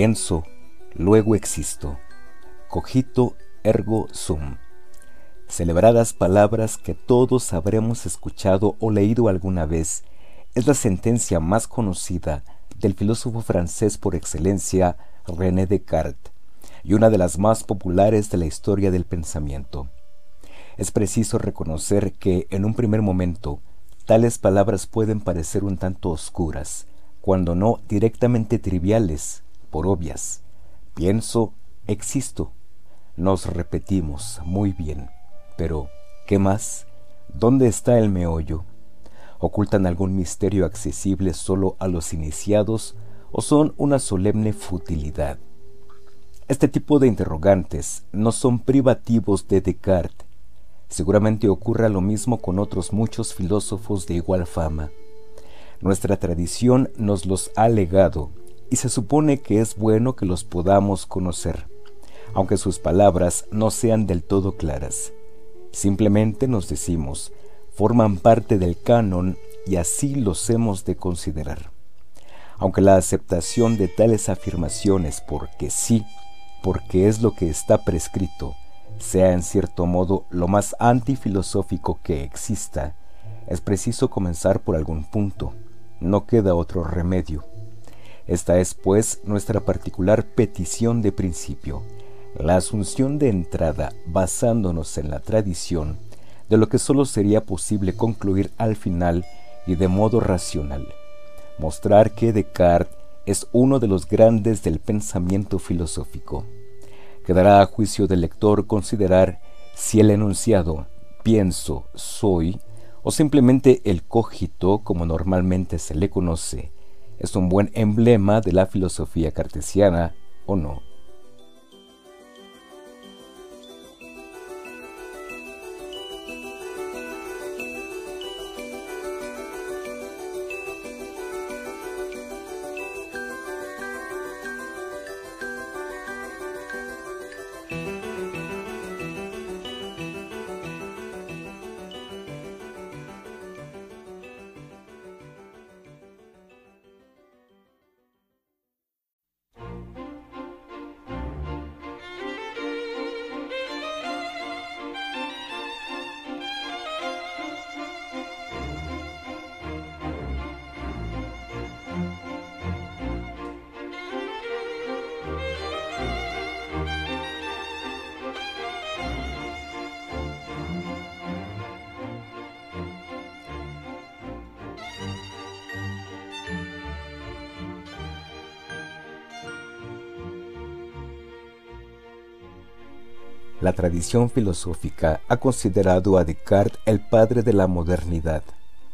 Pienso, luego existo. Cogito ergo sum. Celebradas palabras que todos habremos escuchado o leído alguna vez, es la sentencia más conocida del filósofo francés por excelencia, René Descartes, y una de las más populares de la historia del pensamiento. Es preciso reconocer que, en un primer momento, tales palabras pueden parecer un tanto oscuras, cuando no directamente triviales, por obvias. Pienso, existo. Nos repetimos muy bien. Pero, ¿qué más? ¿Dónde está el meollo? ¿Ocultan algún misterio accesible solo a los iniciados o son una solemne futilidad? Este tipo de interrogantes no son privativos de Descartes. Seguramente ocurra lo mismo con otros muchos filósofos de igual fama. Nuestra tradición nos los ha legado y se supone que es bueno que los podamos conocer, aunque sus palabras no sean del todo claras. Simplemente nos decimos, forman parte del canon y así los hemos de considerar. Aunque la aceptación de tales afirmaciones porque sí, porque es lo que está prescrito, sea en cierto modo lo más antifilosófico que exista, es preciso comenzar por algún punto. No queda otro remedio. Esta es, pues, nuestra particular petición de principio, la asunción de entrada basándonos en la tradición de lo que sólo sería posible concluir al final y de modo racional. Mostrar que Descartes es uno de los grandes del pensamiento filosófico. Quedará a juicio del lector considerar si el enunciado pienso, soy, o simplemente el cogito, como normalmente se le conoce, es un buen emblema de la filosofía cartesiana o no. Tradición filosófica ha considerado a Descartes el padre de la modernidad,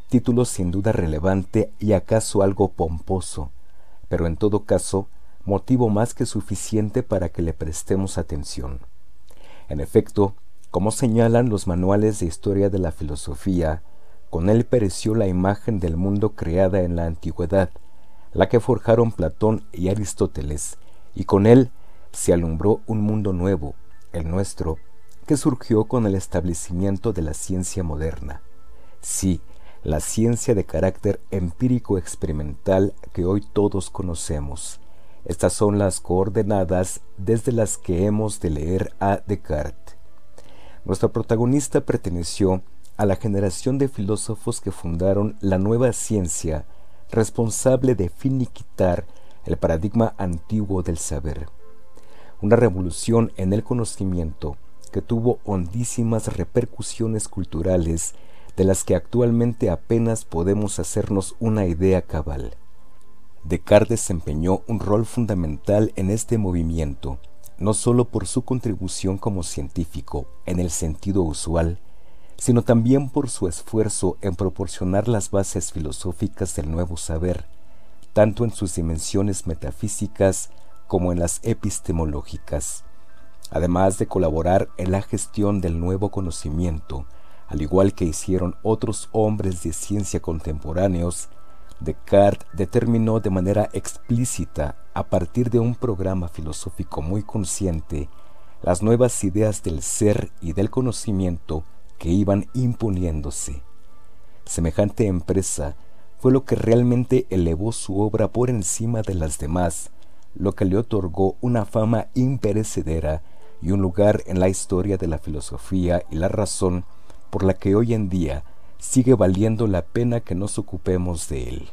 título sin duda relevante y acaso algo pomposo, pero en todo caso motivo más que suficiente para que le prestemos atención. En efecto, como señalan los manuales de historia de la filosofía, con él pereció la imagen del mundo creada en la antigüedad, la que forjaron Platón y Aristóteles, y con él se alumbró un mundo nuevo, el nuestro, que surgió con el establecimiento de la ciencia moderna. Sí, la ciencia de carácter empírico experimental que hoy todos conocemos. Estas son las coordenadas desde las que hemos de leer a Descartes. Nuestro protagonista perteneció a la generación de filósofos que fundaron la nueva ciencia responsable de finiquitar el paradigma antiguo del saber una revolución en el conocimiento que tuvo hondísimas repercusiones culturales de las que actualmente apenas podemos hacernos una idea cabal. Descartes desempeñó un rol fundamental en este movimiento, no sólo por su contribución como científico en el sentido usual, sino también por su esfuerzo en proporcionar las bases filosóficas del nuevo saber, tanto en sus dimensiones metafísicas como en las epistemológicas, además de colaborar en la gestión del nuevo conocimiento, al igual que hicieron otros hombres de ciencia contemporáneos, Descartes determinó de manera explícita, a partir de un programa filosófico muy consciente, las nuevas ideas del ser y del conocimiento que iban imponiéndose. Semejante empresa fue lo que realmente elevó su obra por encima de las demás lo que le otorgó una fama imperecedera y un lugar en la historia de la filosofía y la razón por la que hoy en día sigue valiendo la pena que nos ocupemos de él.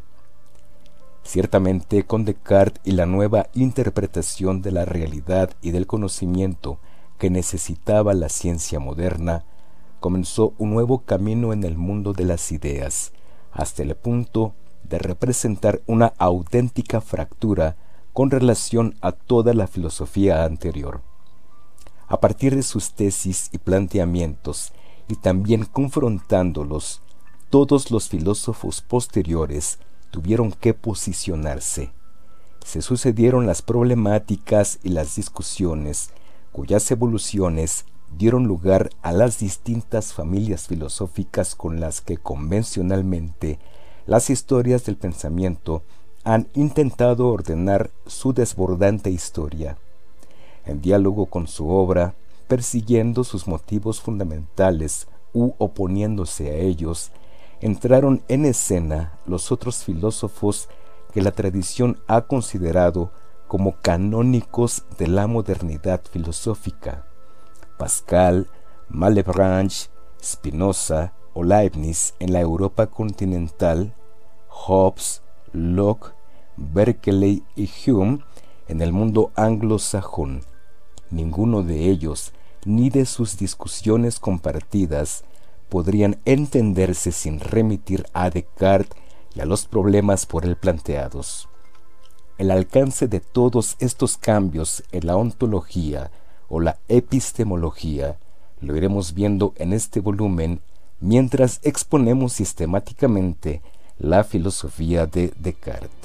Ciertamente con Descartes y la nueva interpretación de la realidad y del conocimiento que necesitaba la ciencia moderna, comenzó un nuevo camino en el mundo de las ideas, hasta el punto de representar una auténtica fractura con relación a toda la filosofía anterior. A partir de sus tesis y planteamientos, y también confrontándolos, todos los filósofos posteriores tuvieron que posicionarse. Se sucedieron las problemáticas y las discusiones, cuyas evoluciones dieron lugar a las distintas familias filosóficas con las que convencionalmente las historias del pensamiento han intentado ordenar su desbordante historia. En diálogo con su obra, persiguiendo sus motivos fundamentales u oponiéndose a ellos, entraron en escena los otros filósofos que la tradición ha considerado como canónicos de la modernidad filosófica. Pascal, Malebranche, Spinoza o Leibniz en la Europa continental, Hobbes, Locke, Berkeley y Hume en el mundo anglosajón. Ninguno de ellos, ni de sus discusiones compartidas, podrían entenderse sin remitir a Descartes y a los problemas por él planteados. El alcance de todos estos cambios en la ontología o la epistemología lo iremos viendo en este volumen mientras exponemos sistemáticamente la filosofía de Descartes.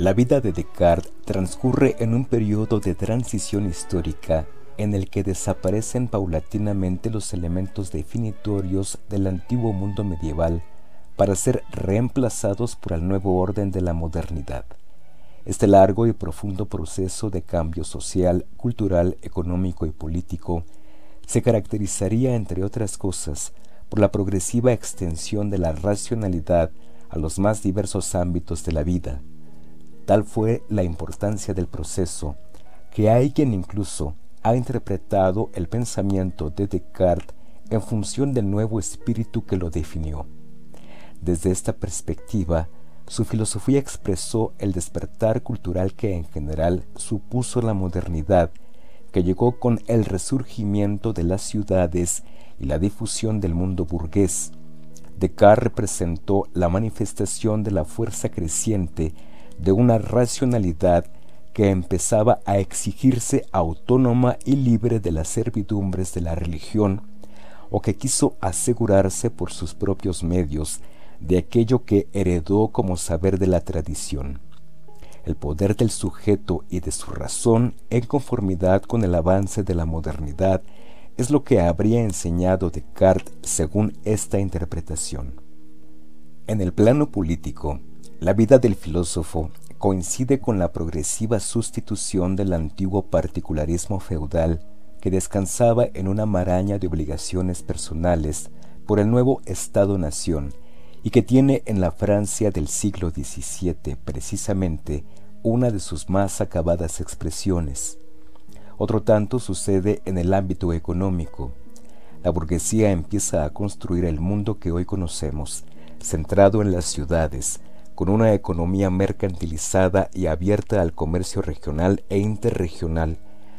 La vida de Descartes transcurre en un periodo de transición histórica en el que desaparecen paulatinamente los elementos definitorios del antiguo mundo medieval para ser reemplazados por el nuevo orden de la modernidad. Este largo y profundo proceso de cambio social, cultural, económico y político se caracterizaría, entre otras cosas, por la progresiva extensión de la racionalidad a los más diversos ámbitos de la vida, Tal fue la importancia del proceso que hay quien incluso ha interpretado el pensamiento de Descartes en función del nuevo espíritu que lo definió. Desde esta perspectiva, su filosofía expresó el despertar cultural que en general supuso la modernidad, que llegó con el resurgimiento de las ciudades y la difusión del mundo burgués. Descartes representó la manifestación de la fuerza creciente de una racionalidad que empezaba a exigirse autónoma y libre de las servidumbres de la religión, o que quiso asegurarse por sus propios medios de aquello que heredó como saber de la tradición. El poder del sujeto y de su razón en conformidad con el avance de la modernidad es lo que habría enseñado Descartes según esta interpretación. En el plano político, la vida del filósofo coincide con la progresiva sustitución del antiguo particularismo feudal que descansaba en una maraña de obligaciones personales por el nuevo Estado-nación y que tiene en la Francia del siglo XVII precisamente una de sus más acabadas expresiones. Otro tanto sucede en el ámbito económico. La burguesía empieza a construir el mundo que hoy conocemos, centrado en las ciudades, con una economía mercantilizada y abierta al comercio regional e interregional,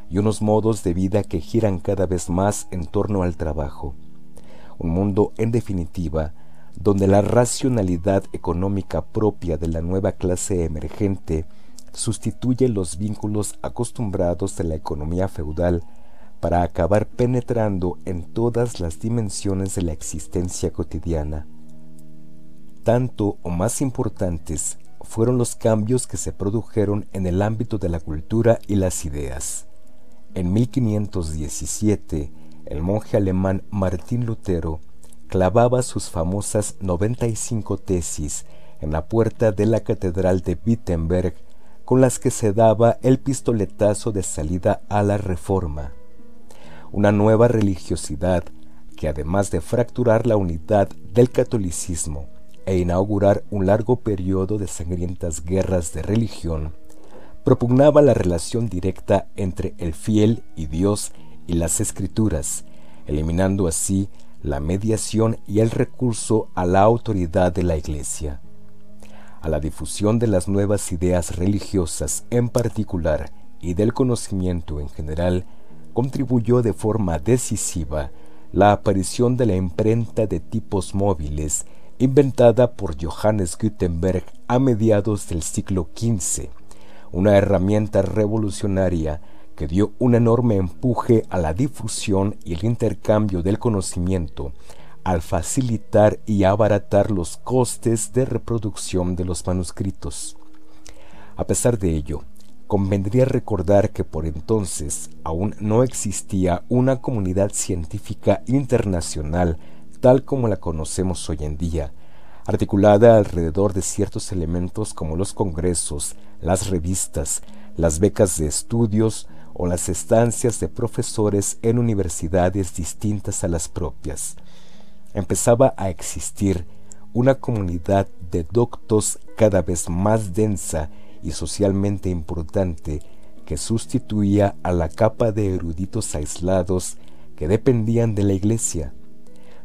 y unos modos de vida que giran cada vez más en torno al trabajo. Un mundo, en definitiva, donde la racionalidad económica propia de la nueva clase emergente sustituye los vínculos acostumbrados de la economía feudal para acabar penetrando en todas las dimensiones de la existencia cotidiana. Tanto o más importantes fueron los cambios que se produjeron en el ámbito de la cultura y las ideas. En 1517, el monje alemán Martín Lutero clavaba sus famosas 95 tesis en la puerta de la Catedral de Wittenberg con las que se daba el pistoletazo de salida a la reforma. Una nueva religiosidad que además de fracturar la unidad del catolicismo e inaugurar un largo periodo de sangrientas guerras de religión, propugnaba la relación directa entre el fiel y Dios y las escrituras, eliminando así la mediación y el recurso a la autoridad de la Iglesia. A la difusión de las nuevas ideas religiosas en particular y del conocimiento en general, contribuyó de forma decisiva la aparición de la imprenta de tipos móviles inventada por Johannes Gutenberg a mediados del siglo XV, una herramienta revolucionaria que dio un enorme empuje a la difusión y el intercambio del conocimiento al facilitar y abaratar los costes de reproducción de los manuscritos. A pesar de ello, convendría recordar que por entonces aún no existía una comunidad científica internacional tal como la conocemos hoy en día, articulada alrededor de ciertos elementos como los congresos, las revistas, las becas de estudios o las estancias de profesores en universidades distintas a las propias empezaba a existir una comunidad de doctos cada vez más densa y socialmente importante que sustituía a la capa de eruditos aislados que dependían de la iglesia.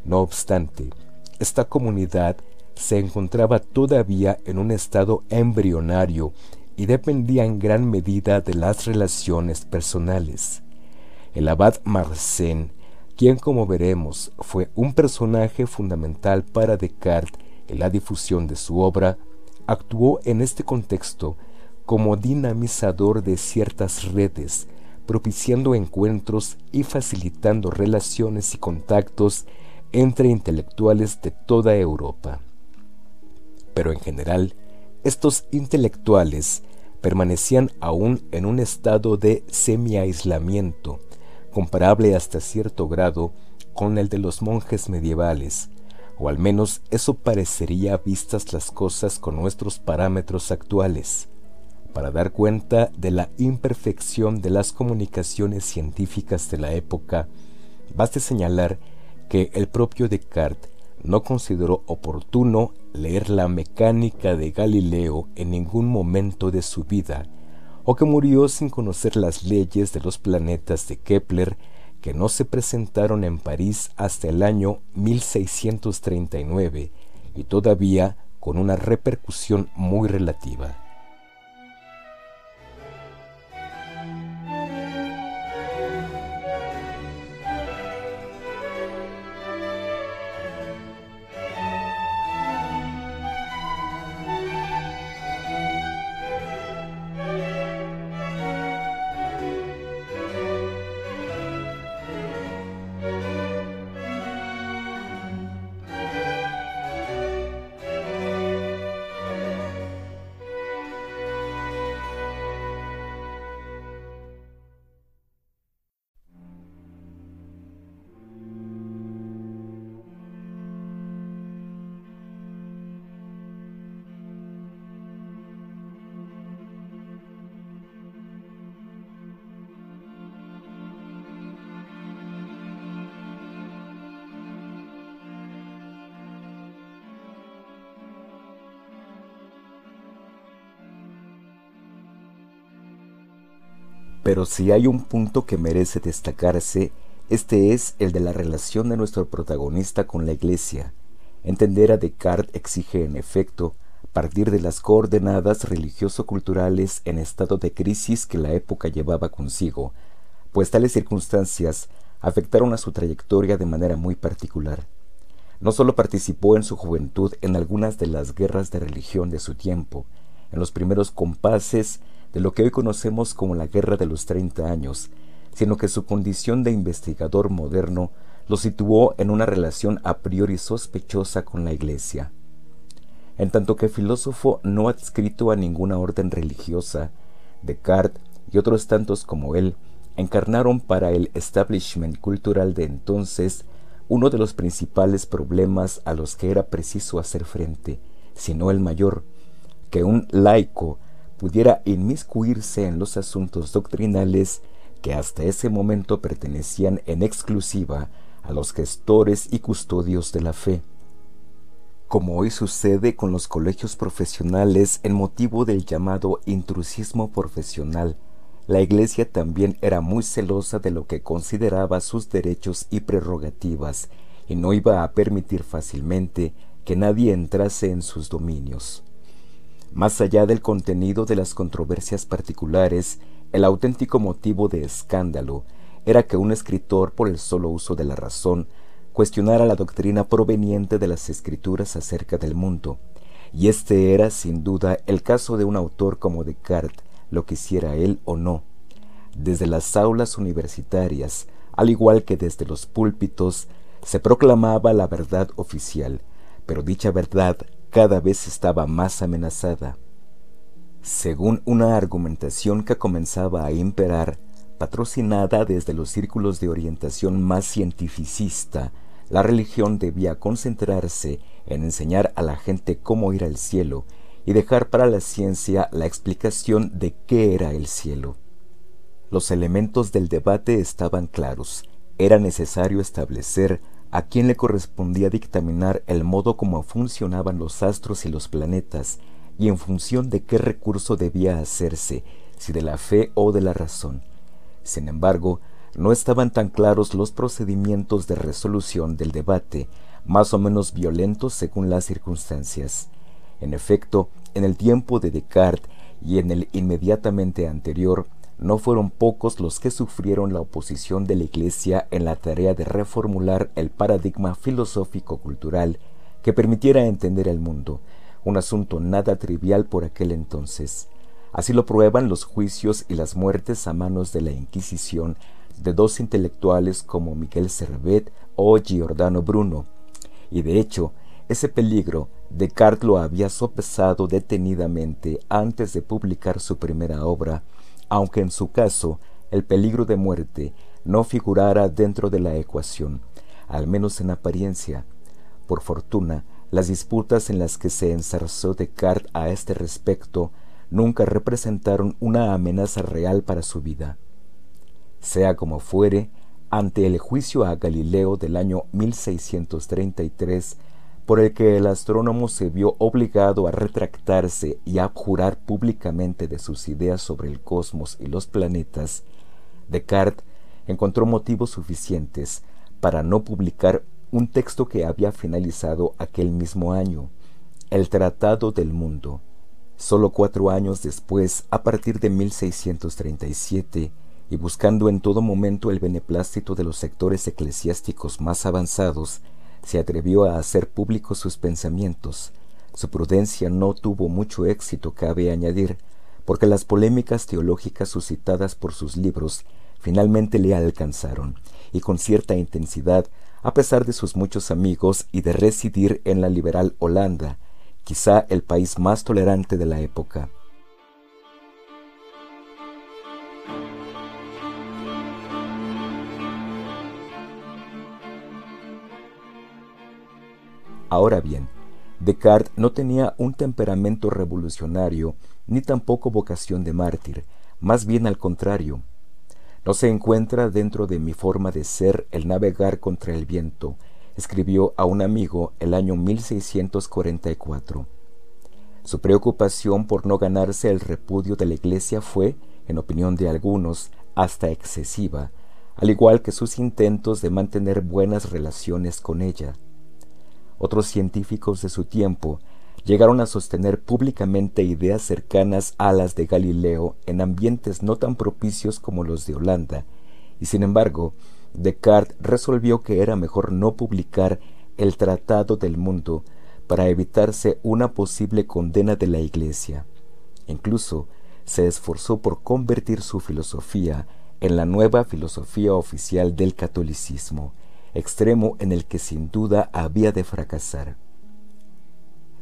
No obstante, esta comunidad se encontraba todavía en un estado embrionario y dependía en gran medida de las relaciones personales. El abad Marcén quien como veremos fue un personaje fundamental para Descartes en la difusión de su obra, actuó en este contexto como dinamizador de ciertas redes, propiciando encuentros y facilitando relaciones y contactos entre intelectuales de toda Europa. Pero en general, estos intelectuales permanecían aún en un estado de semi-aislamiento, comparable hasta cierto grado con el de los monjes medievales, o al menos eso parecería vistas las cosas con nuestros parámetros actuales. Para dar cuenta de la imperfección de las comunicaciones científicas de la época, baste señalar que el propio Descartes no consideró oportuno leer la mecánica de Galileo en ningún momento de su vida, o que murió sin conocer las leyes de los planetas de Kepler que no se presentaron en París hasta el año 1639 y todavía con una repercusión muy relativa. Pero si hay un punto que merece destacarse, este es el de la relación de nuestro protagonista con la Iglesia. Entender a Descartes exige, en efecto, partir de las coordenadas religioso-culturales en estado de crisis que la época llevaba consigo, pues tales circunstancias afectaron a su trayectoria de manera muy particular. No solo participó en su juventud en algunas de las guerras de religión de su tiempo, en los primeros compases de lo que hoy conocemos como la Guerra de los Treinta Años, sino que su condición de investigador moderno lo situó en una relación a priori sospechosa con la Iglesia. En tanto que filósofo no adscrito a ninguna orden religiosa, Descartes y otros tantos como él encarnaron para el establishment cultural de entonces uno de los principales problemas a los que era preciso hacer frente, si no el mayor, que un laico pudiera inmiscuirse en los asuntos doctrinales que hasta ese momento pertenecían en exclusiva a los gestores y custodios de la fe. Como hoy sucede con los colegios profesionales en motivo del llamado intrusismo profesional, la Iglesia también era muy celosa de lo que consideraba sus derechos y prerrogativas y no iba a permitir fácilmente que nadie entrase en sus dominios. Más allá del contenido de las controversias particulares, el auténtico motivo de escándalo era que un escritor, por el solo uso de la razón, cuestionara la doctrina proveniente de las escrituras acerca del mundo, y este era, sin duda, el caso de un autor como Descartes, lo quisiera él o no. Desde las aulas universitarias, al igual que desde los púlpitos, se proclamaba la verdad oficial, pero dicha verdad cada vez estaba más amenazada. Según una argumentación que comenzaba a imperar, patrocinada desde los círculos de orientación más cientificista, la religión debía concentrarse en enseñar a la gente cómo ir al cielo y dejar para la ciencia la explicación de qué era el cielo. Los elementos del debate estaban claros. Era necesario establecer a quién le correspondía dictaminar el modo como funcionaban los astros y los planetas, y en función de qué recurso debía hacerse, si de la fe o de la razón. Sin embargo, no estaban tan claros los procedimientos de resolución del debate, más o menos violentos según las circunstancias. En efecto, en el tiempo de Descartes y en el inmediatamente anterior, no fueron pocos los que sufrieron la oposición de la Iglesia en la tarea de reformular el paradigma filosófico-cultural que permitiera entender el mundo, un asunto nada trivial por aquel entonces. Así lo prueban los juicios y las muertes a manos de la Inquisición de dos intelectuales como Miguel Servet o Giordano Bruno. Y de hecho, ese peligro Descartes lo había sopesado detenidamente antes de publicar su primera obra, aunque en su caso el peligro de muerte no figurara dentro de la ecuación, al menos en apariencia. Por fortuna, las disputas en las que se ensarzó Descartes a este respecto nunca representaron una amenaza real para su vida. Sea como fuere, ante el juicio a Galileo del año 1633, por el que el astrónomo se vio obligado a retractarse y a abjurar públicamente de sus ideas sobre el cosmos y los planetas, Descartes encontró motivos suficientes para no publicar un texto que había finalizado aquel mismo año, el Tratado del Mundo. Solo cuatro años después, a partir de 1637, y buscando en todo momento el beneplácito de los sectores eclesiásticos más avanzados, se atrevió a hacer públicos sus pensamientos. Su prudencia no tuvo mucho éxito, cabe añadir, porque las polémicas teológicas suscitadas por sus libros finalmente le alcanzaron, y con cierta intensidad, a pesar de sus muchos amigos y de residir en la liberal Holanda, quizá el país más tolerante de la época. Ahora bien, Descartes no tenía un temperamento revolucionario ni tampoco vocación de mártir, más bien al contrario. No se encuentra dentro de mi forma de ser el navegar contra el viento, escribió a un amigo el año 1644. Su preocupación por no ganarse el repudio de la Iglesia fue, en opinión de algunos, hasta excesiva, al igual que sus intentos de mantener buenas relaciones con ella. Otros científicos de su tiempo llegaron a sostener públicamente ideas cercanas a las de Galileo en ambientes no tan propicios como los de Holanda, y sin embargo, Descartes resolvió que era mejor no publicar el Tratado del Mundo para evitarse una posible condena de la Iglesia. Incluso se esforzó por convertir su filosofía en la nueva filosofía oficial del catolicismo, extremo en el que sin duda había de fracasar.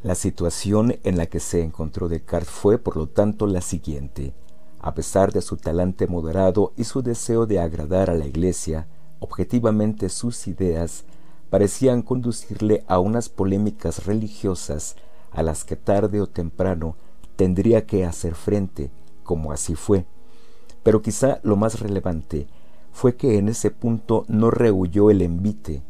La situación en la que se encontró Descartes fue, por lo tanto, la siguiente. A pesar de su talante moderado y su deseo de agradar a la Iglesia, objetivamente sus ideas parecían conducirle a unas polémicas religiosas a las que tarde o temprano tendría que hacer frente, como así fue. Pero quizá lo más relevante fue que en ese punto no rehuyó el envite.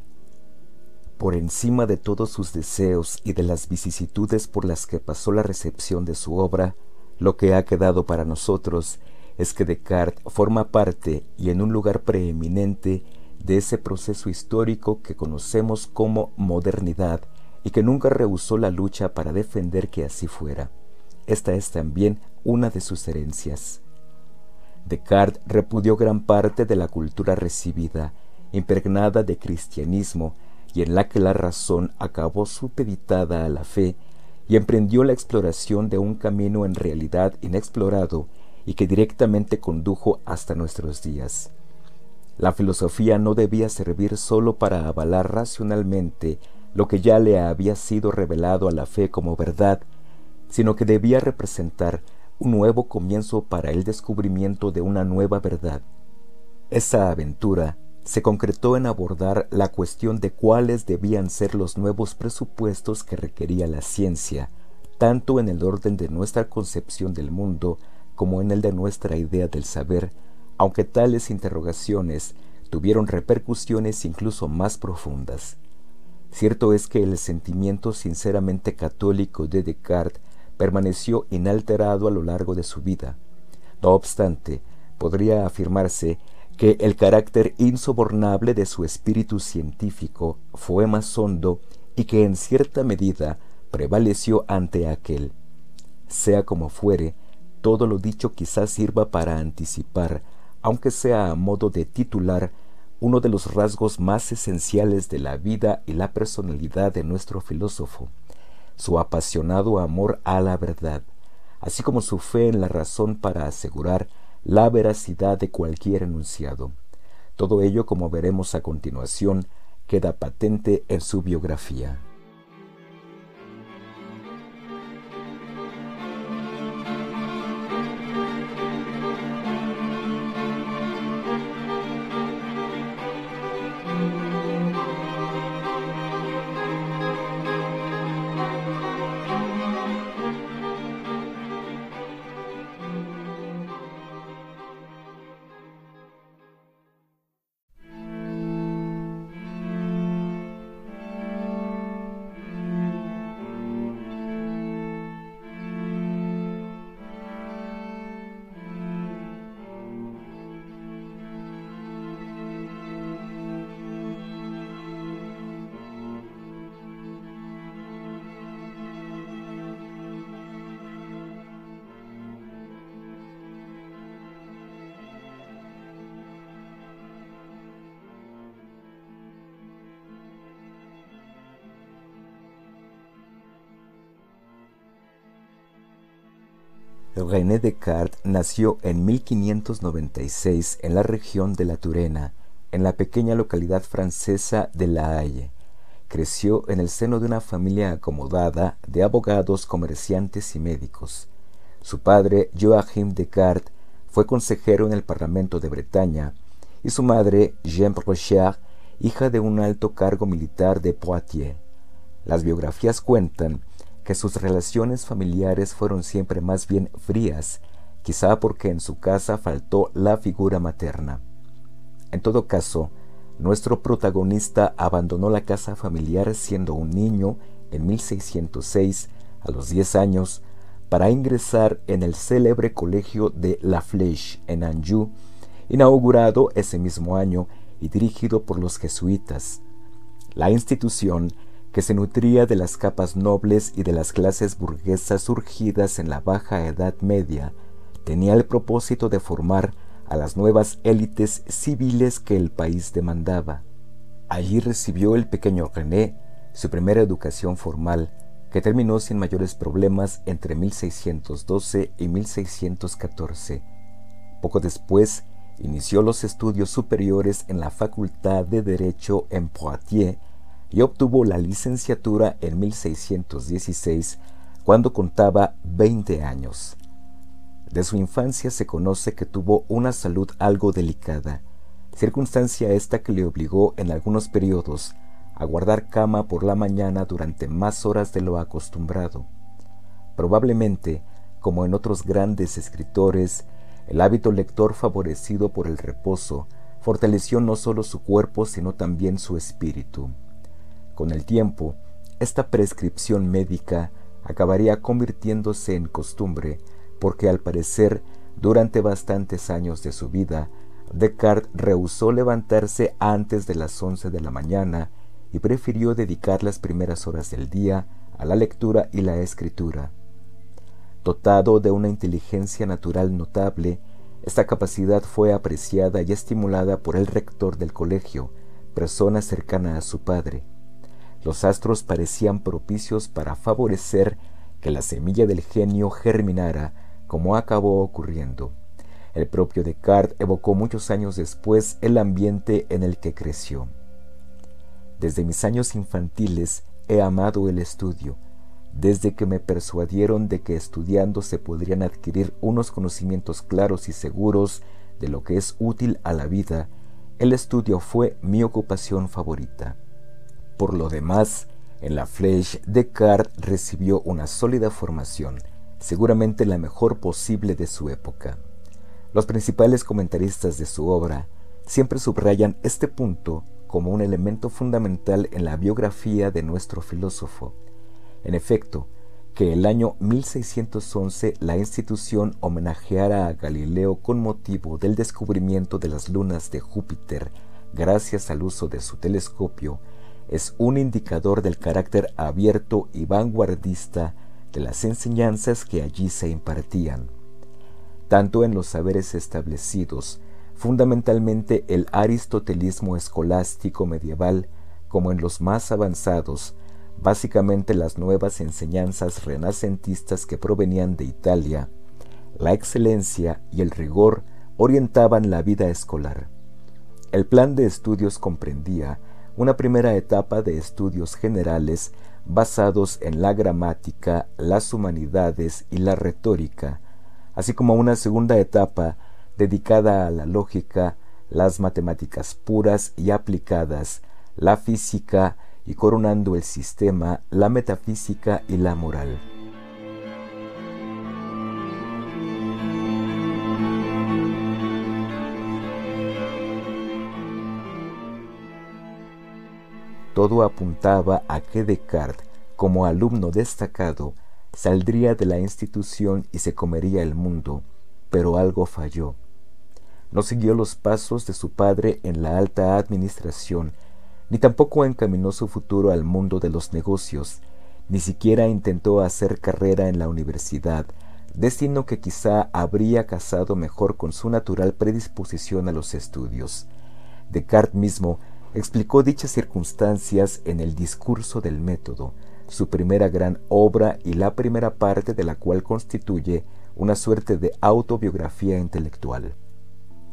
Por encima de todos sus deseos y de las vicisitudes por las que pasó la recepción de su obra, lo que ha quedado para nosotros es que Descartes forma parte y en un lugar preeminente de ese proceso histórico que conocemos como modernidad y que nunca rehusó la lucha para defender que así fuera. Esta es también una de sus herencias. Descartes repudió gran parte de la cultura recibida, impregnada de cristianismo y en la que la razón acabó supeditada a la fe, y emprendió la exploración de un camino en realidad inexplorado y que directamente condujo hasta nuestros días. La filosofía no debía servir sólo para avalar racionalmente lo que ya le había sido revelado a la fe como verdad, sino que debía representar un nuevo comienzo para el descubrimiento de una nueva verdad. Esa aventura se concretó en abordar la cuestión de cuáles debían ser los nuevos presupuestos que requería la ciencia, tanto en el orden de nuestra concepción del mundo como en el de nuestra idea del saber, aunque tales interrogaciones tuvieron repercusiones incluso más profundas. Cierto es que el sentimiento sinceramente católico de Descartes permaneció inalterado a lo largo de su vida. No obstante, podría afirmarse que el carácter insobornable de su espíritu científico fue más hondo y que en cierta medida prevaleció ante aquel. Sea como fuere, todo lo dicho quizás sirva para anticipar aunque sea a modo de titular, uno de los rasgos más esenciales de la vida y la personalidad de nuestro filósofo, su apasionado amor a la verdad, así como su fe en la razón para asegurar la veracidad de cualquier enunciado. Todo ello, como veremos a continuación, queda patente en su biografía. René Descartes nació en 1596 en la región de la Turena, en la pequeña localidad francesa de La Haye. Creció en el seno de una familia acomodada de abogados, comerciantes y médicos. Su padre, Joachim Descartes, fue consejero en el Parlamento de Bretaña, y su madre, Jean Rochard, hija de un alto cargo militar de Poitiers. Las biografías cuentan que sus relaciones familiares fueron siempre más bien frías, quizá porque en su casa faltó la figura materna. En todo caso, nuestro protagonista abandonó la casa familiar siendo un niño en 1606, a los 10 años, para ingresar en el célebre colegio de La Flèche en Anjou, inaugurado ese mismo año y dirigido por los jesuitas. La institución, que se nutría de las capas nobles y de las clases burguesas surgidas en la baja Edad Media, tenía el propósito de formar a las nuevas élites civiles que el país demandaba. Allí recibió el pequeño René su primera educación formal, que terminó sin mayores problemas entre 1612 y 1614. Poco después, inició los estudios superiores en la Facultad de Derecho en Poitiers y obtuvo la licenciatura en 1616 cuando contaba 20 años. De su infancia se conoce que tuvo una salud algo delicada, circunstancia esta que le obligó en algunos periodos a guardar cama por la mañana durante más horas de lo acostumbrado. Probablemente, como en otros grandes escritores, el hábito lector favorecido por el reposo fortaleció no solo su cuerpo, sino también su espíritu. Con el tiempo, esta prescripción médica acabaría convirtiéndose en costumbre porque al parecer durante bastantes años de su vida, Descartes rehusó levantarse antes de las once de la mañana y prefirió dedicar las primeras horas del día a la lectura y la escritura. Dotado de una inteligencia natural notable, esta capacidad fue apreciada y estimulada por el rector del colegio, persona cercana a su padre. Los astros parecían propicios para favorecer que la semilla del genio germinara como acabó ocurriendo. El propio Descartes evocó muchos años después el ambiente en el que creció. Desde mis años infantiles he amado el estudio, desde que me persuadieron de que estudiando se podrían adquirir unos conocimientos claros y seguros de lo que es útil a la vida, el estudio fue mi ocupación favorita. Por lo demás, en la Flèche, Descartes recibió una sólida formación, seguramente la mejor posible de su época. Los principales comentaristas de su obra siempre subrayan este punto como un elemento fundamental en la biografía de nuestro filósofo. En efecto, que el año 1611 la institución homenajeara a Galileo con motivo del descubrimiento de las lunas de Júpiter gracias al uso de su telescopio es un indicador del carácter abierto y vanguardista de las enseñanzas que allí se impartían, tanto en los saberes establecidos, fundamentalmente el aristotelismo escolástico medieval, como en los más avanzados, básicamente las nuevas enseñanzas renacentistas que provenían de Italia, la excelencia y el rigor orientaban la vida escolar. El plan de estudios comprendía una primera etapa de estudios generales basados en la gramática, las humanidades y la retórica, así como una segunda etapa dedicada a la lógica, las matemáticas puras y aplicadas, la física y coronando el sistema, la metafísica y la moral. Todo apuntaba a que Descartes, como alumno destacado, saldría de la institución y se comería el mundo, pero algo falló. No siguió los pasos de su padre en la alta administración, ni tampoco encaminó su futuro al mundo de los negocios, ni siquiera intentó hacer carrera en la universidad, destino que quizá habría casado mejor con su natural predisposición a los estudios. Descartes mismo explicó dichas circunstancias en el discurso del método, su primera gran obra y la primera parte de la cual constituye una suerte de autobiografía intelectual.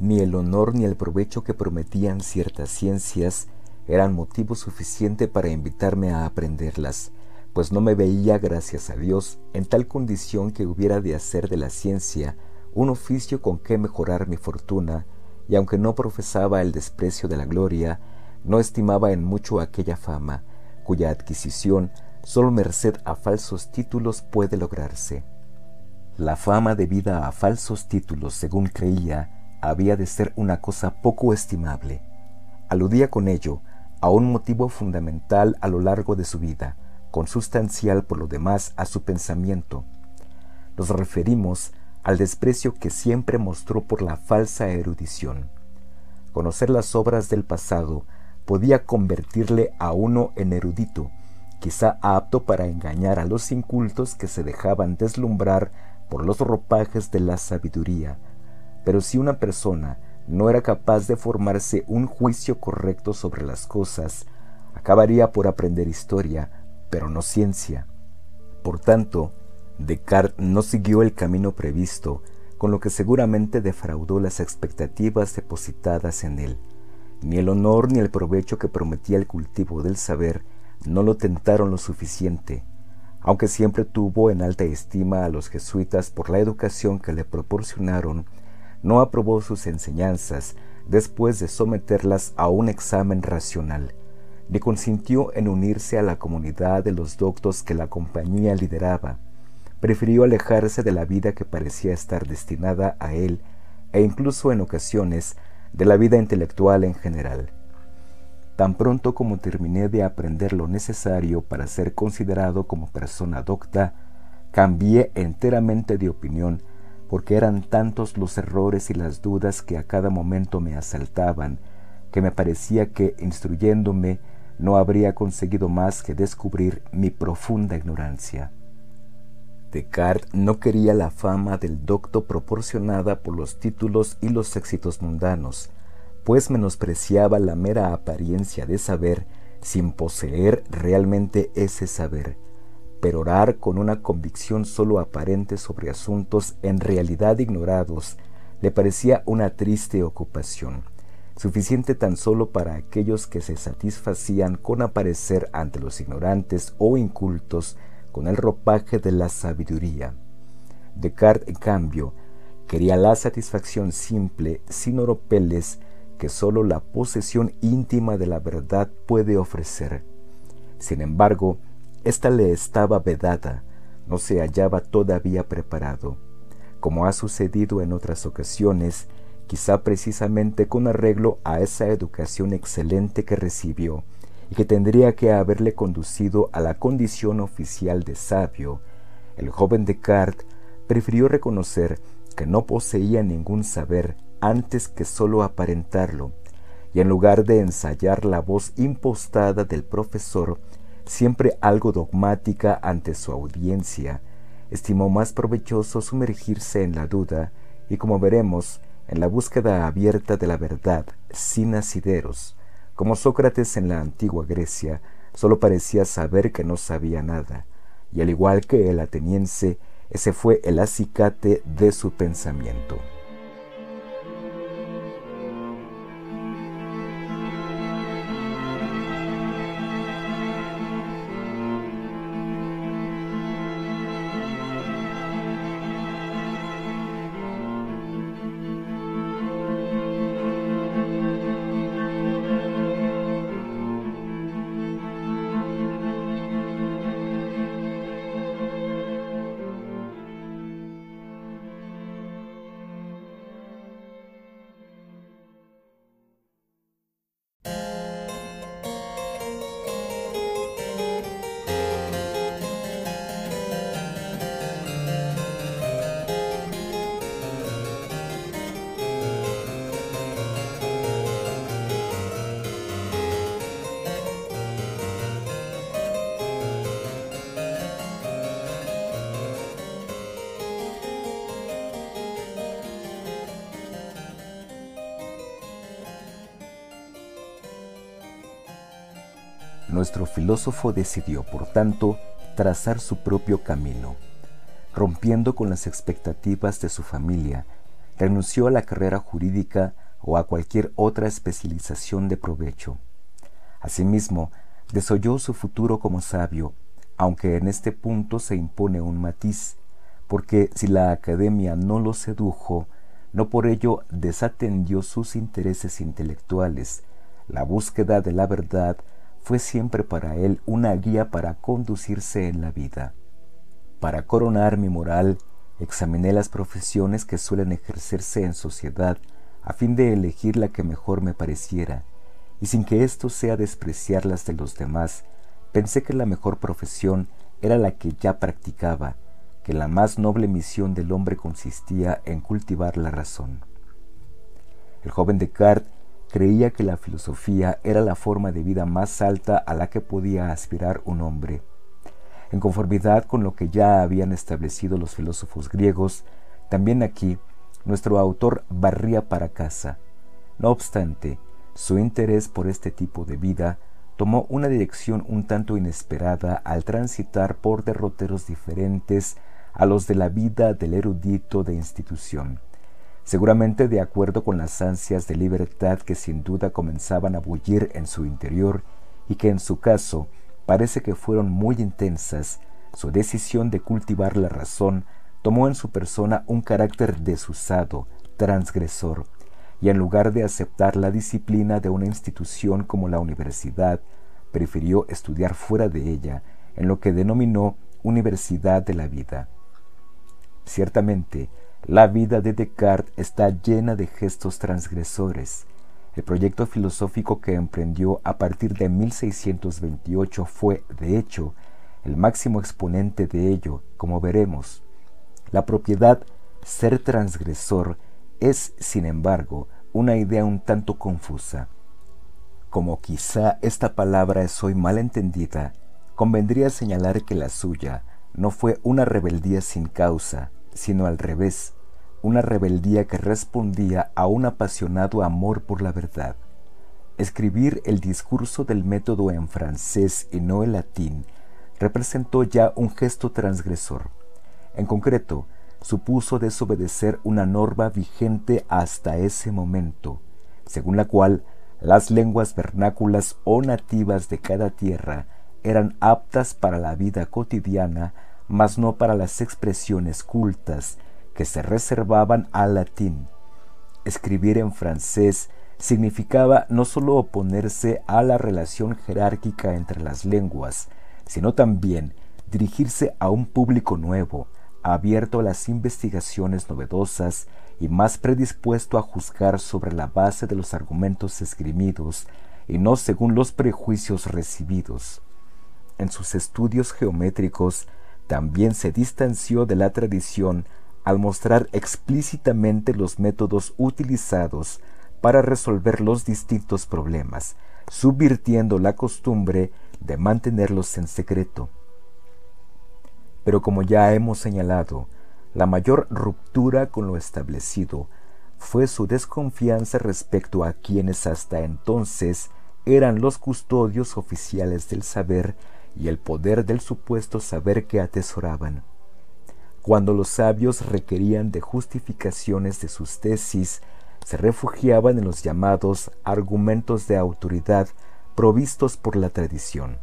Ni el honor ni el provecho que prometían ciertas ciencias eran motivo suficiente para invitarme a aprenderlas, pues no me veía, gracias a Dios, en tal condición que hubiera de hacer de la ciencia un oficio con que mejorar mi fortuna, y aunque no profesaba el desprecio de la gloria, no estimaba en mucho aquella fama, cuya adquisición solo merced a falsos títulos puede lograrse. La fama debida a falsos títulos, según creía, había de ser una cosa poco estimable. Aludía con ello a un motivo fundamental a lo largo de su vida, consustancial por lo demás a su pensamiento. nos referimos al desprecio que siempre mostró por la falsa erudición. Conocer las obras del pasado podía convertirle a uno en erudito, quizá apto para engañar a los incultos que se dejaban deslumbrar por los ropajes de la sabiduría. Pero si una persona no era capaz de formarse un juicio correcto sobre las cosas, acabaría por aprender historia, pero no ciencia. Por tanto, Descartes no siguió el camino previsto, con lo que seguramente defraudó las expectativas depositadas en él. Ni el honor ni el provecho que prometía el cultivo del saber no lo tentaron lo suficiente, aunque siempre tuvo en alta estima a los jesuitas por la educación que le proporcionaron, no aprobó sus enseñanzas después de someterlas a un examen racional, ni consintió en unirse a la comunidad de los doctos que la compañía lideraba, prefirió alejarse de la vida que parecía estar destinada a él e incluso en ocasiones de la vida intelectual en general. Tan pronto como terminé de aprender lo necesario para ser considerado como persona docta, cambié enteramente de opinión porque eran tantos los errores y las dudas que a cada momento me asaltaban, que me parecía que, instruyéndome, no habría conseguido más que descubrir mi profunda ignorancia. Descartes no quería la fama del docto proporcionada por los títulos y los éxitos mundanos, pues menospreciaba la mera apariencia de saber sin poseer realmente ese saber, pero orar con una convicción solo aparente sobre asuntos en realidad ignorados le parecía una triste ocupación, suficiente tan solo para aquellos que se satisfacían con aparecer ante los ignorantes o incultos con el ropaje de la sabiduría. Descartes, en cambio, quería la satisfacción simple, sin oropeles, que sólo la posesión íntima de la verdad puede ofrecer. Sin embargo, ésta le estaba vedada, no se hallaba todavía preparado. Como ha sucedido en otras ocasiones, quizá precisamente con arreglo a esa educación excelente que recibió, y que tendría que haberle conducido a la condición oficial de sabio, el joven Descartes prefirió reconocer que no poseía ningún saber antes que sólo aparentarlo, y en lugar de ensayar la voz impostada del profesor, siempre algo dogmática ante su audiencia, estimó más provechoso sumergirse en la duda y, como veremos, en la búsqueda abierta de la verdad, sin asideros, como Sócrates en la antigua Grecia, solo parecía saber que no sabía nada, y al igual que el ateniense, ese fue el acicate de su pensamiento. Filósofo decidió, por tanto, trazar su propio camino. Rompiendo con las expectativas de su familia, renunció a la carrera jurídica o a cualquier otra especialización de provecho. Asimismo, desoyó su futuro como sabio, aunque en este punto se impone un matiz, porque si la academia no lo sedujo, no por ello desatendió sus intereses intelectuales, la búsqueda de la verdad fue siempre para él una guía para conducirse en la vida. Para coronar mi moral, examiné las profesiones que suelen ejercerse en sociedad a fin de elegir la que mejor me pareciera, y sin que esto sea despreciar las de los demás, pensé que la mejor profesión era la que ya practicaba, que la más noble misión del hombre consistía en cultivar la razón. El joven Descartes creía que la filosofía era la forma de vida más alta a la que podía aspirar un hombre. En conformidad con lo que ya habían establecido los filósofos griegos, también aquí nuestro autor barría para casa. No obstante, su interés por este tipo de vida tomó una dirección un tanto inesperada al transitar por derroteros diferentes a los de la vida del erudito de institución seguramente de acuerdo con las ansias de libertad que sin duda comenzaban a bullir en su interior y que en su caso parece que fueron muy intensas, su decisión de cultivar la razón tomó en su persona un carácter desusado, transgresor, y en lugar de aceptar la disciplina de una institución como la universidad, prefirió estudiar fuera de ella, en lo que denominó Universidad de la Vida. Ciertamente, la vida de Descartes está llena de gestos transgresores. El proyecto filosófico que emprendió a partir de 1628 fue, de hecho, el máximo exponente de ello, como veremos. La propiedad ser transgresor es, sin embargo, una idea un tanto confusa. Como quizá esta palabra es hoy mal entendida, convendría señalar que la suya no fue una rebeldía sin causa, sino al revés, una rebeldía que respondía a un apasionado amor por la verdad. Escribir el discurso del método en francés y no en latín representó ya un gesto transgresor. En concreto, supuso desobedecer una norma vigente hasta ese momento, según la cual las lenguas vernáculas o nativas de cada tierra eran aptas para la vida cotidiana mas no para las expresiones cultas que se reservaban al latín. Escribir en francés significaba no sólo oponerse a la relación jerárquica entre las lenguas, sino también dirigirse a un público nuevo, abierto a las investigaciones novedosas y más predispuesto a juzgar sobre la base de los argumentos esgrimidos y no según los prejuicios recibidos. En sus estudios geométricos también se distanció de la tradición al mostrar explícitamente los métodos utilizados para resolver los distintos problemas, subvirtiendo la costumbre de mantenerlos en secreto. Pero como ya hemos señalado, la mayor ruptura con lo establecido fue su desconfianza respecto a quienes hasta entonces eran los custodios oficiales del saber y el poder del supuesto saber que atesoraban. Cuando los sabios requerían de justificaciones de sus tesis, se refugiaban en los llamados argumentos de autoridad provistos por la tradición,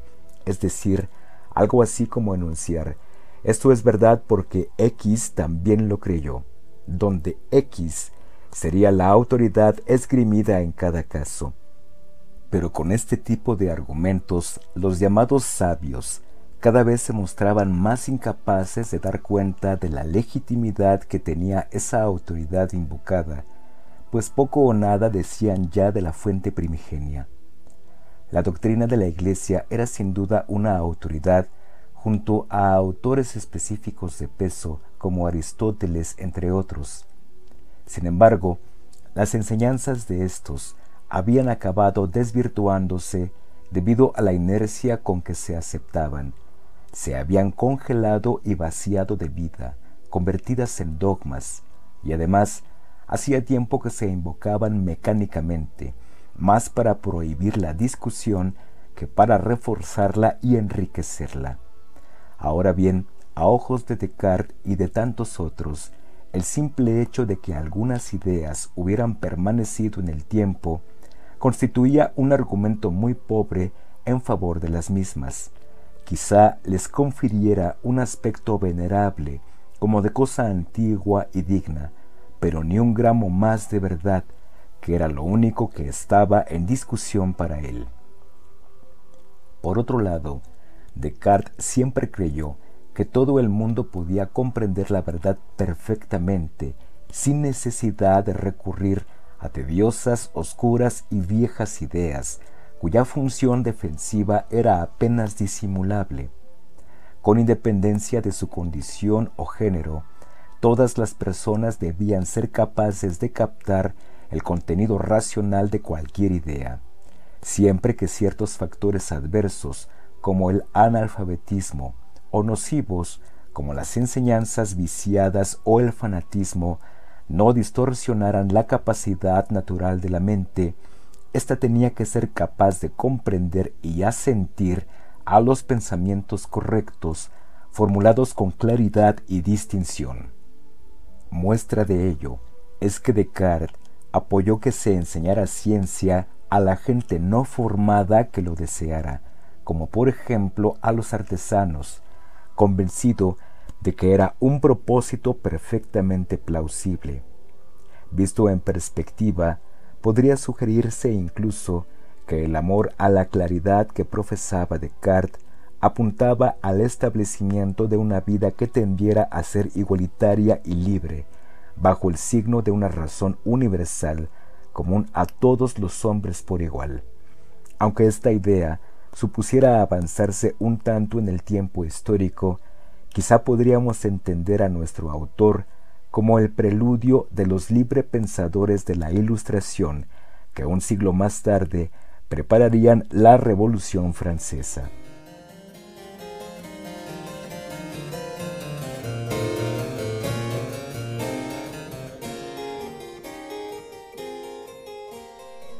es decir, algo así como enunciar, esto es verdad porque X también lo creyó, donde X sería la autoridad esgrimida en cada caso. Pero con este tipo de argumentos, los llamados sabios cada vez se mostraban más incapaces de dar cuenta de la legitimidad que tenía esa autoridad invocada, pues poco o nada decían ya de la fuente primigenia. La doctrina de la Iglesia era sin duda una autoridad junto a autores específicos de peso como Aristóteles, entre otros. Sin embargo, las enseñanzas de estos habían acabado desvirtuándose debido a la inercia con que se aceptaban. Se habían congelado y vaciado de vida, convertidas en dogmas, y además hacía tiempo que se invocaban mecánicamente, más para prohibir la discusión que para reforzarla y enriquecerla. Ahora bien, a ojos de Descartes y de tantos otros, el simple hecho de que algunas ideas hubieran permanecido en el tiempo constituía un argumento muy pobre en favor de las mismas. Quizá les confiriera un aspecto venerable, como de cosa antigua y digna, pero ni un gramo más de verdad, que era lo único que estaba en discusión para él. Por otro lado, Descartes siempre creyó que todo el mundo podía comprender la verdad perfectamente, sin necesidad de recurrir a tediosas, oscuras y viejas ideas, cuya función defensiva era apenas disimulable. con independencia de su condición o género, todas las personas debían ser capaces de captar el contenido racional de cualquier idea, siempre que ciertos factores adversos como el analfabetismo o nocivos como las enseñanzas viciadas o el fanatismo no distorsionaran la capacidad natural de la mente, ésta tenía que ser capaz de comprender y asentir a los pensamientos correctos formulados con claridad y distinción. Muestra de ello es que Descartes apoyó que se enseñara ciencia a la gente no formada que lo deseara, como por ejemplo a los artesanos, convencido de que era un propósito perfectamente plausible. Visto en perspectiva, podría sugerirse incluso que el amor a la claridad que profesaba Descartes apuntaba al establecimiento de una vida que tendiera a ser igualitaria y libre, bajo el signo de una razón universal común a todos los hombres por igual. Aunque esta idea supusiera avanzarse un tanto en el tiempo histórico, quizá podríamos entender a nuestro autor como el preludio de los libre pensadores de la Ilustración que un siglo más tarde prepararían la Revolución Francesa.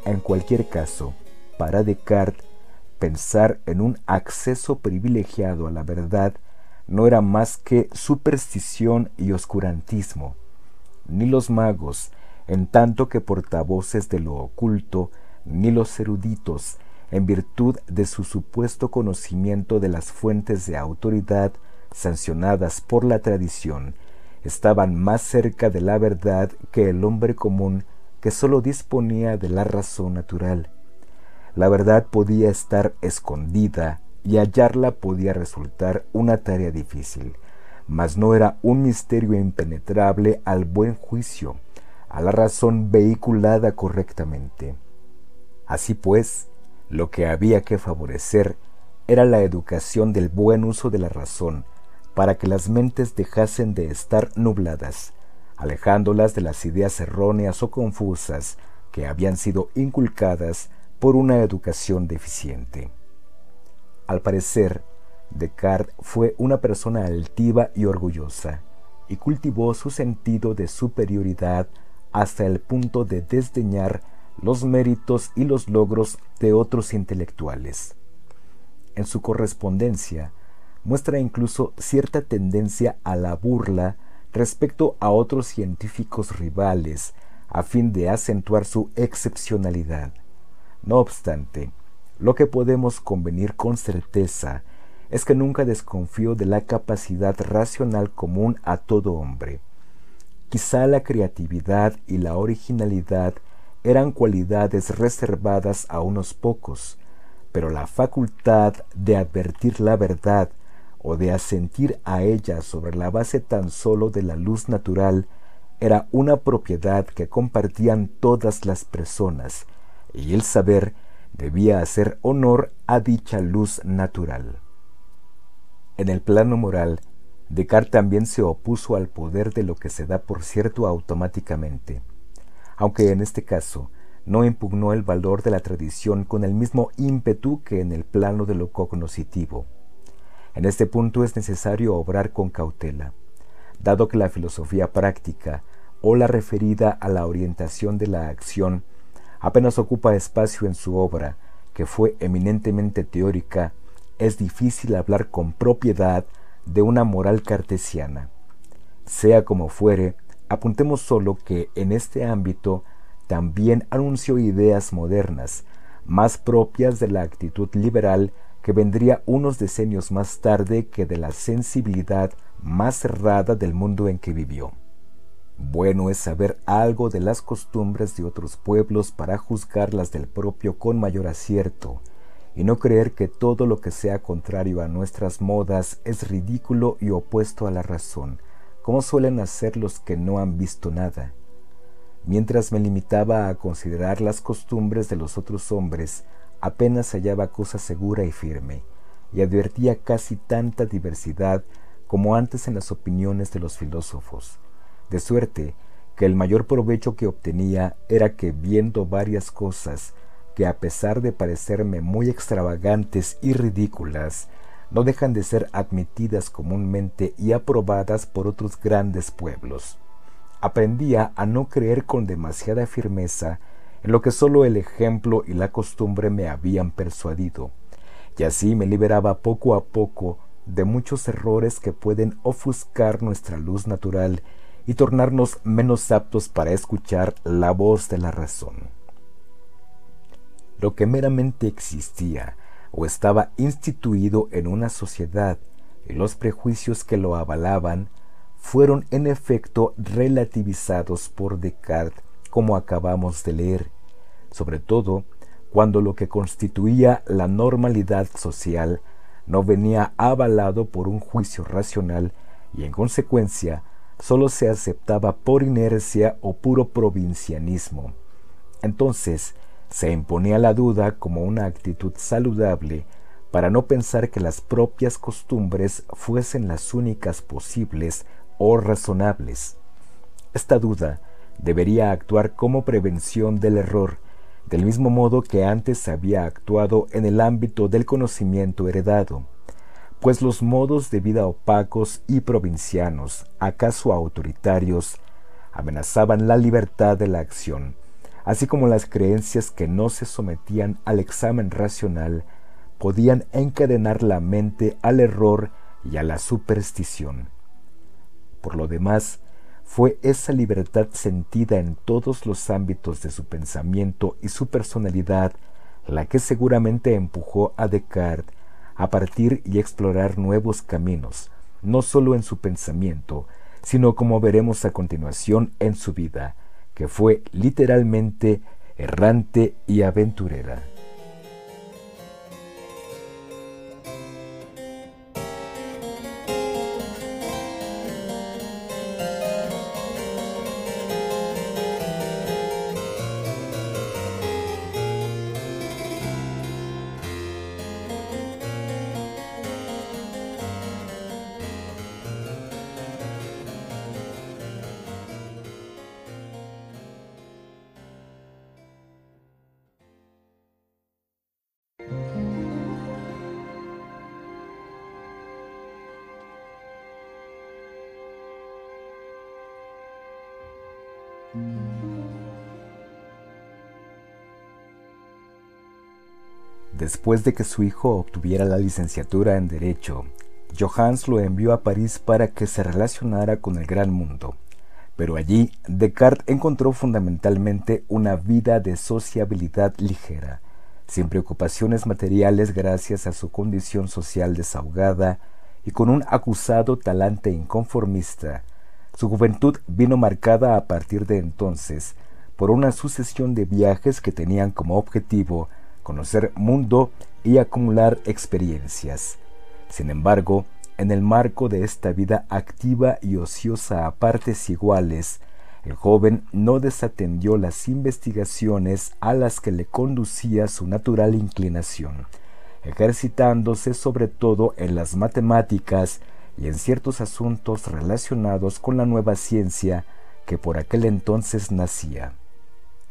En cualquier caso, para Descartes, pensar en un acceso privilegiado a la verdad no era más que superstición y oscurantismo. Ni los magos, en tanto que portavoces de lo oculto, ni los eruditos, en virtud de su supuesto conocimiento de las fuentes de autoridad sancionadas por la tradición, estaban más cerca de la verdad que el hombre común que sólo disponía de la razón natural. La verdad podía estar escondida y hallarla podía resultar una tarea difícil, mas no era un misterio impenetrable al buen juicio, a la razón vehiculada correctamente. Así pues, lo que había que favorecer era la educación del buen uso de la razón, para que las mentes dejasen de estar nubladas, alejándolas de las ideas erróneas o confusas que habían sido inculcadas por una educación deficiente. Al parecer, Descartes fue una persona altiva y orgullosa, y cultivó su sentido de superioridad hasta el punto de desdeñar los méritos y los logros de otros intelectuales. En su correspondencia, muestra incluso cierta tendencia a la burla respecto a otros científicos rivales, a fin de acentuar su excepcionalidad. No obstante, lo que podemos convenir con certeza es que nunca desconfío de la capacidad racional común a todo hombre. Quizá la creatividad y la originalidad eran cualidades reservadas a unos pocos, pero la facultad de advertir la verdad o de asentir a ella sobre la base tan solo de la luz natural era una propiedad que compartían todas las personas, y el saber debía hacer honor a dicha luz natural. En el plano moral, Descartes también se opuso al poder de lo que se da por cierto automáticamente, aunque en este caso no impugnó el valor de la tradición con el mismo ímpetu que en el plano de lo cognoscitivo. En este punto es necesario obrar con cautela, dado que la filosofía práctica o la referida a la orientación de la acción apenas ocupa espacio en su obra, que fue eminentemente teórica, es difícil hablar con propiedad de una moral cartesiana. Sea como fuere, apuntemos solo que en este ámbito también anunció ideas modernas, más propias de la actitud liberal que vendría unos decenios más tarde que de la sensibilidad más cerrada del mundo en que vivió. Bueno es saber algo de las costumbres de otros pueblos para juzgarlas del propio con mayor acierto, y no creer que todo lo que sea contrario a nuestras modas es ridículo y opuesto a la razón, como suelen hacer los que no han visto nada. Mientras me limitaba a considerar las costumbres de los otros hombres, apenas hallaba cosa segura y firme, y advertía casi tanta diversidad como antes en las opiniones de los filósofos, de suerte que el mayor provecho que obtenía era que viendo varias cosas que a pesar de parecerme muy extravagantes y ridículas, no dejan de ser admitidas comúnmente y aprobadas por otros grandes pueblos. Aprendía a no creer con demasiada firmeza en lo que sólo el ejemplo y la costumbre me habían persuadido, y así me liberaba poco a poco de muchos errores que pueden ofuscar nuestra luz natural y tornarnos menos aptos para escuchar la voz de la razón. Lo que meramente existía o estaba instituido en una sociedad y los prejuicios que lo avalaban fueron en efecto relativizados por Descartes como acabamos de leer, sobre todo cuando lo que constituía la normalidad social no venía avalado por un juicio racional y en consecuencia solo se aceptaba por inercia o puro provincianismo. Entonces se imponía la duda como una actitud saludable para no pensar que las propias costumbres fuesen las únicas posibles o razonables. Esta duda debería actuar como prevención del error, del mismo modo que antes había actuado en el ámbito del conocimiento heredado pues los modos de vida opacos y provincianos, acaso autoritarios, amenazaban la libertad de la acción, así como las creencias que no se sometían al examen racional podían encadenar la mente al error y a la superstición. Por lo demás, fue esa libertad sentida en todos los ámbitos de su pensamiento y su personalidad la que seguramente empujó a Descartes a partir y explorar nuevos caminos, no solo en su pensamiento, sino como veremos a continuación en su vida, que fue literalmente errante y aventurera. Después de que su hijo obtuviera la licenciatura en Derecho, Johannes lo envió a París para que se relacionara con el gran mundo. Pero allí Descartes encontró fundamentalmente una vida de sociabilidad ligera, sin preocupaciones materiales gracias a su condición social desahogada y con un acusado talante inconformista su juventud vino marcada a partir de entonces por una sucesión de viajes que tenían como objetivo conocer mundo y acumular experiencias. Sin embargo, en el marco de esta vida activa y ociosa a partes iguales, el joven no desatendió las investigaciones a las que le conducía su natural inclinación, ejercitándose sobre todo en las matemáticas y en ciertos asuntos relacionados con la nueva ciencia que por aquel entonces nacía.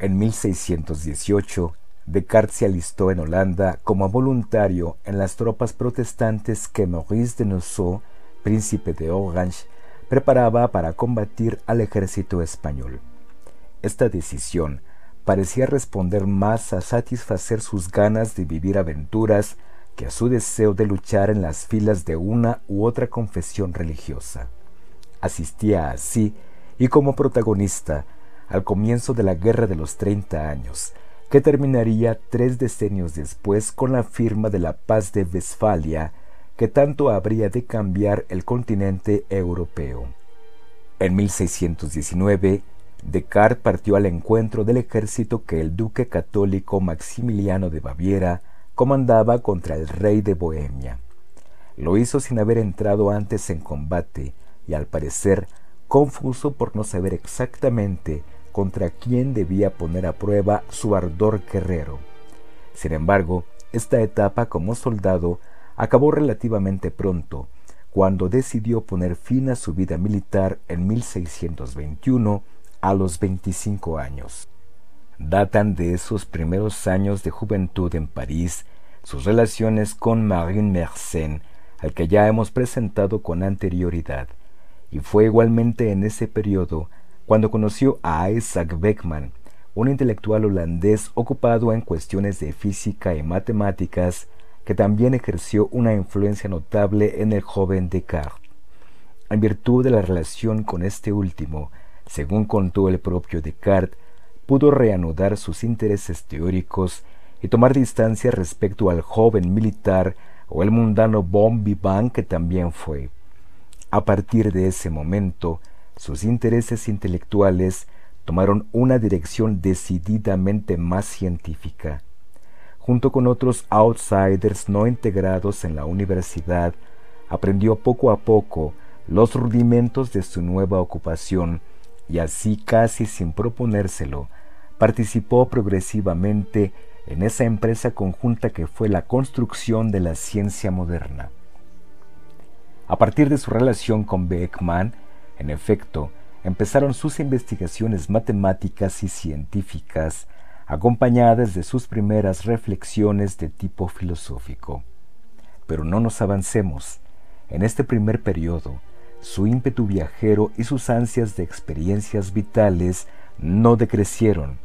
En 1618, Descartes se alistó en Holanda como voluntario en las tropas protestantes que Maurice de Nassau, príncipe de Orange, preparaba para combatir al ejército español. Esta decisión parecía responder más a satisfacer sus ganas de vivir aventuras que a su deseo de luchar en las filas de una u otra confesión religiosa. Asistía así y como protagonista al comienzo de la Guerra de los Treinta Años, que terminaría tres decenios después con la firma de la Paz de Westfalia, que tanto habría de cambiar el continente europeo. En 1619, Descartes partió al encuentro del ejército que el duque católico Maximiliano de Baviera comandaba contra el rey de Bohemia. Lo hizo sin haber entrado antes en combate y al parecer confuso por no saber exactamente contra quién debía poner a prueba su ardor guerrero. Sin embargo, esta etapa como soldado acabó relativamente pronto, cuando decidió poner fin a su vida militar en 1621 a los 25 años. Datan de esos primeros años de juventud en París sus relaciones con Marine Mersenne, al que ya hemos presentado con anterioridad, y fue igualmente en ese periodo cuando conoció a Isaac Beckman, un intelectual holandés ocupado en cuestiones de física y matemáticas, que también ejerció una influencia notable en el joven Descartes. En virtud de la relación con este último, según contó el propio Descartes, pudo reanudar sus intereses teóricos y tomar distancia respecto al joven militar o el mundano bon vivant que también fue. A partir de ese momento, sus intereses intelectuales tomaron una dirección decididamente más científica. Junto con otros outsiders no integrados en la universidad, aprendió poco a poco los rudimentos de su nueva ocupación y así casi sin proponérselo, participó progresivamente en esa empresa conjunta que fue la construcción de la ciencia moderna. A partir de su relación con Beckman, en efecto, empezaron sus investigaciones matemáticas y científicas, acompañadas de sus primeras reflexiones de tipo filosófico. Pero no nos avancemos. En este primer periodo, su ímpetu viajero y sus ansias de experiencias vitales no decrecieron.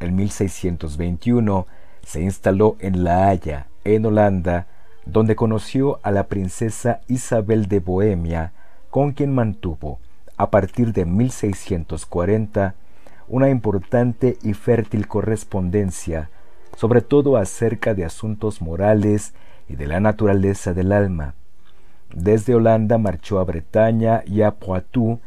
En 1621 se instaló en La Haya, en Holanda, donde conoció a la princesa Isabel de Bohemia, con quien mantuvo, a partir de 1640, una importante y fértil correspondencia, sobre todo acerca de asuntos morales y de la naturaleza del alma. Desde Holanda marchó a Bretaña y a Poitou,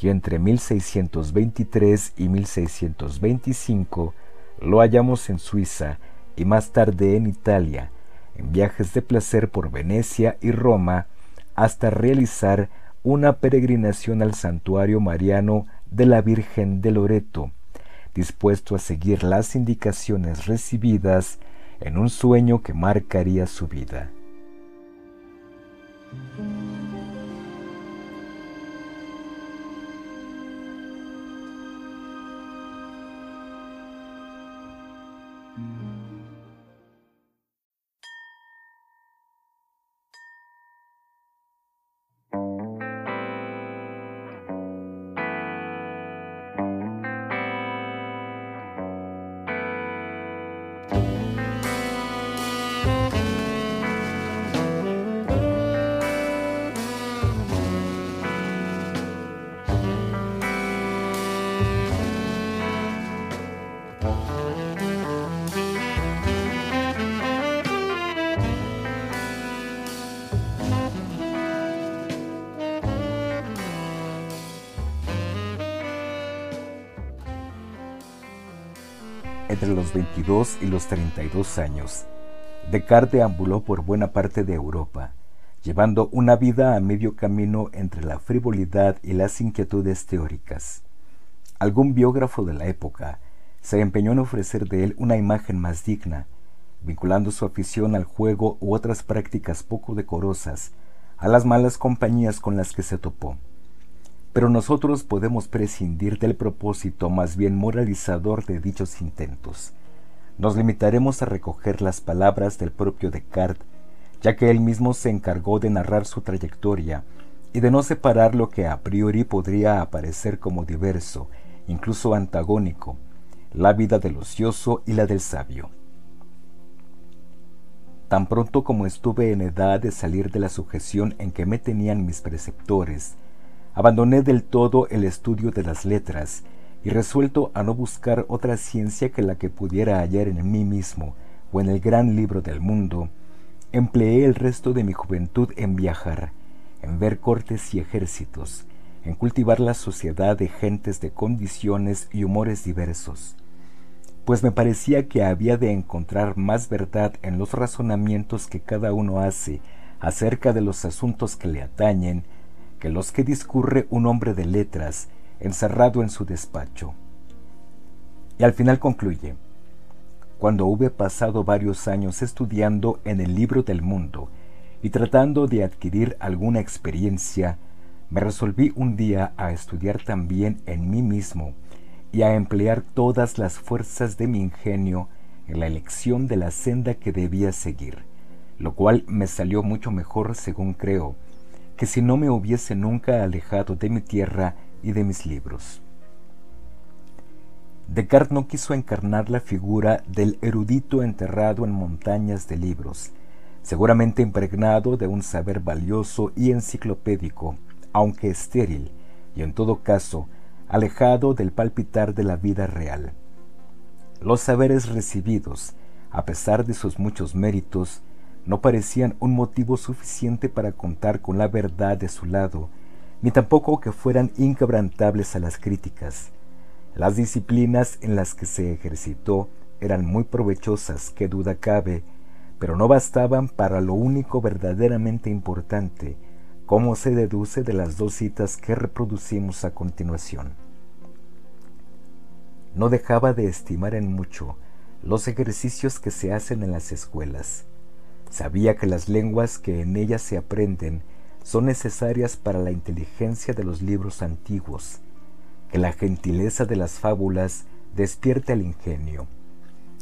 y entre 1623 y 1625 lo hallamos en Suiza y más tarde en Italia, en viajes de placer por Venecia y Roma, hasta realizar una peregrinación al santuario mariano de la Virgen de Loreto, dispuesto a seguir las indicaciones recibidas en un sueño que marcaría su vida. Entre los 22 y los 32 años. Descartes deambuló por buena parte de Europa, llevando una vida a medio camino entre la frivolidad y las inquietudes teóricas. Algún biógrafo de la época se empeñó en ofrecer de él una imagen más digna, vinculando su afición al juego u otras prácticas poco decorosas a las malas compañías con las que se topó pero nosotros podemos prescindir del propósito más bien moralizador de dichos intentos. Nos limitaremos a recoger las palabras del propio Descartes, ya que él mismo se encargó de narrar su trayectoria y de no separar lo que a priori podría aparecer como diverso, incluso antagónico, la vida del ocioso y la del sabio. Tan pronto como estuve en edad de salir de la sujeción en que me tenían mis preceptores, Abandoné del todo el estudio de las letras y resuelto a no buscar otra ciencia que la que pudiera hallar en mí mismo o en el gran libro del mundo, empleé el resto de mi juventud en viajar, en ver cortes y ejércitos, en cultivar la sociedad de gentes de condiciones y humores diversos, pues me parecía que había de encontrar más verdad en los razonamientos que cada uno hace acerca de los asuntos que le atañen que los que discurre un hombre de letras encerrado en su despacho. Y al final concluye, cuando hube pasado varios años estudiando en el libro del mundo y tratando de adquirir alguna experiencia, me resolví un día a estudiar también en mí mismo y a emplear todas las fuerzas de mi ingenio en la elección de la senda que debía seguir, lo cual me salió mucho mejor según creo, que si no me hubiese nunca alejado de mi tierra y de mis libros. Descartes no quiso encarnar la figura del erudito enterrado en montañas de libros, seguramente impregnado de un saber valioso y enciclopédico, aunque estéril, y en todo caso alejado del palpitar de la vida real. Los saberes recibidos, a pesar de sus muchos méritos, no parecían un motivo suficiente para contar con la verdad de su lado, ni tampoco que fueran inquebrantables a las críticas. Las disciplinas en las que se ejercitó eran muy provechosas, que duda cabe, pero no bastaban para lo único verdaderamente importante, como se deduce de las dos citas que reproducimos a continuación. No dejaba de estimar en mucho los ejercicios que se hacen en las escuelas. Sabía que las lenguas que en ellas se aprenden son necesarias para la inteligencia de los libros antiguos, que la gentileza de las fábulas despierte el ingenio,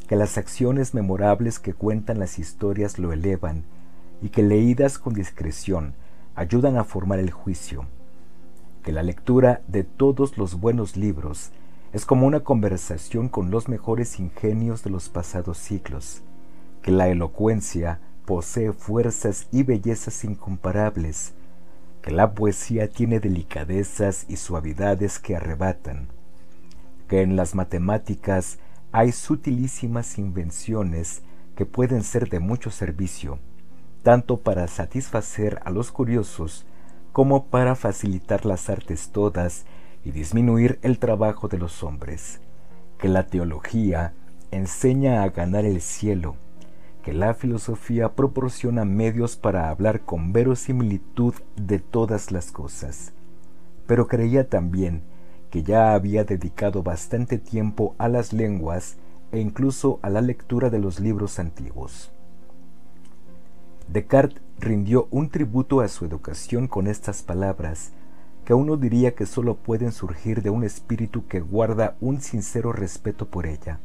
que las acciones memorables que cuentan las historias lo elevan y que leídas con discreción ayudan a formar el juicio, que la lectura de todos los buenos libros es como una conversación con los mejores ingenios de los pasados siglos, que la elocuencia posee fuerzas y bellezas incomparables, que la poesía tiene delicadezas y suavidades que arrebatan, que en las matemáticas hay sutilísimas invenciones que pueden ser de mucho servicio, tanto para satisfacer a los curiosos como para facilitar las artes todas y disminuir el trabajo de los hombres, que la teología enseña a ganar el cielo, que la filosofía proporciona medios para hablar con verosimilitud de todas las cosas, pero creía también que ya había dedicado bastante tiempo a las lenguas e incluso a la lectura de los libros antiguos. Descartes rindió un tributo a su educación con estas palabras, que uno diría que sólo pueden surgir de un espíritu que guarda un sincero respeto por ella.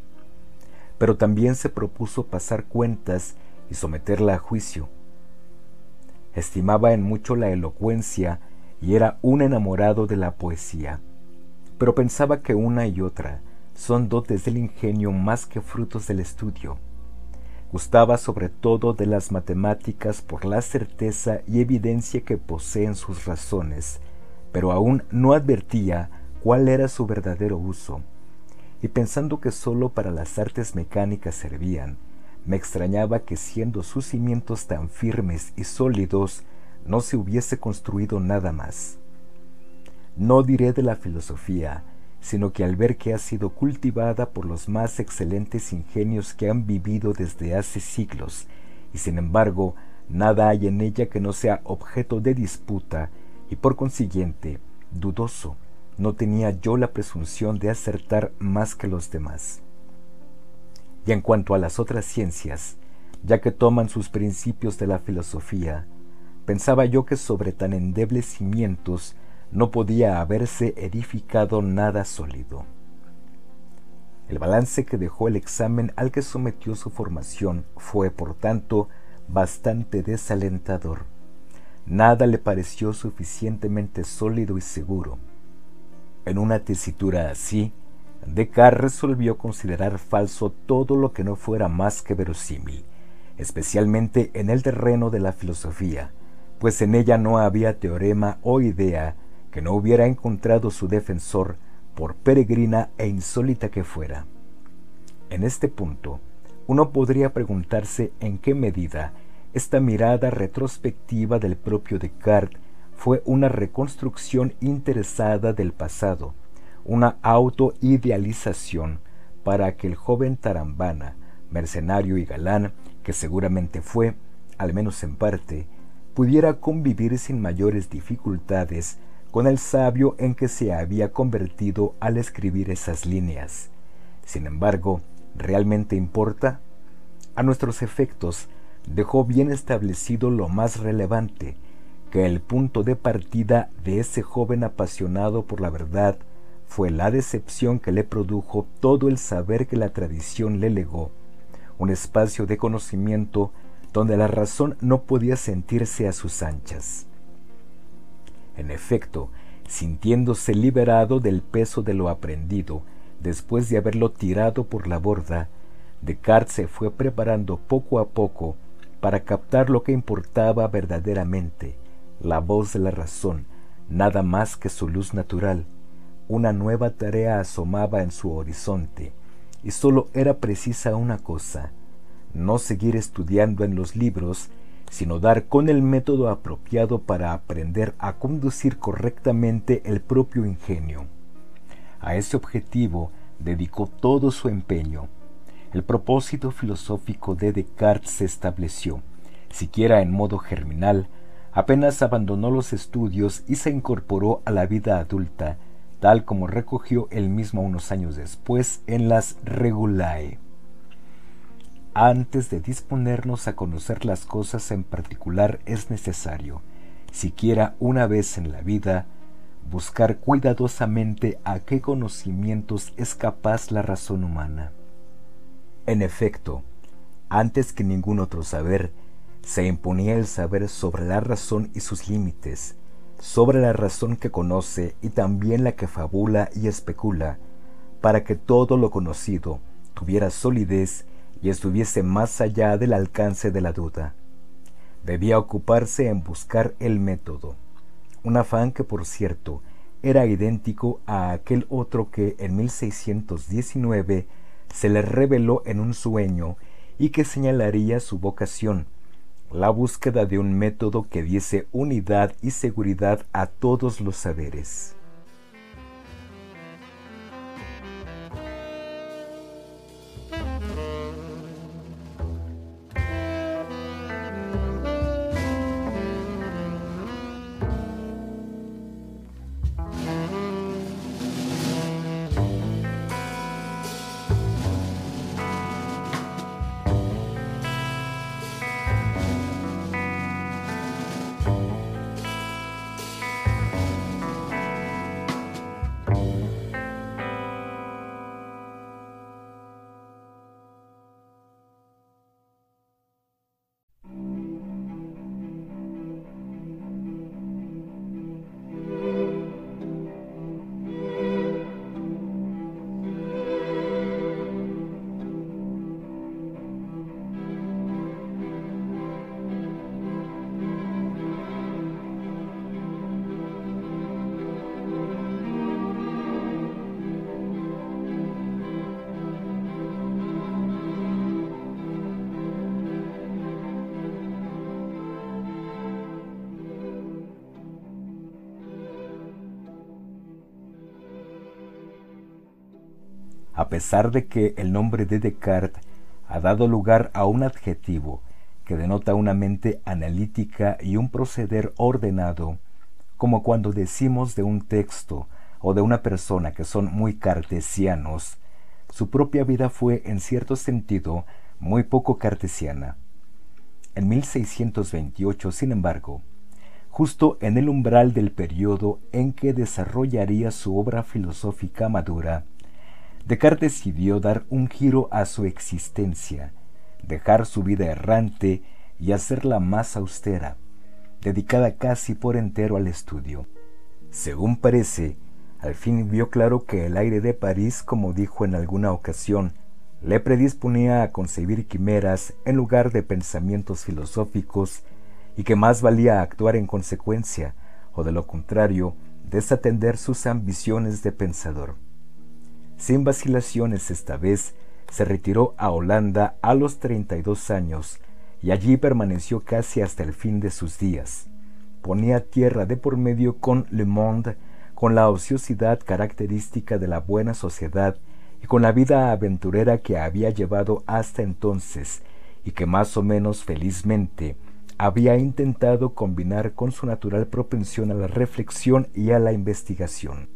Pero también se propuso pasar cuentas y someterla a juicio. Estimaba en mucho la elocuencia y era un enamorado de la poesía pero pensaba que una y otra son dotes del ingenio más que frutos del estudio. Gustaba sobre todo de las matemáticas por la certeza y evidencia que poseen sus razones, pero aún no advertía cuál era su verdadero uso. Y pensando que sólo para las artes mecánicas servían, me extrañaba que siendo sus cimientos tan firmes y sólidos, no se hubiese construido nada más. No diré de la filosofía, sino que al ver que ha sido cultivada por los más excelentes ingenios que han vivido desde hace siglos, y sin embargo nada hay en ella que no sea objeto de disputa, y por consiguiente dudoso, no tenía yo la presunción de acertar más que los demás. Y en cuanto a las otras ciencias, ya que toman sus principios de la filosofía, pensaba yo que sobre tan endebles cimientos no podía haberse edificado nada sólido. El balance que dejó el examen al que sometió su formación fue, por tanto, bastante desalentador. Nada le pareció suficientemente sólido y seguro. En una tesitura así, Descartes resolvió considerar falso todo lo que no fuera más que verosímil, especialmente en el terreno de la filosofía, pues en ella no había teorema o idea que no hubiera encontrado su defensor por peregrina e insólita que fuera. En este punto, uno podría preguntarse en qué medida esta mirada retrospectiva del propio Descartes fue una reconstrucción interesada del pasado, una autoidealización para que el joven Tarambana, mercenario y galán, que seguramente fue, al menos en parte, pudiera convivir sin mayores dificultades con el sabio en que se había convertido al escribir esas líneas. Sin embargo, ¿realmente importa? A nuestros efectos, dejó bien establecido lo más relevante, que el punto de partida de ese joven apasionado por la verdad fue la decepción que le produjo todo el saber que la tradición le legó, un espacio de conocimiento donde la razón no podía sentirse a sus anchas. En efecto, sintiéndose liberado del peso de lo aprendido, después de haberlo tirado por la borda, Descartes se fue preparando poco a poco para captar lo que importaba verdaderamente, la voz de la razón, nada más que su luz natural. Una nueva tarea asomaba en su horizonte, y sólo era precisa una cosa, no seguir estudiando en los libros, sino dar con el método apropiado para aprender a conducir correctamente el propio ingenio. A ese objetivo dedicó todo su empeño. El propósito filosófico de Descartes se estableció, siquiera en modo germinal, apenas abandonó los estudios y se incorporó a la vida adulta, tal como recogió él mismo unos años después en las Regulae. Antes de disponernos a conocer las cosas en particular es necesario, siquiera una vez en la vida, buscar cuidadosamente a qué conocimientos es capaz la razón humana. En efecto, antes que ningún otro saber, se imponía el saber sobre la razón y sus límites, sobre la razón que conoce y también la que fabula y especula, para que todo lo conocido tuviera solidez y estuviese más allá del alcance de la duda. Debía ocuparse en buscar el método, un afán que por cierto era idéntico a aquel otro que en 1619 se le reveló en un sueño y que señalaría su vocación, la búsqueda de un método que diese unidad y seguridad a todos los saberes. A pesar de que el nombre de Descartes ha dado lugar a un adjetivo que denota una mente analítica y un proceder ordenado, como cuando decimos de un texto o de una persona que son muy cartesianos, su propia vida fue en cierto sentido muy poco cartesiana. En 1628, sin embargo, justo en el umbral del periodo en que desarrollaría su obra filosófica madura, Descartes decidió dar un giro a su existencia, dejar su vida errante y hacerla más austera, dedicada casi por entero al estudio. Según parece, al fin vio claro que el aire de París, como dijo en alguna ocasión, le predisponía a concebir quimeras en lugar de pensamientos filosóficos y que más valía actuar en consecuencia, o de lo contrario, desatender sus ambiciones de pensador. Sin vacilaciones esta vez, se retiró a Holanda a los 32 años y allí permaneció casi hasta el fin de sus días. Ponía tierra de por medio con Le Monde, con la ociosidad característica de la buena sociedad y con la vida aventurera que había llevado hasta entonces y que más o menos felizmente había intentado combinar con su natural propensión a la reflexión y a la investigación.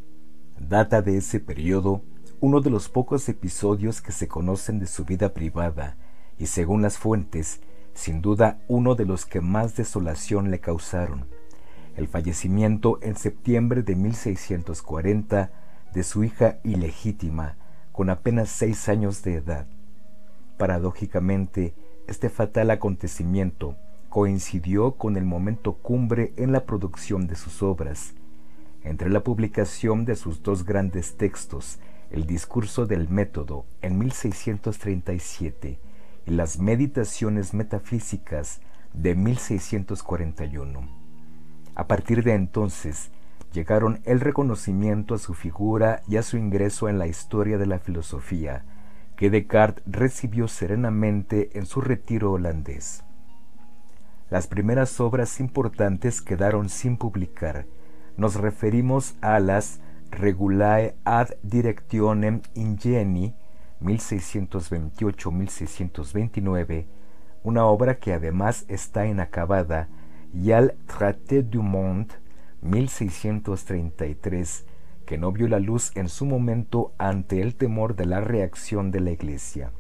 Data de ese periodo uno de los pocos episodios que se conocen de su vida privada y según las fuentes sin duda uno de los que más desolación le causaron. El fallecimiento en septiembre de 1640 de su hija ilegítima, con apenas seis años de edad. Paradójicamente, este fatal acontecimiento coincidió con el momento cumbre en la producción de sus obras. Entre la publicación de sus dos grandes textos, El discurso del método en 1637 y las Meditaciones metafísicas de 1641. A partir de entonces, llegaron el reconocimiento a su figura y a su ingreso en la historia de la filosofía, que Descartes recibió serenamente en su retiro holandés. Las primeras obras importantes quedaron sin publicar. Nos referimos a las Regulae ad Directionem Ingeni 1628-1629, una obra que además está inacabada, y al Traité du Monde 1633, que no vio la luz en su momento ante el temor de la reacción de la Iglesia.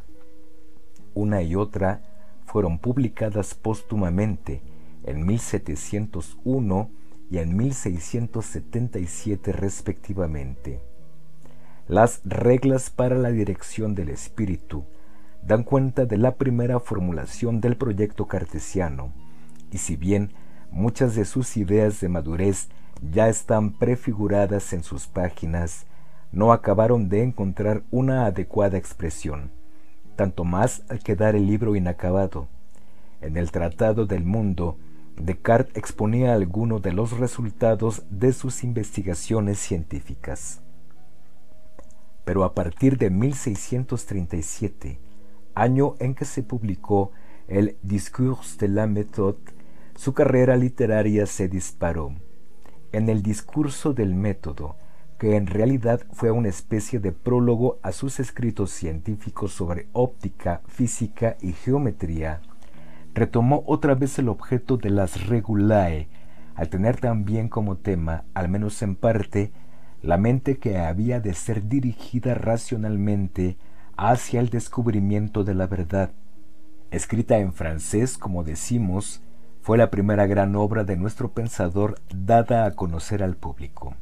Una y otra fueron publicadas póstumamente en 1701 y en 1677 respectivamente. Las reglas para la dirección del espíritu dan cuenta de la primera formulación del proyecto cartesiano, y si bien muchas de sus ideas de madurez ya están prefiguradas en sus páginas, no acabaron de encontrar una adecuada expresión tanto más al quedar el libro inacabado. En el Tratado del Mundo, Descartes exponía algunos de los resultados de sus investigaciones científicas. Pero a partir de 1637, año en que se publicó el Discours de la méthode, su carrera literaria se disparó. En el discurso del método, que en realidad fue una especie de prólogo a sus escritos científicos sobre óptica, física y geometría, retomó otra vez el objeto de las regulae, al tener también como tema, al menos en parte, la mente que había de ser dirigida racionalmente hacia el descubrimiento de la verdad. Escrita en francés, como decimos, fue la primera gran obra de nuestro pensador dada a conocer al público.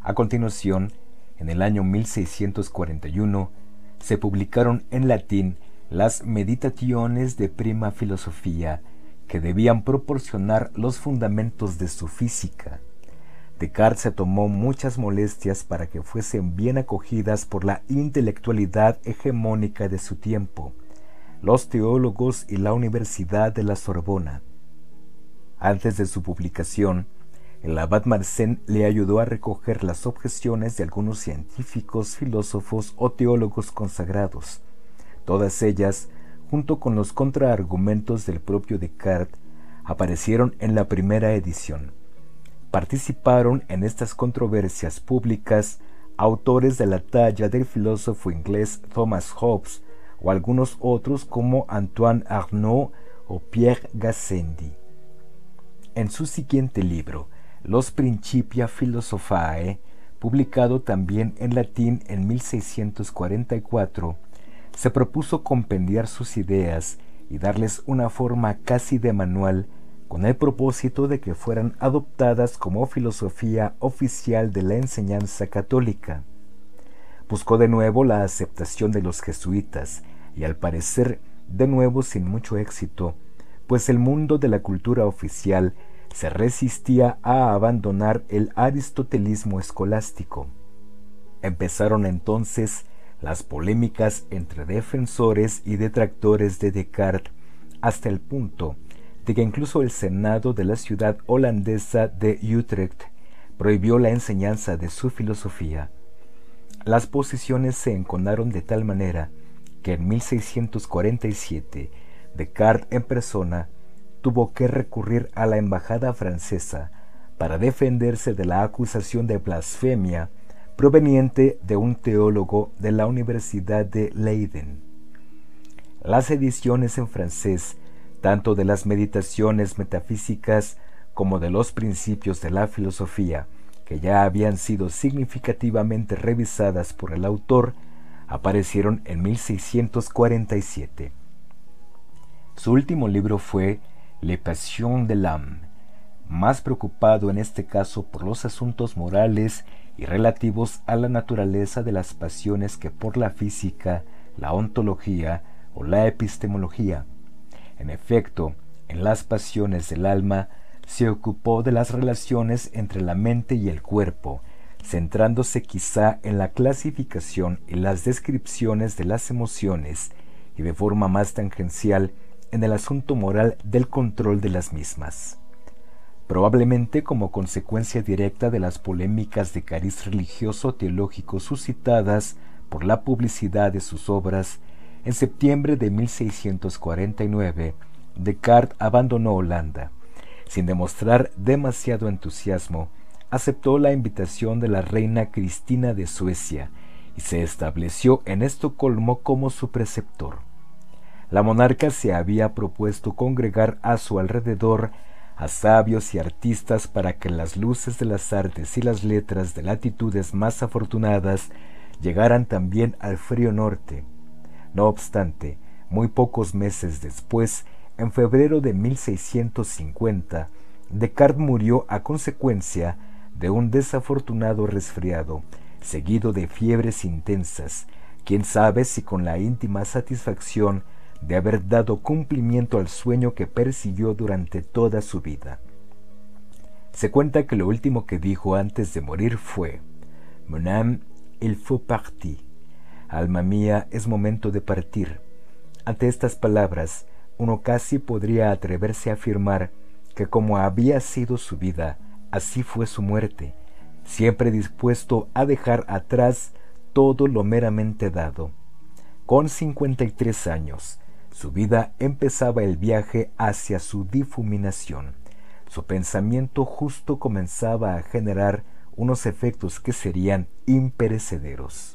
A continuación, en el año 1641, se publicaron en latín las Meditaciones de Prima Filosofía, que debían proporcionar los fundamentos de su física. Descartes se tomó muchas molestias para que fuesen bien acogidas por la intelectualidad hegemónica de su tiempo, los teólogos y la Universidad de la Sorbona. Antes de su publicación, el abad Marcén le ayudó a recoger las objeciones de algunos científicos, filósofos o teólogos consagrados. Todas ellas, junto con los contraargumentos del propio Descartes, aparecieron en la primera edición. Participaron en estas controversias públicas autores de la talla del filósofo inglés Thomas Hobbes o algunos otros como Antoine Arnaud o Pierre Gassendi. En su siguiente libro, los Principia Philosophae, publicado también en latín en 1644, se propuso compendiar sus ideas y darles una forma casi de manual con el propósito de que fueran adoptadas como filosofía oficial de la enseñanza católica. Buscó de nuevo la aceptación de los jesuitas y al parecer de nuevo sin mucho éxito, pues el mundo de la cultura oficial se resistía a abandonar el aristotelismo escolástico. Empezaron entonces las polémicas entre defensores y detractores de Descartes hasta el punto de que incluso el Senado de la ciudad holandesa de Utrecht prohibió la enseñanza de su filosofía. Las posiciones se enconaron de tal manera que en 1647 Descartes en persona tuvo que recurrir a la embajada francesa para defenderse de la acusación de blasfemia proveniente de un teólogo de la Universidad de Leiden. Las ediciones en francés, tanto de las meditaciones metafísicas como de los principios de la filosofía, que ya habían sido significativamente revisadas por el autor, aparecieron en 1647. Su último libro fue Le Passion de l'âme, más preocupado en este caso por los asuntos morales y relativos a la naturaleza de las pasiones que por la física, la ontología o la epistemología. En efecto, en las pasiones del alma se ocupó de las relaciones entre la mente y el cuerpo, centrándose quizá en la clasificación y las descripciones de las emociones y de forma más tangencial en el asunto moral del control de las mismas. Probablemente como consecuencia directa de las polémicas de cariz religioso-teológico suscitadas por la publicidad de sus obras, en septiembre de 1649, Descartes abandonó Holanda. Sin demostrar demasiado entusiasmo, aceptó la invitación de la reina Cristina de Suecia y se estableció en Estocolmo como su preceptor. La monarca se había propuesto congregar a su alrededor a sabios y artistas para que las luces de las artes y las letras de latitudes más afortunadas llegaran también al frío norte. No obstante, muy pocos meses después, en febrero de 1650, Descartes murió a consecuencia de un desafortunado resfriado, seguido de fiebres intensas, quién sabe si con la íntima satisfacción de haber dado cumplimiento al sueño que persiguió durante toda su vida. Se cuenta que lo último que dijo antes de morir fue, Mon âme, il faut partir. Alma mía, es momento de partir. Ante estas palabras, uno casi podría atreverse a afirmar que como había sido su vida, así fue su muerte, siempre dispuesto a dejar atrás todo lo meramente dado. Con 53 años, su vida empezaba el viaje hacia su difuminación. Su pensamiento justo comenzaba a generar unos efectos que serían imperecederos.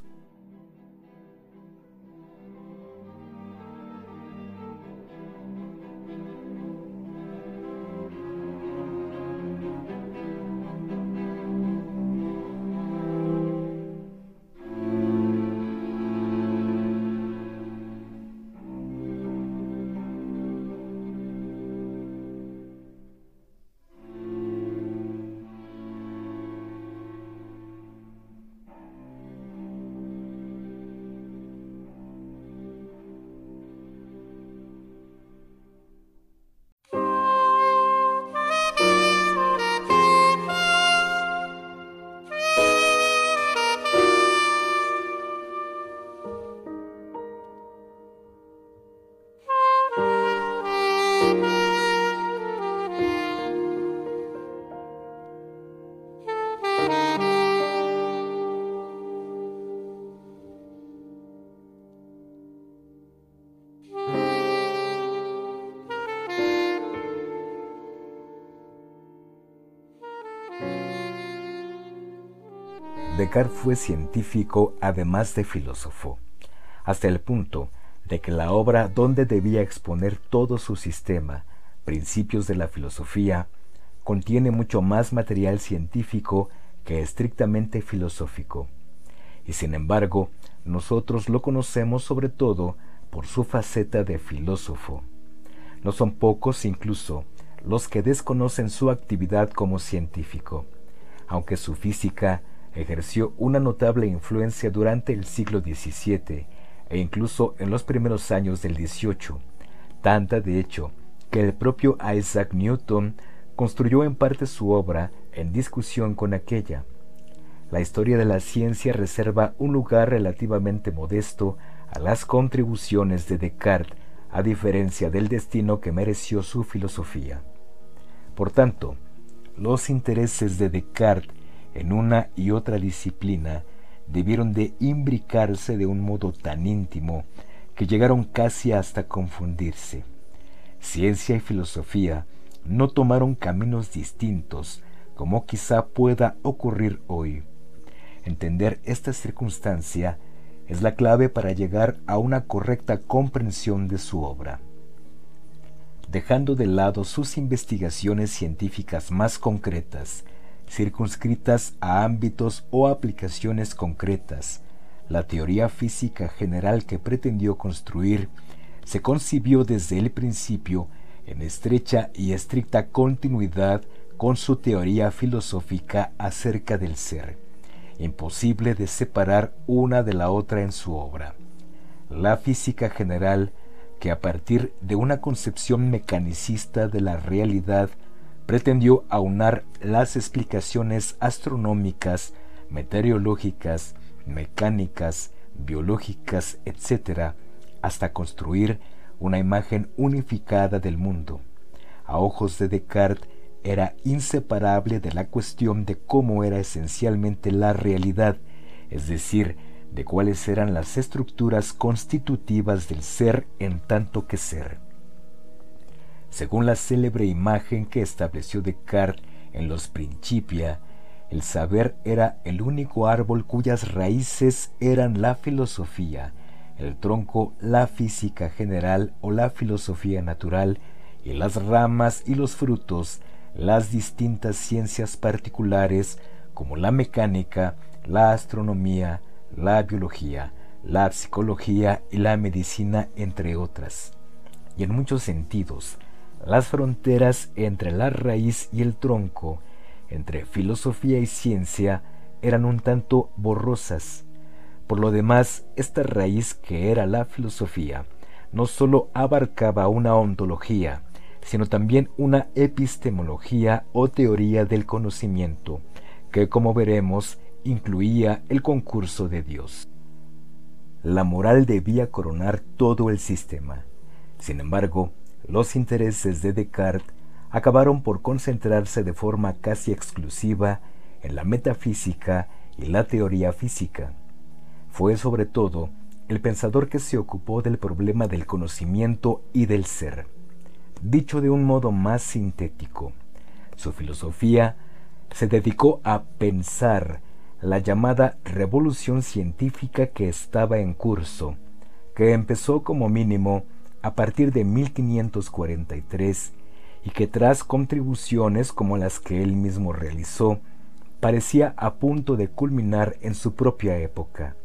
Fue científico además de filósofo, hasta el punto de que la obra donde debía exponer todo su sistema, Principios de la Filosofía, contiene mucho más material científico que estrictamente filosófico. Y sin embargo, nosotros lo conocemos sobre todo por su faceta de filósofo. No son pocos incluso los que desconocen su actividad como científico, aunque su física ejerció una notable influencia durante el siglo XVII e incluso en los primeros años del XVIII, tanta de hecho que el propio Isaac Newton construyó en parte su obra en discusión con aquella. La historia de la ciencia reserva un lugar relativamente modesto a las contribuciones de Descartes, a diferencia del destino que mereció su filosofía. Por tanto, los intereses de Descartes en una y otra disciplina debieron de imbricarse de un modo tan íntimo que llegaron casi hasta confundirse. Ciencia y filosofía no tomaron caminos distintos como quizá pueda ocurrir hoy. Entender esta circunstancia es la clave para llegar a una correcta comprensión de su obra. Dejando de lado sus investigaciones científicas más concretas, circunscritas a ámbitos o aplicaciones concretas. La teoría física general que pretendió construir se concibió desde el principio en estrecha y estricta continuidad con su teoría filosófica acerca del ser, imposible de separar una de la otra en su obra. La física general, que a partir de una concepción mecanicista de la realidad pretendió aunar las explicaciones astronómicas, meteorológicas, mecánicas, biológicas, etc., hasta construir una imagen unificada del mundo. A ojos de Descartes era inseparable de la cuestión de cómo era esencialmente la realidad, es decir, de cuáles eran las estructuras constitutivas del ser en tanto que ser. Según la célebre imagen que estableció Descartes en los Principia, el saber era el único árbol cuyas raíces eran la filosofía, el tronco la física general o la filosofía natural, y las ramas y los frutos las distintas ciencias particulares como la mecánica, la astronomía, la biología, la psicología y la medicina, entre otras. Y en muchos sentidos, las fronteras entre la raíz y el tronco, entre filosofía y ciencia, eran un tanto borrosas. Por lo demás, esta raíz que era la filosofía no sólo abarcaba una ontología, sino también una epistemología o teoría del conocimiento, que como veremos incluía el concurso de Dios. La moral debía coronar todo el sistema. Sin embargo, los intereses de Descartes acabaron por concentrarse de forma casi exclusiva en la metafísica y la teoría física. Fue sobre todo el pensador que se ocupó del problema del conocimiento y del ser. Dicho de un modo más sintético, su filosofía se dedicó a pensar la llamada revolución científica que estaba en curso, que empezó como mínimo a partir de 1543 y que tras contribuciones como las que él mismo realizó, parecía a punto de culminar en su propia época.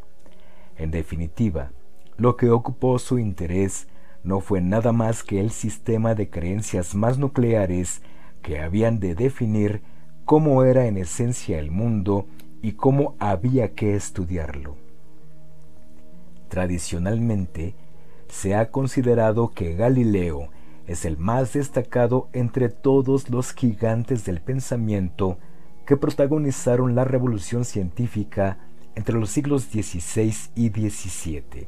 En definitiva, lo que ocupó su interés no fue nada más que el sistema de creencias más nucleares que habían de definir cómo era en esencia el mundo y cómo había que estudiarlo. Tradicionalmente, se ha considerado que Galileo es el más destacado entre todos los gigantes del pensamiento que protagonizaron la revolución científica entre los siglos XVI y XVII.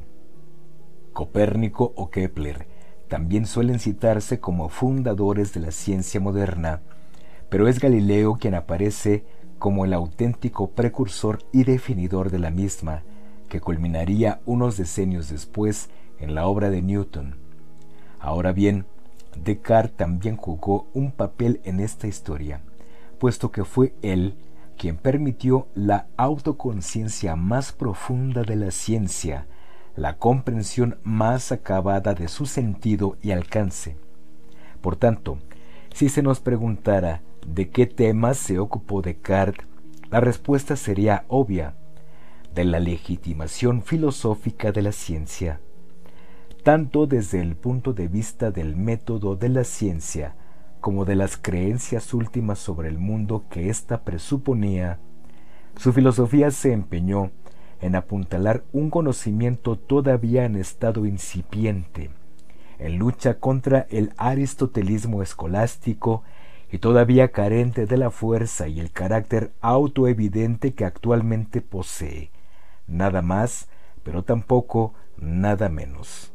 Copérnico o Kepler también suelen citarse como fundadores de la ciencia moderna, pero es Galileo quien aparece como el auténtico precursor y definidor de la misma, que culminaría unos decenios después en la obra de Newton. Ahora bien, Descartes también jugó un papel en esta historia, puesto que fue él quien permitió la autoconciencia más profunda de la ciencia, la comprensión más acabada de su sentido y alcance. Por tanto, si se nos preguntara de qué temas se ocupó Descartes, la respuesta sería obvia, de la legitimación filosófica de la ciencia. Tanto desde el punto de vista del método de la ciencia como de las creencias últimas sobre el mundo que ésta presuponía, su filosofía se empeñó en apuntalar un conocimiento todavía en estado incipiente, en lucha contra el aristotelismo escolástico y todavía carente de la fuerza y el carácter autoevidente que actualmente posee. Nada más, pero tampoco nada menos.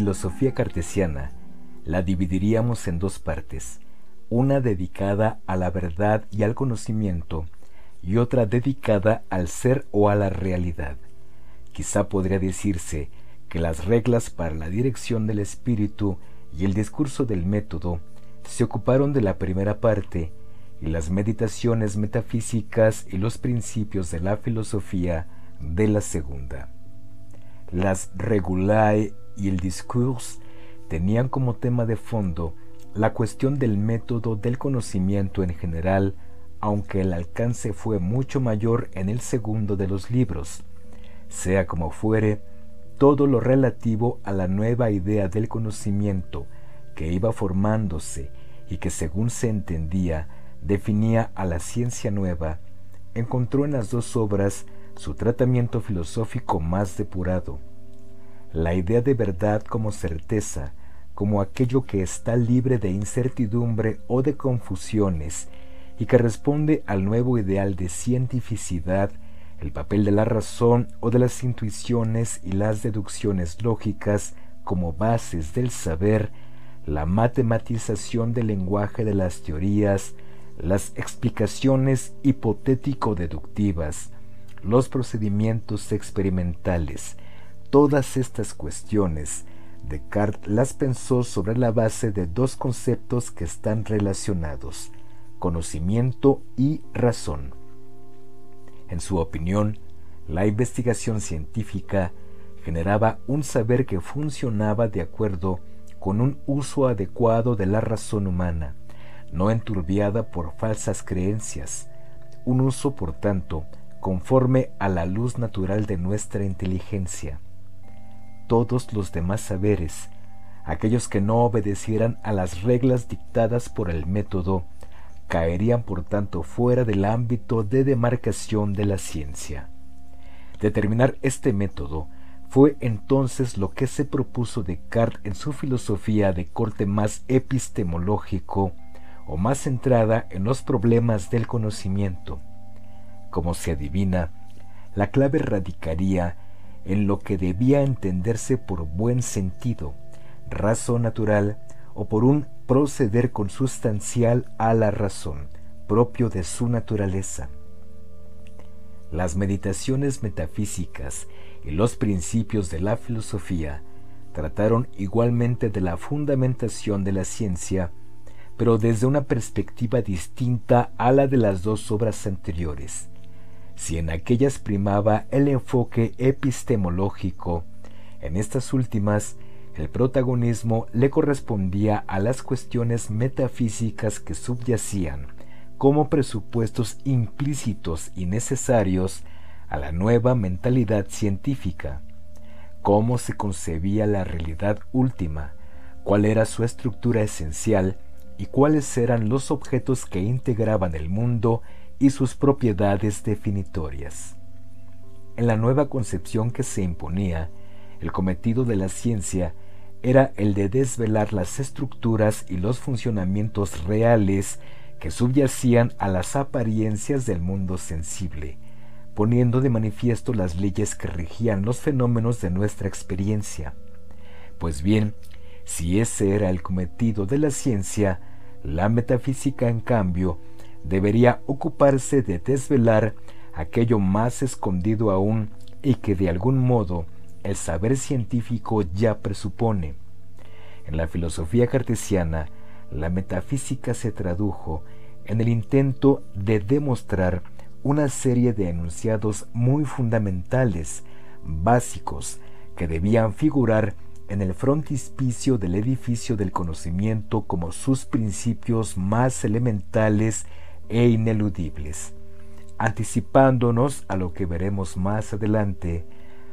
Filosofía cartesiana la dividiríamos en dos partes, una dedicada a la verdad y al conocimiento y otra dedicada al ser o a la realidad. Quizá podría decirse que las reglas para la dirección del espíritu y el discurso del método se ocuparon de la primera parte y las meditaciones metafísicas y los principios de la filosofía de la segunda. Las regulae y el discours tenían como tema de fondo la cuestión del método del conocimiento en general, aunque el alcance fue mucho mayor en el segundo de los libros. Sea como fuere, todo lo relativo a la nueva idea del conocimiento que iba formándose y que según se entendía definía a la ciencia nueva, encontró en las dos obras su tratamiento filosófico más depurado. La idea de verdad como certeza, como aquello que está libre de incertidumbre o de confusiones y que responde al nuevo ideal de cientificidad, el papel de la razón o de las intuiciones y las deducciones lógicas como bases del saber, la matematización del lenguaje de las teorías, las explicaciones hipotético-deductivas, los procedimientos experimentales, todas estas cuestiones, Descartes las pensó sobre la base de dos conceptos que están relacionados, conocimiento y razón. En su opinión, la investigación científica generaba un saber que funcionaba de acuerdo con un uso adecuado de la razón humana, no enturbiada por falsas creencias, un uso, por tanto, conforme a la luz natural de nuestra inteligencia. Todos los demás saberes, aquellos que no obedecieran a las reglas dictadas por el método, caerían por tanto fuera del ámbito de demarcación de la ciencia. Determinar este método fue entonces lo que se propuso Descartes en su filosofía de corte más epistemológico o más centrada en los problemas del conocimiento. Como se adivina, la clave radicaría en lo que debía entenderse por buen sentido, razón natural o por un proceder consustancial a la razón, propio de su naturaleza. Las meditaciones metafísicas y los principios de la filosofía trataron igualmente de la fundamentación de la ciencia pero desde una perspectiva distinta a la de las dos obras anteriores. Si en aquellas primaba el enfoque epistemológico, en estas últimas el protagonismo le correspondía a las cuestiones metafísicas que subyacían como presupuestos implícitos y necesarios a la nueva mentalidad científica. Cómo se concebía la realidad última, cuál era su estructura esencial y cuáles eran los objetos que integraban el mundo y sus propiedades definitorias. En la nueva concepción que se imponía, el cometido de la ciencia era el de desvelar las estructuras y los funcionamientos reales que subyacían a las apariencias del mundo sensible, poniendo de manifiesto las leyes que regían los fenómenos de nuestra experiencia. Pues bien, si ese era el cometido de la ciencia, la metafísica, en cambio, debería ocuparse de desvelar aquello más escondido aún y que de algún modo el saber científico ya presupone. En la filosofía cartesiana, la metafísica se tradujo en el intento de demostrar una serie de enunciados muy fundamentales, básicos, que debían figurar en el frontispicio del edificio del conocimiento como sus principios más elementales e ineludibles. Anticipándonos a lo que veremos más adelante,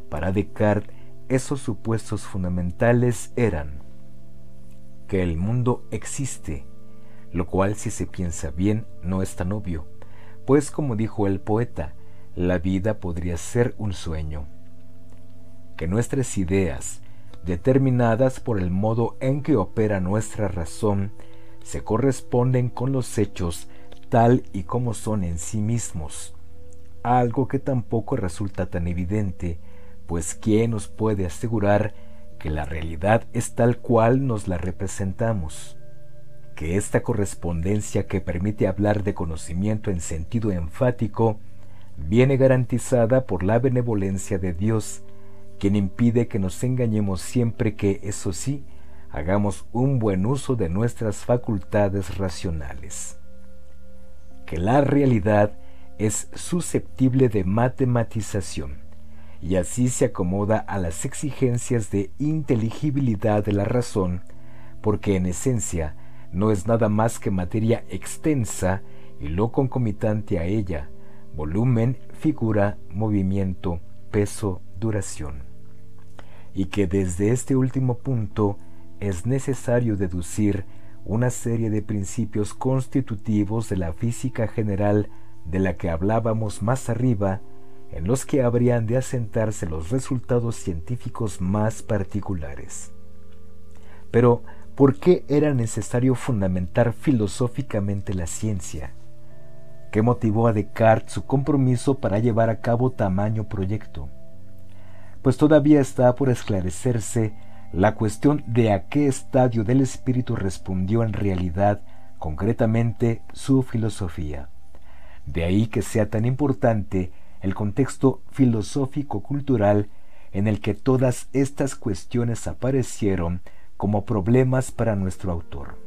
para Descartes esos supuestos fundamentales eran que el mundo existe, lo cual si se piensa bien no es tan obvio, pues como dijo el poeta, la vida podría ser un sueño. Que nuestras ideas, determinadas por el modo en que opera nuestra razón, se corresponden con los hechos tal y como son en sí mismos, algo que tampoco resulta tan evidente, pues ¿quién nos puede asegurar que la realidad es tal cual nos la representamos, que esta correspondencia que permite hablar de conocimiento en sentido enfático viene garantizada por la benevolencia de Dios, quien impide que nos engañemos siempre que, eso sí, hagamos un buen uso de nuestras facultades racionales. Que la realidad es susceptible de matematización y así se acomoda a las exigencias de inteligibilidad de la razón, porque en esencia no es nada más que materia extensa y lo concomitante a ella, volumen, figura, movimiento, peso, duración. Y que desde este último punto es necesario deducir una serie de principios constitutivos de la física general de la que hablábamos más arriba, en los que habrían de asentarse los resultados científicos más particulares. Pero, ¿por qué era necesario fundamentar filosóficamente la ciencia? ¿Qué motivó a Descartes su compromiso para llevar a cabo tamaño proyecto? Pues todavía está por esclarecerse la cuestión de a qué estadio del espíritu respondió en realidad concretamente su filosofía. De ahí que sea tan importante el contexto filosófico-cultural en el que todas estas cuestiones aparecieron como problemas para nuestro autor.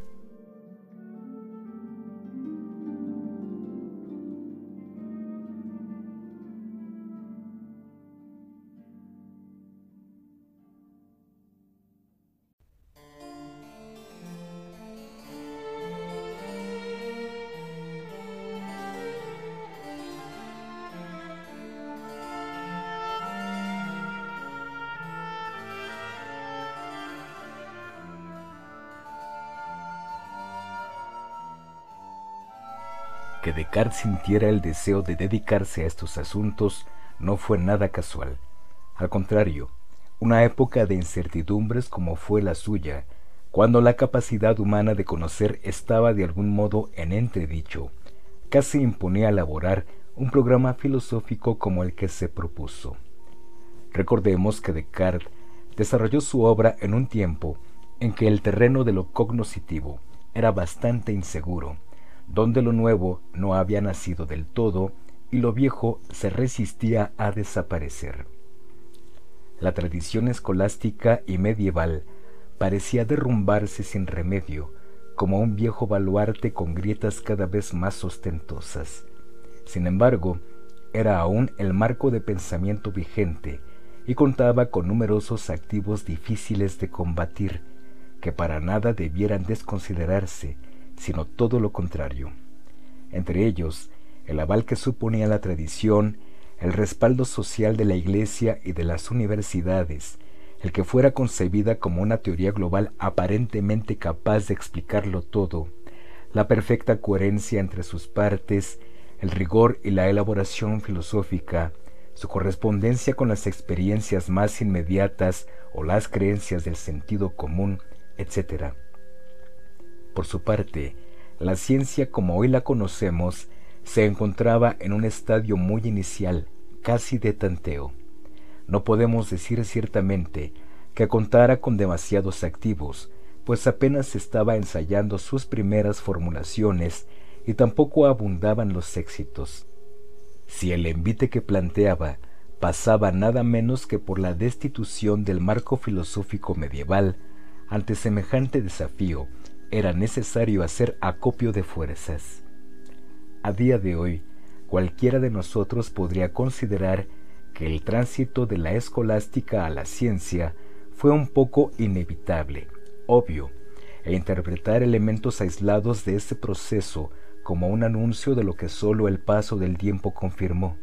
Descartes sintiera el deseo de dedicarse a estos asuntos no fue nada casual. Al contrario, una época de incertidumbres como fue la suya, cuando la capacidad humana de conocer estaba de algún modo en entredicho, casi imponía elaborar un programa filosófico como el que se propuso. Recordemos que Descartes desarrolló su obra en un tiempo en que el terreno de lo cognoscitivo era bastante inseguro, donde lo nuevo no había nacido del todo y lo viejo se resistía a desaparecer. La tradición escolástica y medieval parecía derrumbarse sin remedio, como un viejo baluarte con grietas cada vez más ostentosas. Sin embargo, era aún el marco de pensamiento vigente y contaba con numerosos activos difíciles de combatir, que para nada debieran desconsiderarse sino todo lo contrario. Entre ellos, el aval que suponía la tradición, el respaldo social de la Iglesia y de las universidades, el que fuera concebida como una teoría global aparentemente capaz de explicarlo todo, la perfecta coherencia entre sus partes, el rigor y la elaboración filosófica, su correspondencia con las experiencias más inmediatas o las creencias del sentido común, etc. Por su parte, la ciencia como hoy la conocemos se encontraba en un estadio muy inicial, casi de tanteo. No podemos decir ciertamente que contara con demasiados activos, pues apenas estaba ensayando sus primeras formulaciones y tampoco abundaban los éxitos. Si el envite que planteaba pasaba nada menos que por la destitución del marco filosófico medieval, ante semejante desafío, era necesario hacer acopio de fuerzas. A día de hoy, cualquiera de nosotros podría considerar que el tránsito de la escolástica a la ciencia fue un poco inevitable, obvio, e interpretar elementos aislados de ese proceso como un anuncio de lo que sólo el paso del tiempo confirmó.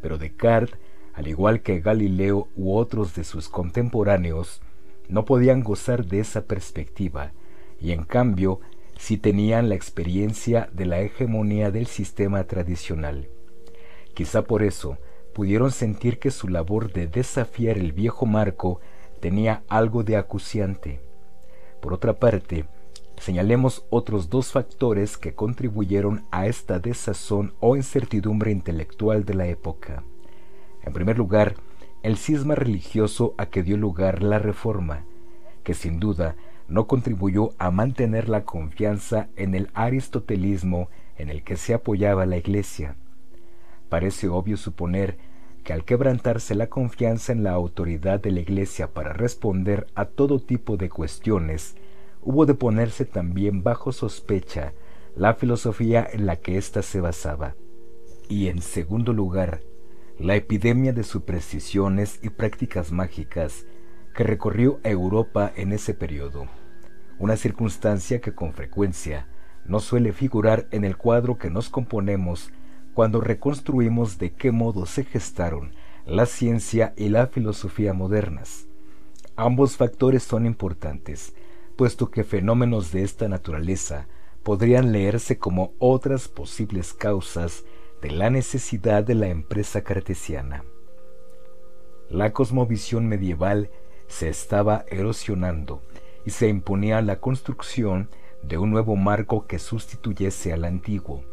Pero Descartes, al igual que Galileo u otros de sus contemporáneos, no podían gozar de esa perspectiva, y en cambio si tenían la experiencia de la hegemonía del sistema tradicional. Quizá por eso pudieron sentir que su labor de desafiar el viejo marco tenía algo de acuciante. Por otra parte, señalemos otros dos factores que contribuyeron a esta desazón o incertidumbre intelectual de la época. En primer lugar, el cisma religioso a que dio lugar la Reforma, que sin duda no contribuyó a mantener la confianza en el aristotelismo en el que se apoyaba la Iglesia. Parece obvio suponer que al quebrantarse la confianza en la autoridad de la Iglesia para responder a todo tipo de cuestiones, hubo de ponerse también bajo sospecha la filosofía en la que ésta se basaba. Y en segundo lugar, la epidemia de supersticiones y prácticas mágicas que recorrió Europa en ese periodo, una circunstancia que con frecuencia no suele figurar en el cuadro que nos componemos cuando reconstruimos de qué modo se gestaron la ciencia y la filosofía modernas. Ambos factores son importantes, puesto que fenómenos de esta naturaleza podrían leerse como otras posibles causas de la necesidad de la empresa cartesiana. La cosmovisión medieval se estaba erosionando y se imponía la construcción de un nuevo marco que sustituyese al antiguo,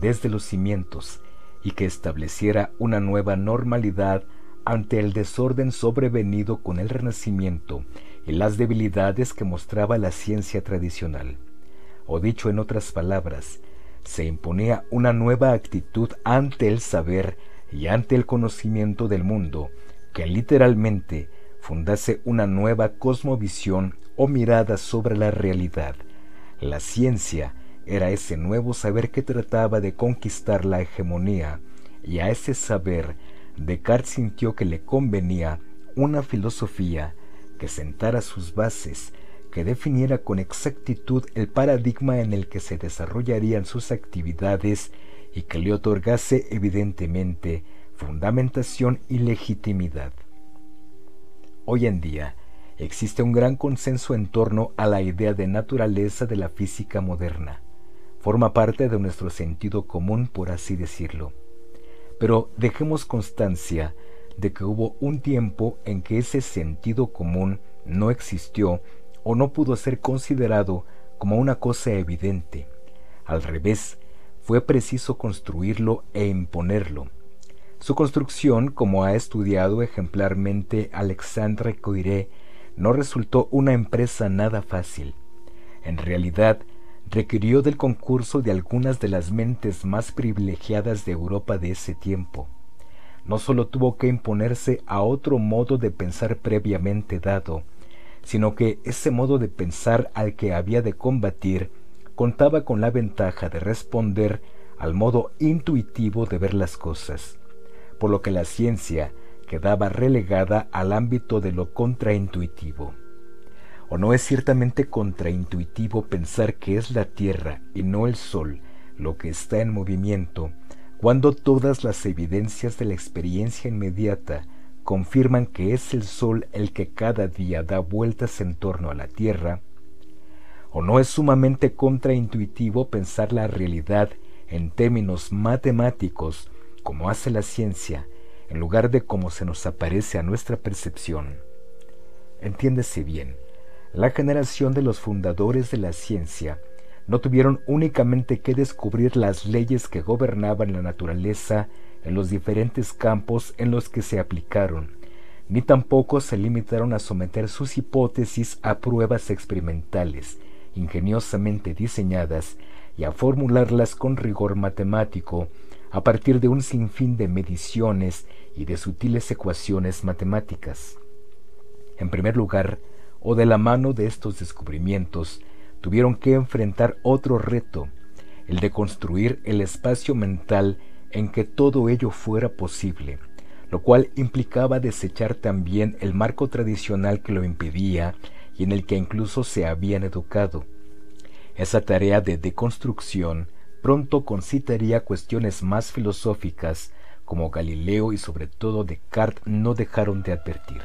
desde los cimientos, y que estableciera una nueva normalidad ante el desorden sobrevenido con el Renacimiento y las debilidades que mostraba la ciencia tradicional. O dicho en otras palabras, se imponía una nueva actitud ante el saber y ante el conocimiento del mundo, que literalmente fundase una nueva cosmovisión o mirada sobre la realidad. La ciencia era ese nuevo saber que trataba de conquistar la hegemonía, y a ese saber Descartes sintió que le convenía una filosofía que sentara sus bases, que definiera con exactitud el paradigma en el que se desarrollarían sus actividades y que le otorgase evidentemente fundamentación y legitimidad. Hoy en día existe un gran consenso en torno a la idea de naturaleza de la física moderna. Forma parte de nuestro sentido común, por así decirlo. Pero dejemos constancia de que hubo un tiempo en que ese sentido común no existió o no pudo ser considerado como una cosa evidente. Al revés, fue preciso construirlo e imponerlo. Su construcción, como ha estudiado ejemplarmente Alexandre Coiré, no resultó una empresa nada fácil. En realidad, requirió del concurso de algunas de las mentes más privilegiadas de Europa de ese tiempo no sólo tuvo que imponerse a otro modo de pensar previamente dado, sino que ese modo de pensar al que había de combatir contaba con la ventaja de responder al modo intuitivo de ver las cosas, por lo que la ciencia quedaba relegada al ámbito de lo contraintuitivo. ¿O no es ciertamente contraintuitivo pensar que es la Tierra y no el Sol lo que está en movimiento cuando todas las evidencias de la experiencia inmediata confirman que es el Sol el que cada día da vueltas en torno a la Tierra, ¿o no es sumamente contraintuitivo pensar la realidad en términos matemáticos como hace la ciencia, en lugar de como se nos aparece a nuestra percepción? Entiéndese bien, la generación de los fundadores de la ciencia no tuvieron únicamente que descubrir las leyes que gobernaban la naturaleza en los diferentes campos en los que se aplicaron, ni tampoco se limitaron a someter sus hipótesis a pruebas experimentales, ingeniosamente diseñadas, y a formularlas con rigor matemático a partir de un sinfín de mediciones y de sutiles ecuaciones matemáticas. En primer lugar, o de la mano de estos descubrimientos, tuvieron que enfrentar otro reto, el de construir el espacio mental en que todo ello fuera posible, lo cual implicaba desechar también el marco tradicional que lo impedía y en el que incluso se habían educado. Esa tarea de deconstrucción pronto concitaría cuestiones más filosóficas como Galileo y sobre todo Descartes no dejaron de advertir.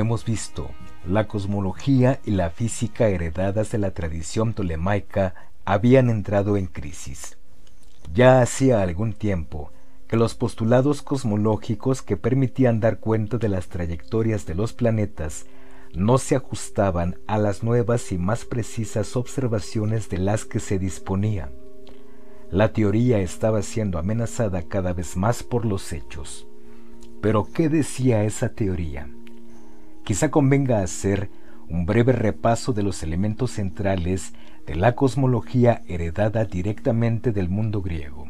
Hemos visto, la cosmología y la física heredadas de la tradición tolemaica habían entrado en crisis. Ya hacía algún tiempo que los postulados cosmológicos que permitían dar cuenta de las trayectorias de los planetas no se ajustaban a las nuevas y más precisas observaciones de las que se disponía. La teoría estaba siendo amenazada cada vez más por los hechos. Pero ¿qué decía esa teoría? Quizá convenga hacer un breve repaso de los elementos centrales de la cosmología heredada directamente del mundo griego.